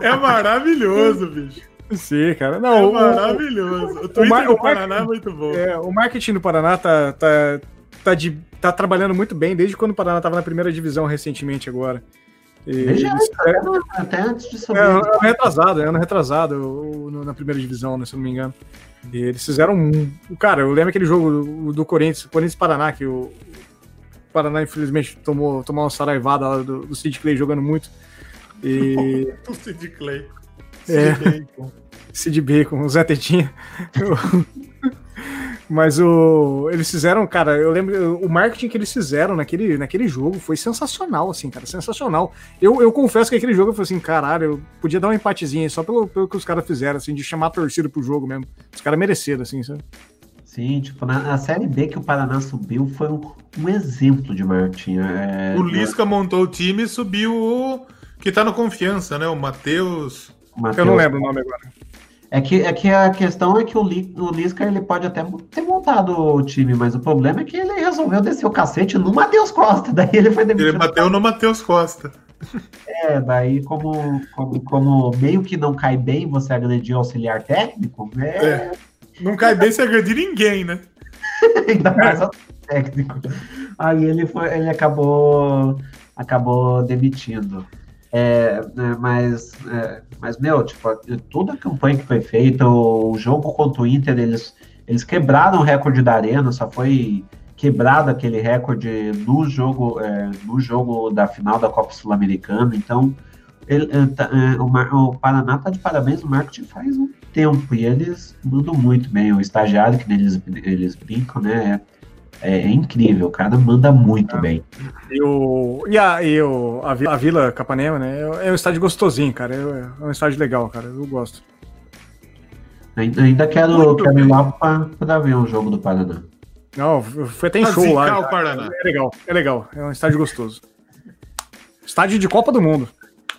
é maravilhoso, bicho. Sim, cara. Não, é maravilhoso. O, o Twitter o do Paraná é muito bom. É, o marketing do Paraná tá, tá, tá de tá trabalhando muito bem desde quando o Paraná estava na primeira divisão recentemente agora. E, desde eles, é, até antes de subir. É, ano retrasado, é ano retrasado na primeira divisão, né, se eu não me engano. E eles fizeram um. Cara, eu lembro aquele jogo do, do Corinthians, Corinthians Paraná, que o, Paraná, infelizmente, tomou, tomou uma saraivada lá do, do Sid Clay jogando muito. E. o Sid Clay. Sid é, Bacon. Sid Bacon, o Zé Tetinha. Mas o, eles fizeram, cara, eu lembro, o marketing que eles fizeram naquele, naquele jogo foi sensacional, assim, cara, sensacional. Eu, eu confesso que aquele jogo eu falei assim, caralho, eu podia dar um empatezinho só pelo, pelo que os caras fizeram, assim, de chamar a torcida pro jogo mesmo. Os caras mereceram, assim, sabe? Sim, tipo, na, na, Série B que o Paraná subiu foi um, um exemplo de marketing. É, o Lisca montou o time e subiu o que tá no confiança, né? O Matheus. Mateus. Eu não lembro o nome agora. É que, é que a questão é que o, Li, o Lisca ele pode até ter montado o time, mas o problema é que ele resolveu descer o cacete no Matheus Costa. Daí ele foi demitido. Ele bateu no Matheus Costa. É, daí como, como, como, meio que não cai bem você agredir o auxiliar técnico, né? É. Não cai bem você agredir ninguém, né? Ainda mais o técnico. Aí ele, foi, ele acabou, acabou demitindo. É, né, mas, é, mas, meu, tipo, toda a campanha que foi feita, o jogo contra o Inter, eles, eles quebraram o recorde da Arena, só foi quebrado aquele recorde no jogo, é, no jogo da final da Copa Sul-Americana. Então, ele, é, tá, é, o, o, Paraná tá de parabéns, o marketing faz um tempo e eles mandam muito bem. O estagiário que eles, eles brincam, né? É, é, incrível, o cara manda muito bem. E, o, e, a, e o, a, Vila, a Vila Capanema, né? É, é um estádio gostosinho, cara. É, é um estádio legal, cara. Eu gosto. Ainda, ainda quero, quero ir lá para ver um jogo do Paraná. Não, foi até em show lá. O Paraná. É legal, é legal. É um estádio gostoso. Estádio de Copa do Mundo.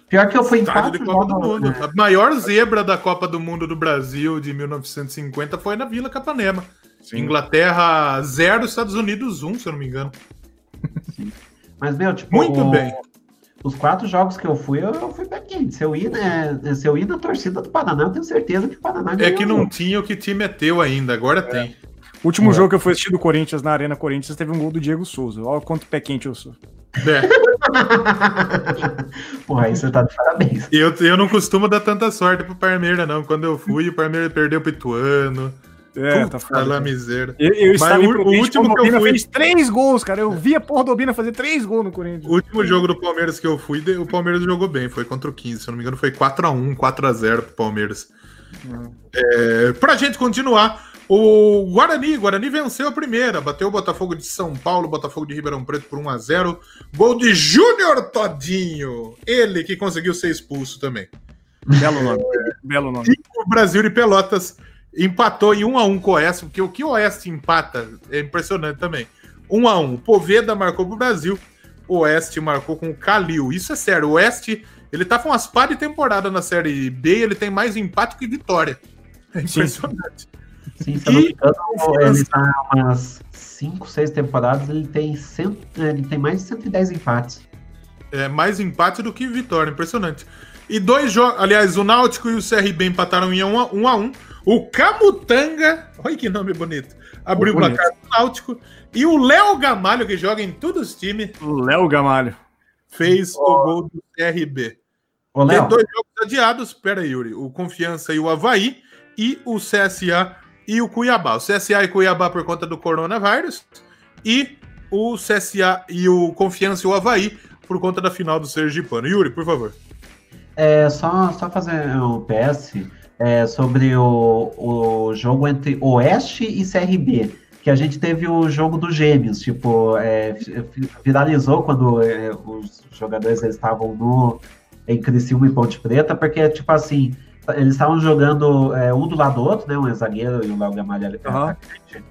Pior que eu fui em Estádio de Copa do Mundo. Né? A maior zebra da Copa do Mundo do Brasil de 1950 foi na Vila Capanema. Sim. Inglaterra 0, Estados Unidos 1, um, se eu não me engano. Sim. Mas, meu, tipo. Muito o... bem. Os quatro jogos que eu fui, eu, eu fui bem Se eu, ir, né, se eu ir na torcida do Paraná, eu tenho certeza que o Paraná É que não tinha o que time é teu ainda, agora é. tem. O último é. jogo que eu fui assistir do Corinthians na Arena Corinthians teve um gol do Diego Souza. Olha quanto pé quente eu sou. É. Porra, aí você tá de parabéns. Eu, eu não costumo dar tanta sorte pro Parmeira, não. Quando eu fui, o Parmeira perdeu pro Ituano. É, Puta, tá foda. miséria. Eu, eu estava o, o último que eu fui... fez três gols, cara. Eu vi a porra do Obina fazer três gols no Corinthians. O último jogo do Palmeiras que eu fui, o Palmeiras jogou bem. Foi contra o 15, se eu não me engano, foi 4x1, 4x0 pro Palmeiras. Hum. É, pra gente continuar, o Guarani, Guarani venceu a primeira, bateu o Botafogo de São Paulo, Botafogo de Ribeirão Preto por 1 a 0. Gol de Júnior Todinho, ele que conseguiu ser expulso também. Belo nome, belo nome. E o Brasil de Pelotas empatou em 1 a 1 com o Oeste, porque o que o Oeste empata é impressionante também. 1 a 1. Poveda marcou pro Brasil, o Oeste marcou com o Calil. Isso é sério, o Oeste, ele tá com umas pá de temporada na Série B, ele tem mais empate que vitória. É impressionante. Sim. Sim, engano, ele tá umas 5, 6 temporadas, ele tem, cento, ele tem mais de 110 empates. É, mais empate do que vitória, impressionante. E dois jogos, aliás, o Náutico e o CRB empataram em 1 a 1. Um a um. O Camutanga, olha que nome bonito, abriu o placar do Náutico. E o Léo Gamalho, que joga em todos os times. O Léo Gamalho. Fez oh. o gol do CRB. Ô, Tem dois jogos adiados, pera Yuri. O Confiança e o Havaí. E o CSA e o Cuiabá. O CSA e Cuiabá por conta do coronavírus e o CSA e o Confiança e o Havaí por conta da final do Sergipano. Yuri, por favor. É, só, só fazer um PS é, sobre o, o jogo entre Oeste e CRB, que a gente teve o jogo dos gêmeos, tipo, é, viralizou quando é, os jogadores estavam no, em Criciúma e Ponte Preta, porque, tipo assim, eles estavam jogando é, um do lado do outro, né? Um zagueiro e o Léo Gamalho ali uhum.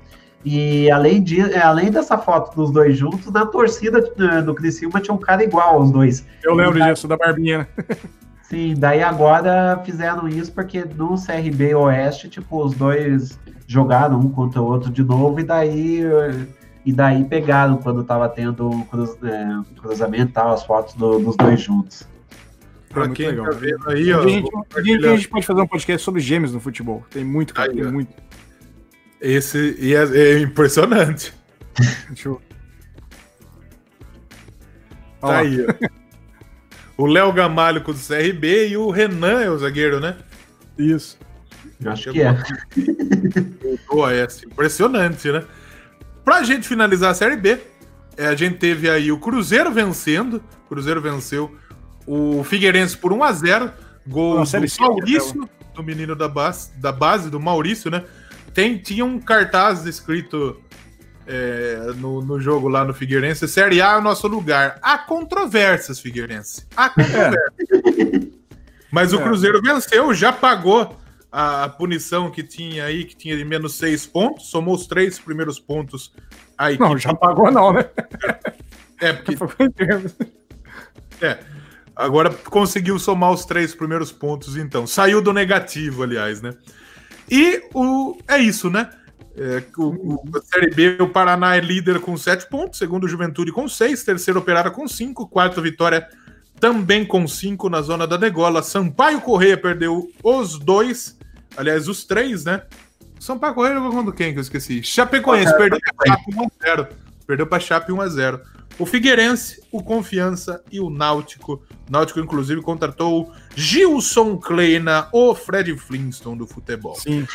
E além, de, é, além dessa foto dos dois juntos, na torcida né, do Criciúma tinha um cara igual aos dois. Eu lembro daí, disso, da barbinha. Sim, daí agora fizeram isso porque no CRB Oeste, tipo, os dois jogaram um contra o outro de novo e daí e daí pegaram quando tava tendo cruz, é, cruzamento tal, as fotos do, dos dois juntos. Pra quem legal. tá vendo aí, ó. A gente, a gente pode fazer um podcast sobre gêmeos no futebol. Tem muito, cara, aí, tem ó. muito. Esse e é, é impressionante. Deixa eu. Tá aí, ó. O Léo Gamalho com o CRB e o Renan é o zagueiro, né? Isso. Acho que é. Boa, é assim, impressionante, né? Pra gente finalizar a Série B, é, a gente teve aí o Cruzeiro vencendo. O Cruzeiro venceu o Figueirense por 1 a 0 Gol do Maurício, do menino da base, da base, do Maurício, né? Tem, tinha um cartaz escrito é, no, no jogo lá no Figueirense: Série A é o nosso lugar. Há controvérsias, Figueirense. Há controvérsias. Mas o é. Cruzeiro venceu, já pagou a, a, punição que tinha aí, que tinha de menos seis pontos, somou os três primeiros pontos aí. Não, já pagou, não, né? É, porque. é. Agora conseguiu somar os três primeiros pontos, então. Saiu do negativo, aliás, né? E o, é isso, né? É, o, o, a Série B, o Paraná é líder com sete pontos, segundo Juventude com seis, terceiro Operário com cinco, quarto Vitória também com cinco na zona da degola. Sampaio Correia perdeu os dois, aliás, os três, né? Sampaio Correia jogou contra quem que eu esqueci? Chapecoense, perdeu para Chape 1x0. Perdeu para Chape 1x0. O Figueirense, o Confiança e o Náutico. O Náutico, inclusive, contratou Gilson Kleina, o Fred Flintstone do futebol. Sim.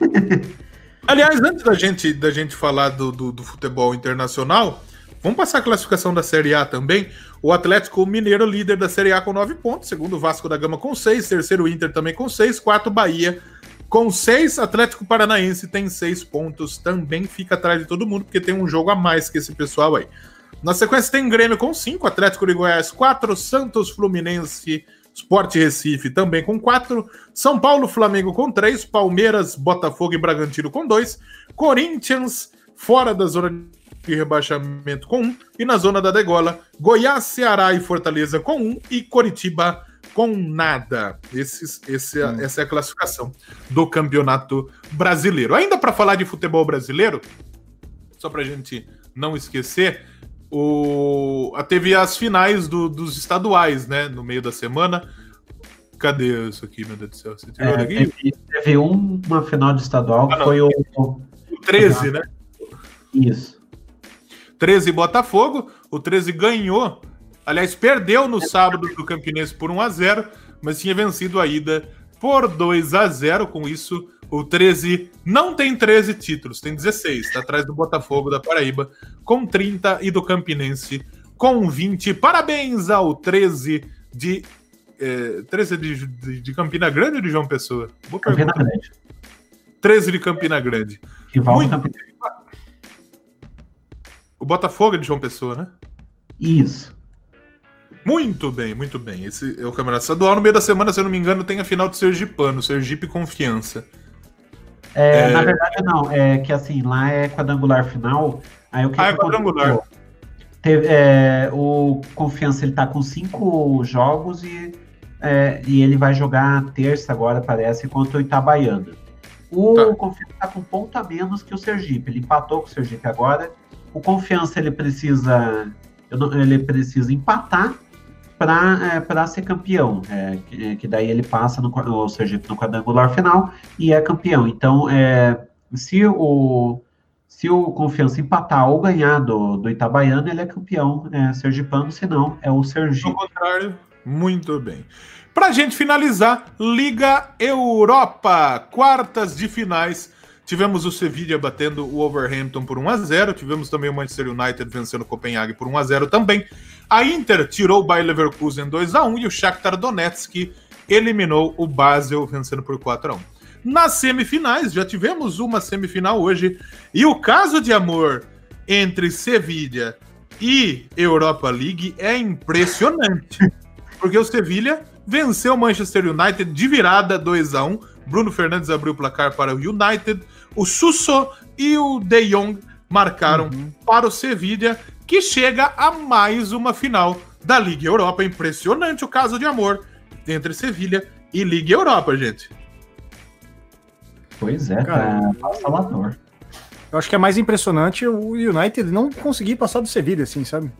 Aliás, antes da gente, da gente falar do, do, do, futebol internacional, vamos passar a classificação da Série A também. O Atlético Mineiro, líder da Série A com 9 pontos, segundo o Vasco da Gama com 6, terceiro Inter também com 6, quarto Bahia com 6, Atlético Paranaense tem 6 pontos, também fica atrás de todo mundo, porque tem um jogo a mais que esse pessoal aí. Na sequência tem Grêmio com 5, Atlético de Goiás 4, Santos Fluminense Sport Recife também com 4, São Paulo, Flamengo com 3, Palmeiras, Botafogo e Bragantino com 2, Corinthians fora da zona de rebaixamento com 1 um, e na zona da degola, Goiás, Ceará e Fortaleza com 1 um, e Coritiba com nada. Esse, esse, hum. Essa é a classificação do Campeonato Brasileiro. Ainda para falar de futebol brasileiro, só para a gente não esquecer, o, teve as finais do, dos estaduais, né? No meio da semana. Cadê isso aqui, meu Deus do céu? Você tirou é, daqui? Teve, teve um, uma final de estadual que ah, foi o, o. 13, né? Isso. 13 Botafogo. O 13 ganhou. Aliás, perdeu no sábado do Campinense por 1 a 0 mas tinha vencido a ida por 2 a 0 Com isso, o 13 não tem 13 títulos, tem 16. Está atrás do Botafogo da Paraíba com 30 e do Campinense com 20. Parabéns ao 13 de. É, 13 de, de, de, Campina Grande ou de João Pessoa? Boa Campina pergunta. Grande. 13 de Campina Grande. Muito... Campina. O Botafogo é de João Pessoa, né? Isso. Muito bem, muito bem. Esse é o Campeonato Estadual. No meio da semana, se eu não me engano, tem a final do Sergipano, Sergipe Confiança. É, é... Na verdade, não. É que assim, lá é quadrangular final. Aí o que ah, é quadrangular. Teve, é, o Confiança ele tá com cinco jogos e, é, e ele vai jogar terça agora, parece, contra o Itabaiana. O tá. Confiança tá com ponto a menos que o Sergipe. Ele empatou com o Sergipe agora. O Confiança ele precisa ele precisa empatar para é, ser campeão, é, que, que, daí ele passa no, ou no quadrangular final e é campeão. Então, é, se o se o Confiança empatar ou ganhar do, do Itabaiana, ele é campeão é, sergipano, se não, é o Sergipe. Ao contrário, muito bem. Para gente finalizar, Liga Europa, quartas de finais Tivemos o Sevilla batendo o Overhampton por 1 a 0 tivemos também o Manchester United vencendo o Copenhague por 1 a 0 também. A Inter tirou o Bayer Leverkusen 2 a 1 e o Shakhtar Donetsk eliminou o Basel vencendo por 4 a 1. Nas semifinais, já tivemos uma semifinal hoje, e o caso de amor entre Sevilla e Europa League é impressionante. Porque o Sevilla venceu o Manchester United de virada 2 a 1 Bruno Fernandes abriu o placar para o United. O Susso e o De Jong marcaram uhum. para o Sevilla, que chega a mais uma final da Liga Europa. Impressionante o caso de amor entre Sevilha e Liga Europa, gente. Pois é, cara. Tá. Eu acho que é mais impressionante o United não conseguir passar do Sevilla, assim, sabe?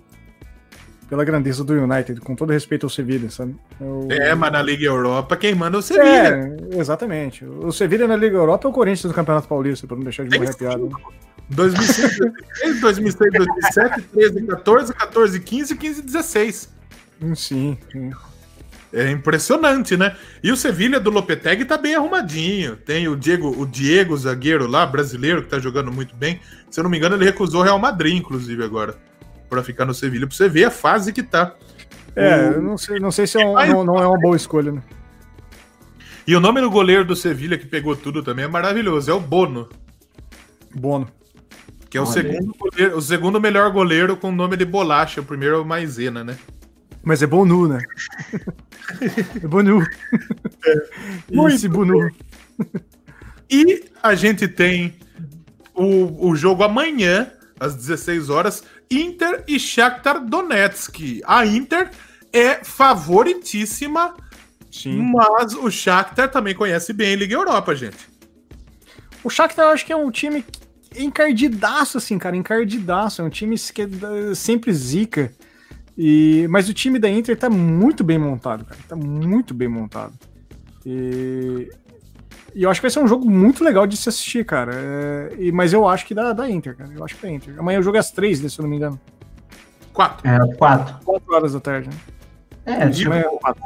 pela grandeza do United, com todo respeito ao Sevilla, sabe? Eu... É, mas na Liga Europa quem manda é o Sevilla. É, exatamente. O Sevilla na Liga Europa é o Corinthians do Campeonato Paulista, para não deixar de morrer a piada. 2006, 2006, 2007, 13, 14, 14, 15, 15, 16. Sim, sim. É impressionante, né? E o Sevilha do Lopetegui tá bem arrumadinho. Tem o Diego, o Diego zagueiro lá, brasileiro, que tá jogando muito bem. Se eu não me engano, ele recusou o Real Madrid, inclusive, agora para ficar no Sevilha, para você ver a fase que tá. É, o... não sei, não sei se é um, não, não, é uma boa escolha, né? E o nome do goleiro do Sevilha que pegou tudo também é maravilhoso, é o Bono. Bono. Que é o segundo, goleiro, o segundo melhor goleiro com o nome de bolacha. O primeiro é o Maisena, né? Mas é Bonu, né? é Bonu. É. Esse Bonu. E a gente tem o, o jogo amanhã, às 16 horas, Inter e Shakhtar Donetsk. A Inter é favoritíssima, Sim. mas o Shakhtar também conhece bem a Liga Europa, gente. O Shakhtar eu acho que é um time encardidaço, assim, cara, encardidaço. É um time que é sempre zica. E, mas o time da Inter tá muito bem montado, cara. Tá muito bem montado. E, e eu acho que vai ser um jogo muito legal de se assistir, cara. É, e, mas eu acho que dá da Inter, cara. Eu acho que da Inter. Amanhã o jogo é às três, né, se eu não me engano. Quatro. É, quatro. Quatro horas da tarde, né? É, tipo, é, quatro,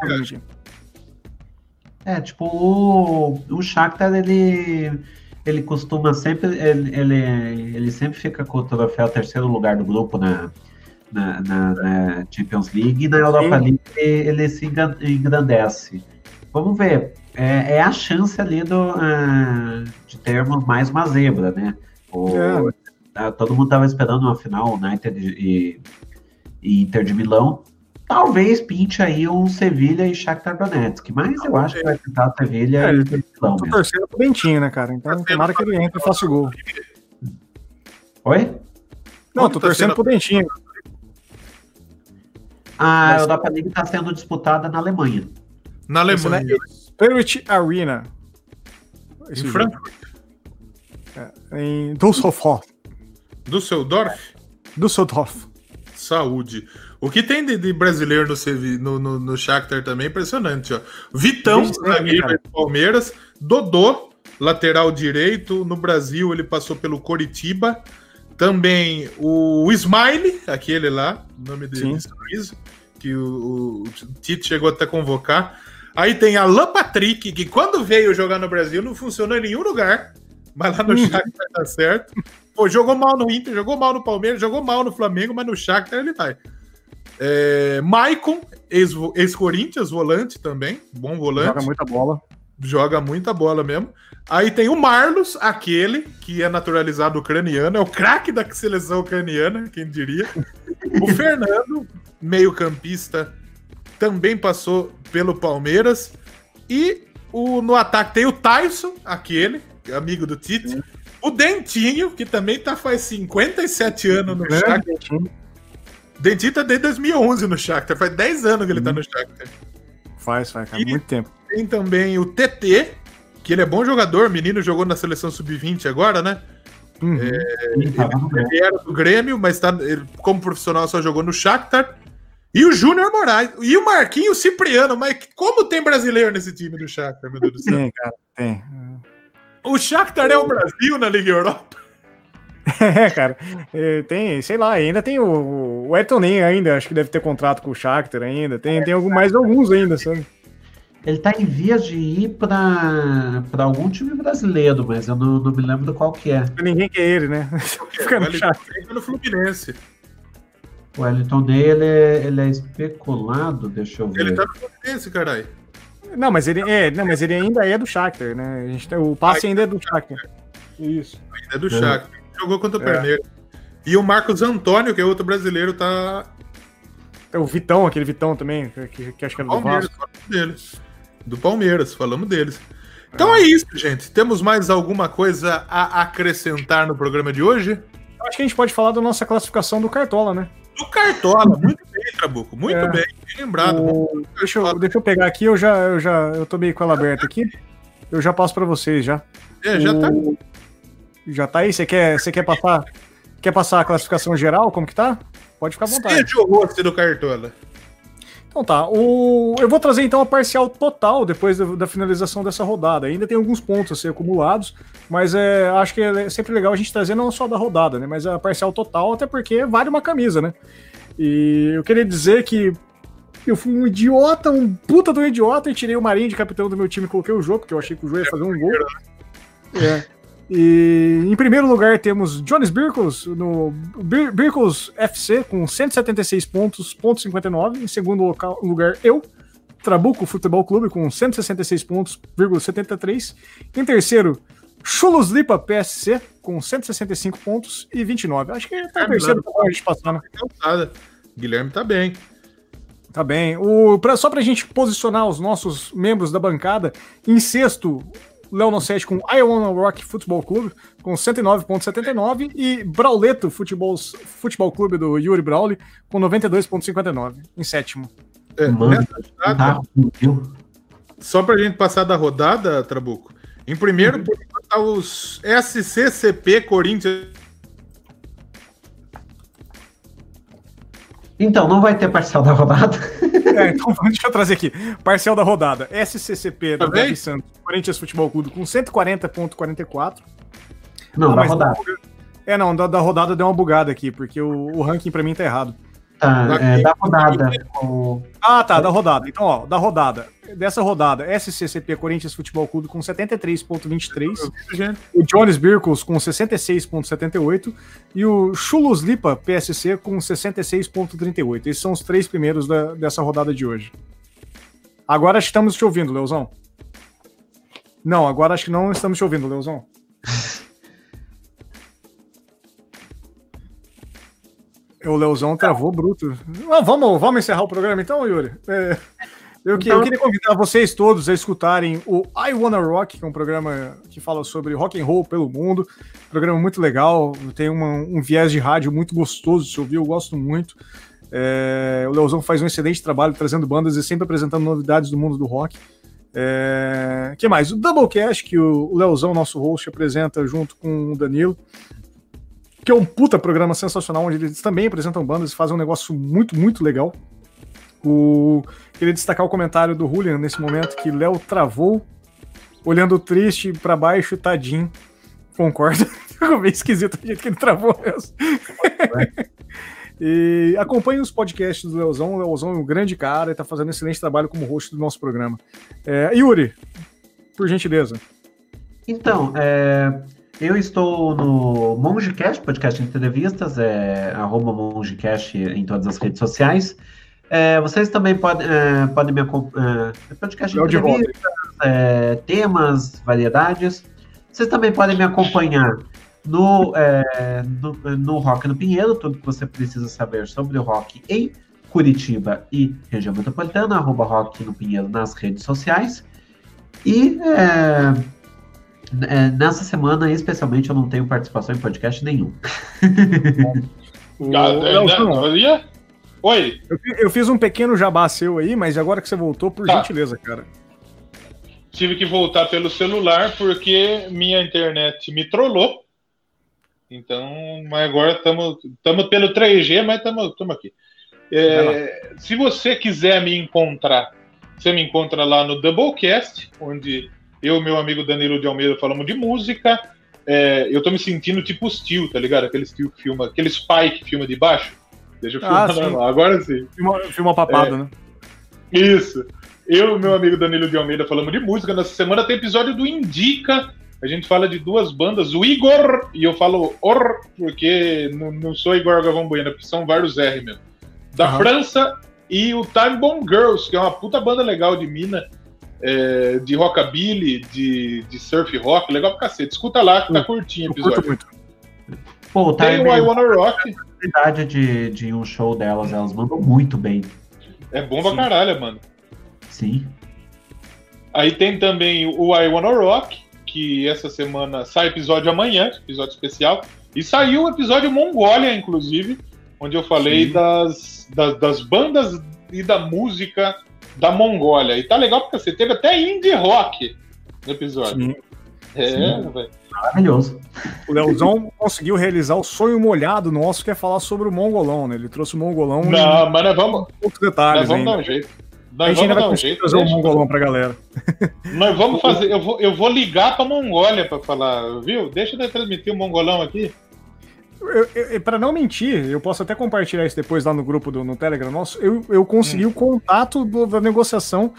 é, tipo, o, o Shakhtar, ele ele costuma sempre ele, ele, ele, sempre fica com o troféu terceiro lugar do grupo na, na, na, na Champions League e na Europa Sim. League ele se engrandece. Vamos ver, é, é a chance ali do, uh, de termos mais uma zebra, né? O, é. Todo mundo estava esperando uma final United e, e Inter de Milão. Talvez pinte aí um Sevilha e Shakhtar Donetsk, mas eu acho que vai tentar Sevilha é, e. Tô torcendo pro Bentinho, né, cara? Então tomara que ele entre e faça o gol. Oi? Não, tô torcendo pro Bentinho. A Europa League está sendo disputada na Alemanha. Na Alemanha. Spirit Arena. Esse em Frankfurt? É, em Düsseldorf. Düsseldorf? Düsseldorf. Saúde. O que tem de, de brasileiro no, no, no, Shakhtar também é impressionante, ó. Vitão, zagueiro do Palmeiras. Dodô, lateral direito. No Brasil, ele passou pelo Coritiba. Também o Smile, aquele lá, o nome dele Sorriso, que o, o Tite chegou até a convocar. Aí tem Alan Patrick, que quando veio jogar no Brasil não funcionou em nenhum lugar, mas lá no uhum. Shakhtar tá certo. Pô, jogou mal no Inter, jogou mal no Palmeiras, jogou mal no Flamengo, mas no Shakhtar ele vai. É, Maicon, ex-Corinthians, volante também, bom volante. Joga muita bola. Joga muita bola mesmo. Aí tem o Marlos, aquele que é naturalizado ucraniano, é o craque da seleção ucraniana, quem diria. O Fernando, meio-campista também passou pelo Palmeiras. E o, no ataque tem o Tyson, aquele, amigo do Tite. O Dentinho, que também tá faz 57 anos no é, Shakhtar. Dentinho tá desde 2011 no Shakhtar, faz 10 anos que ele tá no Shakhtar. Faz, faz, faz muito tempo. Tem também o TT, que ele é bom jogador, menino jogou na seleção sub-20 agora, né? Uhum. É, ele, ele, era do Grêmio, mas tá, ele, como profissional só jogou no Shakhtar. E o Júnior Moraes. E o Marquinhos Cipriano. Mas como tem brasileiro nesse time do Shakhtar, meu Deus do céu? Tem, cara, tem. O Shakhtar é o Brasil na Liga Europa? É, cara. É, tem, sei lá, ainda tem o, o Ayrton Nem ainda, acho que deve ter contrato com o Shakhtar ainda. Tem, tem algum, mais alguns ainda, sabe? Ele tá em vias de ir para algum time brasileiro, mas eu não, não me lembro qual que é. Ninguém quer ele, né? Fica no, Shakhtar. no Fluminense. O Wellington Day, ele é, ele é especulado, deixa eu ver. Ele tá no Fluminense, caralho. Não, mas ele é, não, mas ele ainda é do Shakhtar, né? A gente, o passe ainda é do Shakhtar. Isso. Ainda é do Shakhtar. Jogou contra o é. Perneiro. E o Marcos Antônio, que é outro brasileiro, tá. É o Vitão, aquele Vitão também, que, que acho que era do Palmeiras, Vasco. Deles. Do Palmeiras, falamos deles. Então é. é isso, gente. Temos mais alguma coisa a acrescentar no programa de hoje? Acho que a gente pode falar da nossa classificação do Cartola, né? Do Cartola, muito bem, Trabuco, muito é, bem, bem lembrado. O... Deixa, eu, deixa eu pegar aqui, eu já, eu já, eu tô meio com ela aberta aqui. Eu já passo para vocês já. É, já tá. Já tá aí? Você quer, você quer passar? Quer passar a classificação geral? Como que tá? Pode ficar à vontade. Seja o rosto do Cartola. Então tá, o... eu vou trazer então a parcial total depois da, finalização dessa rodada. Ainda tem alguns pontos a ser acumulados, mas é, acho que é sempre legal a gente trazer não só da rodada, né, mas a parcial total, até porque vale uma camisa, né? E eu queria dizer que eu fui um idiota, um puta do idiota, e tirei o Marinho de capitão do meu time e coloquei o jogo, porque eu achei que o jogo ia fazer um gol. É. E em primeiro lugar temos Jones Birkles no Bir Birkles FC com 176 pontos, ponto 59. Em segundo local, lugar, eu, Trabuco Futebol Clube com 166 pontos, 73. Em terceiro, Chulos Lipa PSC com 165 pontos e 29. Acho que tá é, terceiro pra a gente passar, né? Guilherme tá bem. Tá bem. O, pra, só pra gente posicionar os nossos membros da bancada, em sexto, Léo 7 com Iowa Rock Futebol Clube com 109.79 e Brauleto Futebol, Futebol Clube do Yuri Brauli com 92.59 em sétimo. É, Mano, rodada, tá, só pra gente passar da rodada, Trabuco. Em primeiro, por enquanto, tá os SCCP Corinthians. Então, não vai ter parcial da rodada. É, então deixa eu trazer aqui. Parcial da rodada. SCCP do Tá? Gabi Santos, Corinthians Futebol Clube com 140,44. Não, Ah, da rodada. É, não, da, da rodada deu uma bugada aqui, porque o, o ranking pra mim tá errado. Tá, é, da rodada. Ah, tá, da rodada. Então, ó, da rodada. Dessa rodada, SCCP Corinthians Futebol Clube com 73,23. Gente, O Jones Birkles com 66,78 e o Chulos Lipa PSC com 66,38. Esses são os três primeiros da- dessa rodada de hoje. Agora acho que estamos te ouvindo, Leozão. Não, agora acho que não estamos te ouvindo, Leozão. O Leozão travou bruto. Ah, vamos, vamos encerrar o programa então, Yuri? É, eu, que- eu Então- queria convidar vocês todos a escutarem o I Wanna Rock, que é um programa que fala sobre rock and roll pelo mundo. Programa muito legal, tem uma- um viés de rádio muito gostoso de se ouvir, eu gosto muito. É, o Leozão faz um excelente trabalho trazendo bandas e sempre apresentando novidades do mundo do rock. É, que mais? O Doublecast, que o Leozão, nosso host, apresenta junto com o Danilo que é um puta programa sensacional, onde eles também apresentam bandas e fazem um negócio muito, muito legal. O... Queria destacar o comentário do Julian nesse momento, que Léo travou, olhando triste pra baixo, tadinho. Concordo. Ficou bem esquisito o jeito que ele travou mesmo. e acompanhe os podcasts do Leozão. O Leozão é um grande cara e tá fazendo um excelente trabalho como host do nosso programa. É, Yuri, por gentileza. Então, é, eu estou no MongeCast, podcast de entrevistas, é arroba MongeCast em todas as redes sociais. É, vocês também podem, é, podem me acompanhar. É, podcast de entrevistas, é, temas, variedades. Vocês também podem me acompanhar no, é, no, no Rock no Pinheiro, tudo que você precisa saber sobre o rock em Curitiba e região metropolitana, arroba Rock no Pinheiro nas redes sociais. E é, é, nessa semana, especialmente, eu não tenho participação em podcast nenhum. Ah, Leozão, né? Oi, eu, eu fiz um pequeno jabá seu aí, mas agora que você voltou, por Tá. gentileza, cara. tive que voltar pelo celular porque minha internet me trollou. Então, mas agora estamos pelo 3G, mas estamos aqui. É, se você quiser me encontrar, você me encontra lá no Doublecast, onde eu e meu amigo Danilo de Almeida falamos de música. É, eu tô me sentindo tipo os tio, tá ligado? Aqueles tio que filma, aqueles pai que filma de baixo. Deixa eu Ah, filmar sim. normal. Agora sim. Filma, filma papado, É. né? Isso. Eu e meu amigo Danilo de Almeida falamos de música. Nessa semana tem episódio do Indica. A gente fala de duas bandas, o Igor, e eu falo Or, porque não, não sou Igor Gavão Bueno, porque são vários R mesmo. Da Aham. França, e o Time Bomb Girls, que é uma puta banda legal de mina, é, de rockabilly, de, de surf rock, legal pra cacete. Escuta lá que tá curtinho o episódio. muito. Pô, tá Tem o I Wanna Rock, oportunidade de, de um show delas, elas mandam muito bem. é bom pra Sim. caralho, mano. Sim. Aí tem também o I Wanna Rock, que essa semana sai episódio amanhã, episódio especial. E saiu o episódio Mongólia, inclusive, onde eu falei das, das, das bandas e da música da Mongólia. E tá legal porque você teve até indie rock no episódio. Sim. É, Sim. Maravilhoso. O Leozão conseguiu realizar o sonho molhado nosso, que é falar sobre o mongolão, né? Ele trouxe o mongolão Não, mas nós vamos, poucos detalhes nós vamos ainda. dar um jeito. A Nós gente ainda vamos vai dar um jeito. trazer o deixa. mongolão pra galera. Nós vamos fazer. Eu vou, eu vou ligar pra Mongólia pra falar, viu? Deixa eu transmitir o mongolão aqui. Pra não mentir, eu posso até compartilhar isso depois lá no grupo do no Telegram nosso. Eu, eu consegui Hum. o contato do- da negociação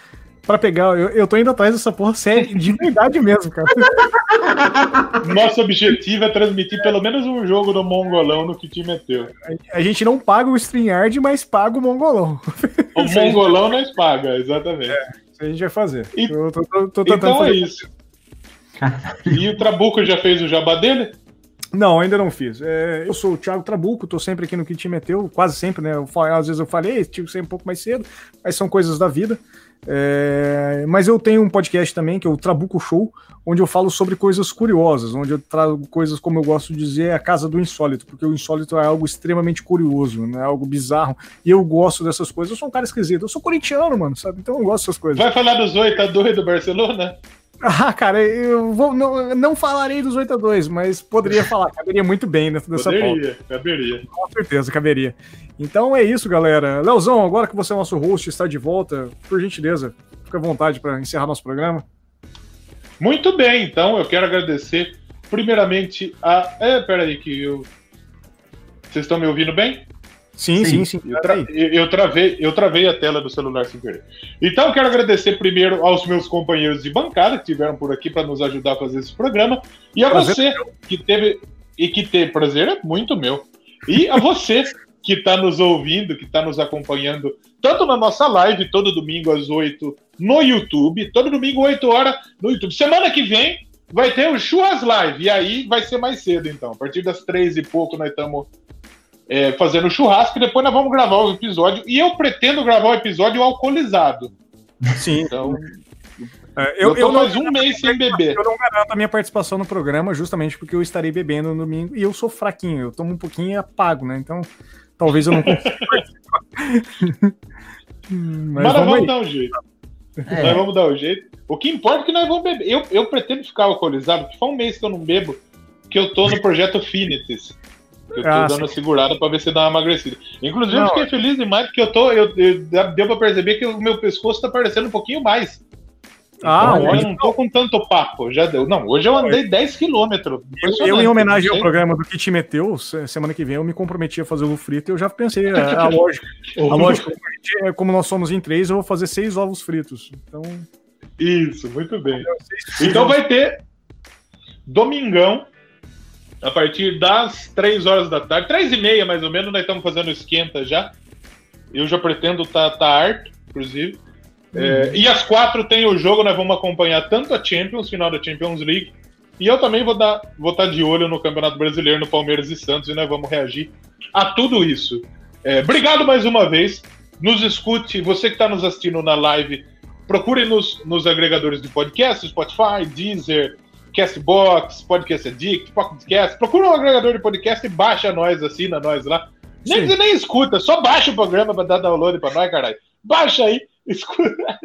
pra pegar. Eu, eu tô indo atrás dessa porra sério, de verdade mesmo, cara. Nosso objetivo é transmitir pelo menos um jogo do Mongolão no que time é teu. A gente não paga o StreamYard, mas paga o mongolão. O. Mongolão nós paga, exatamente. Isso a gente vai fazer. E- tô, tô- tô então é fazer. isso. E o Trabuco já fez o jabá dele? Não, ainda não fiz. É, eu sou o Thiago Trabuco, tô sempre aqui no Que Te Meteu, quase sempre, né? Eu, às vezes eu falei, estive sempre um pouco mais cedo, mas são coisas da vida. É, mas eu tenho um podcast também, que é o Trabuco Show, onde eu falo sobre coisas curiosas, onde eu trago coisas, como eu gosto de dizer, a casa do insólito, porque o insólito é algo extremamente curioso, né? Algo bizarro. E eu gosto dessas coisas. Eu sou um cara esquisito. Eu sou corintiano, mano, sabe? Então eu gosto dessas coisas. Vai falar dos oito a dois do Barcelona? Ah, cara, eu vou, não, não falarei dos 8 a 2 mas poderia falar, caberia muito bem dentro dessa poderia, pauta. Caberia, Com certeza, caberia. Então é isso, galera. Leozão, agora que você é nosso host, está de volta, por gentileza, fica à vontade para encerrar nosso programa. Muito bem, então eu quero agradecer primeiramente a. É, peraí, que eu. Vocês estão me ouvindo bem? Sim, sim, sim. Eu, tra eu, travei, eu travei a tela do celular sem querer. Então, eu quero agradecer primeiro aos meus companheiros de bancada que estiveram por aqui para nos ajudar a fazer esse programa. E a prazer você que teve. E que teve. Prazer é muito meu. E a você que está nos ouvindo, que está nos acompanhando, tanto na nossa live, todo domingo às 8 no YouTube, todo domingo, 8 horas no YouTube. Semana que vem vai ter o Churras Live, e aí vai ser mais cedo, então. A partir das três e pouco nós estamos é, fazendo churrasco e depois nós vamos gravar o episódio. E eu pretendo gravar o episódio alcoolizado. Sim. Então. É, eu, eu, eu não, um mês sem beber. Eu não garanto a minha participação no programa, justamente porque eu estarei bebendo no domingo e eu sou fraquinho, eu tomo um pouquinho e apago, né? Então, talvez eu não consiga Mas, Mas vamos, vamos dar um jeito. É. Nós vamos dar um jeito. O que importa é que nós vamos beber. Eu, eu pretendo ficar alcoolizado, porque foi um mês que eu não bebo, que eu tô no projeto Finities. Eu tô ah, dando sim. segurada pra ver se dá uma emagrecida. Inclusive, não, eu fiquei feliz demais porque eu tô. Eu, eu, deu pra perceber que o meu pescoço tá parecendo um pouquinho mais. Ah, então, hoje eu não tô com tanto papo. Já deu. Não, hoje eu andei 10 quilômetros. Eu, eu, em homenagem ao programa do que te meteu, semana que vem eu me comprometi a fazer o frito e eu já pensei, a, a lógica. a lógica, como nós somos em três, eu vou fazer seis ovos fritos. Então. Isso, muito bem. Então vai ter domingão, a partir das 3 horas da tarde, 3 e meia mais ou menos, nós estamos fazendo esquenta já. Eu já pretendo estar tá, tá harto, inclusive. Uhum. É, e às quatro tem o jogo, nós vamos acompanhar tanto a Champions, final da Champions League, e eu também vou dar, vou estar tá de olho no Campeonato Brasileiro, no Palmeiras e Santos, e nós vamos reagir a tudo isso. É, obrigado mais uma vez. Nos escute, você que está nos assistindo na live, procure nos, nos agregadores de podcast, Spotify, Deezer, Castbox, Podcast Addict, Podcast. Procura um agregador de podcast e baixa nós, assina nós lá. Nem, nem escuta, só baixa o programa para dar download para nós, caralho. Baixa aí, escuta.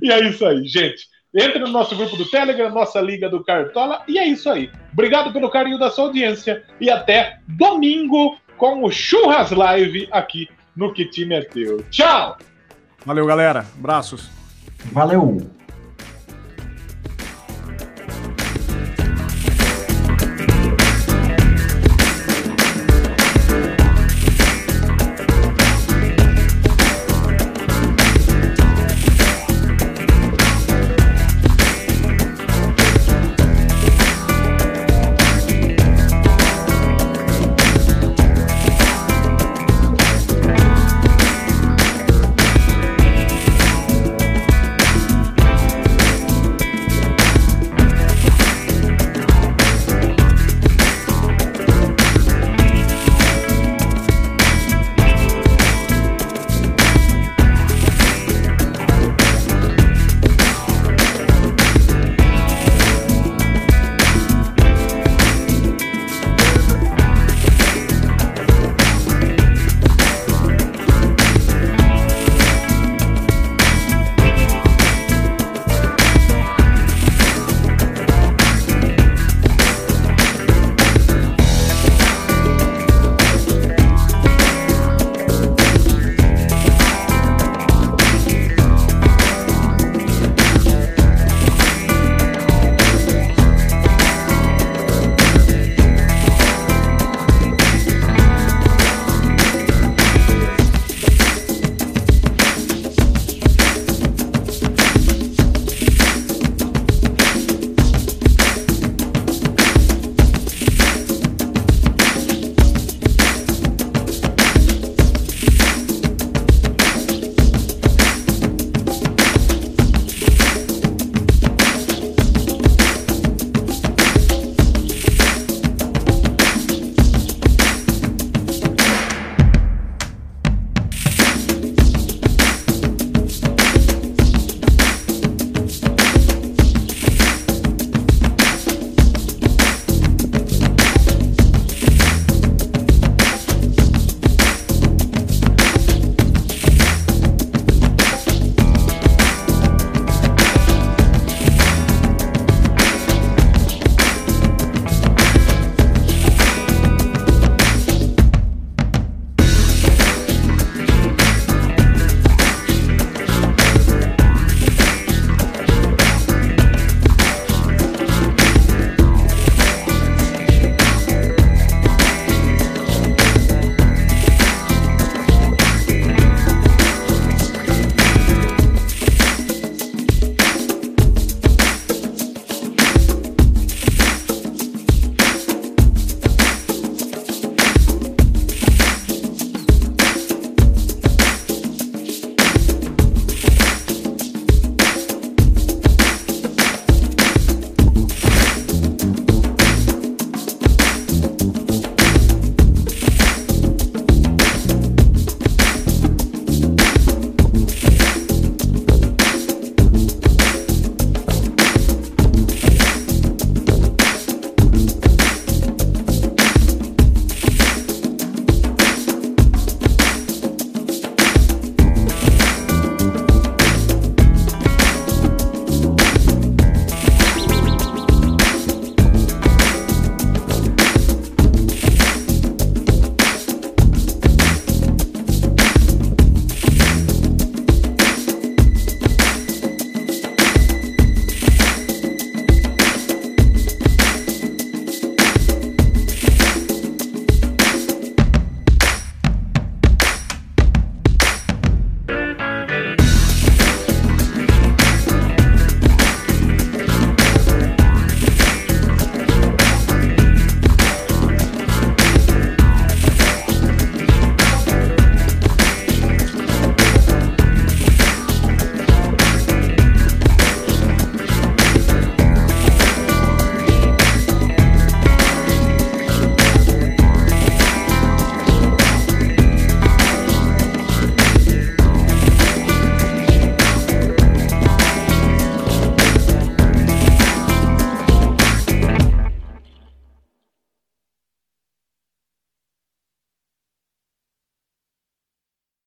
E é isso aí, gente. Entre no nosso grupo do Telegram, nossa Liga do Cartola. E é isso aí. Obrigado pelo carinho da sua audiência. E até domingo com o Churras Live aqui no Que Time é Teu. Tchau! Valeu, galera. Abraços. Valeu!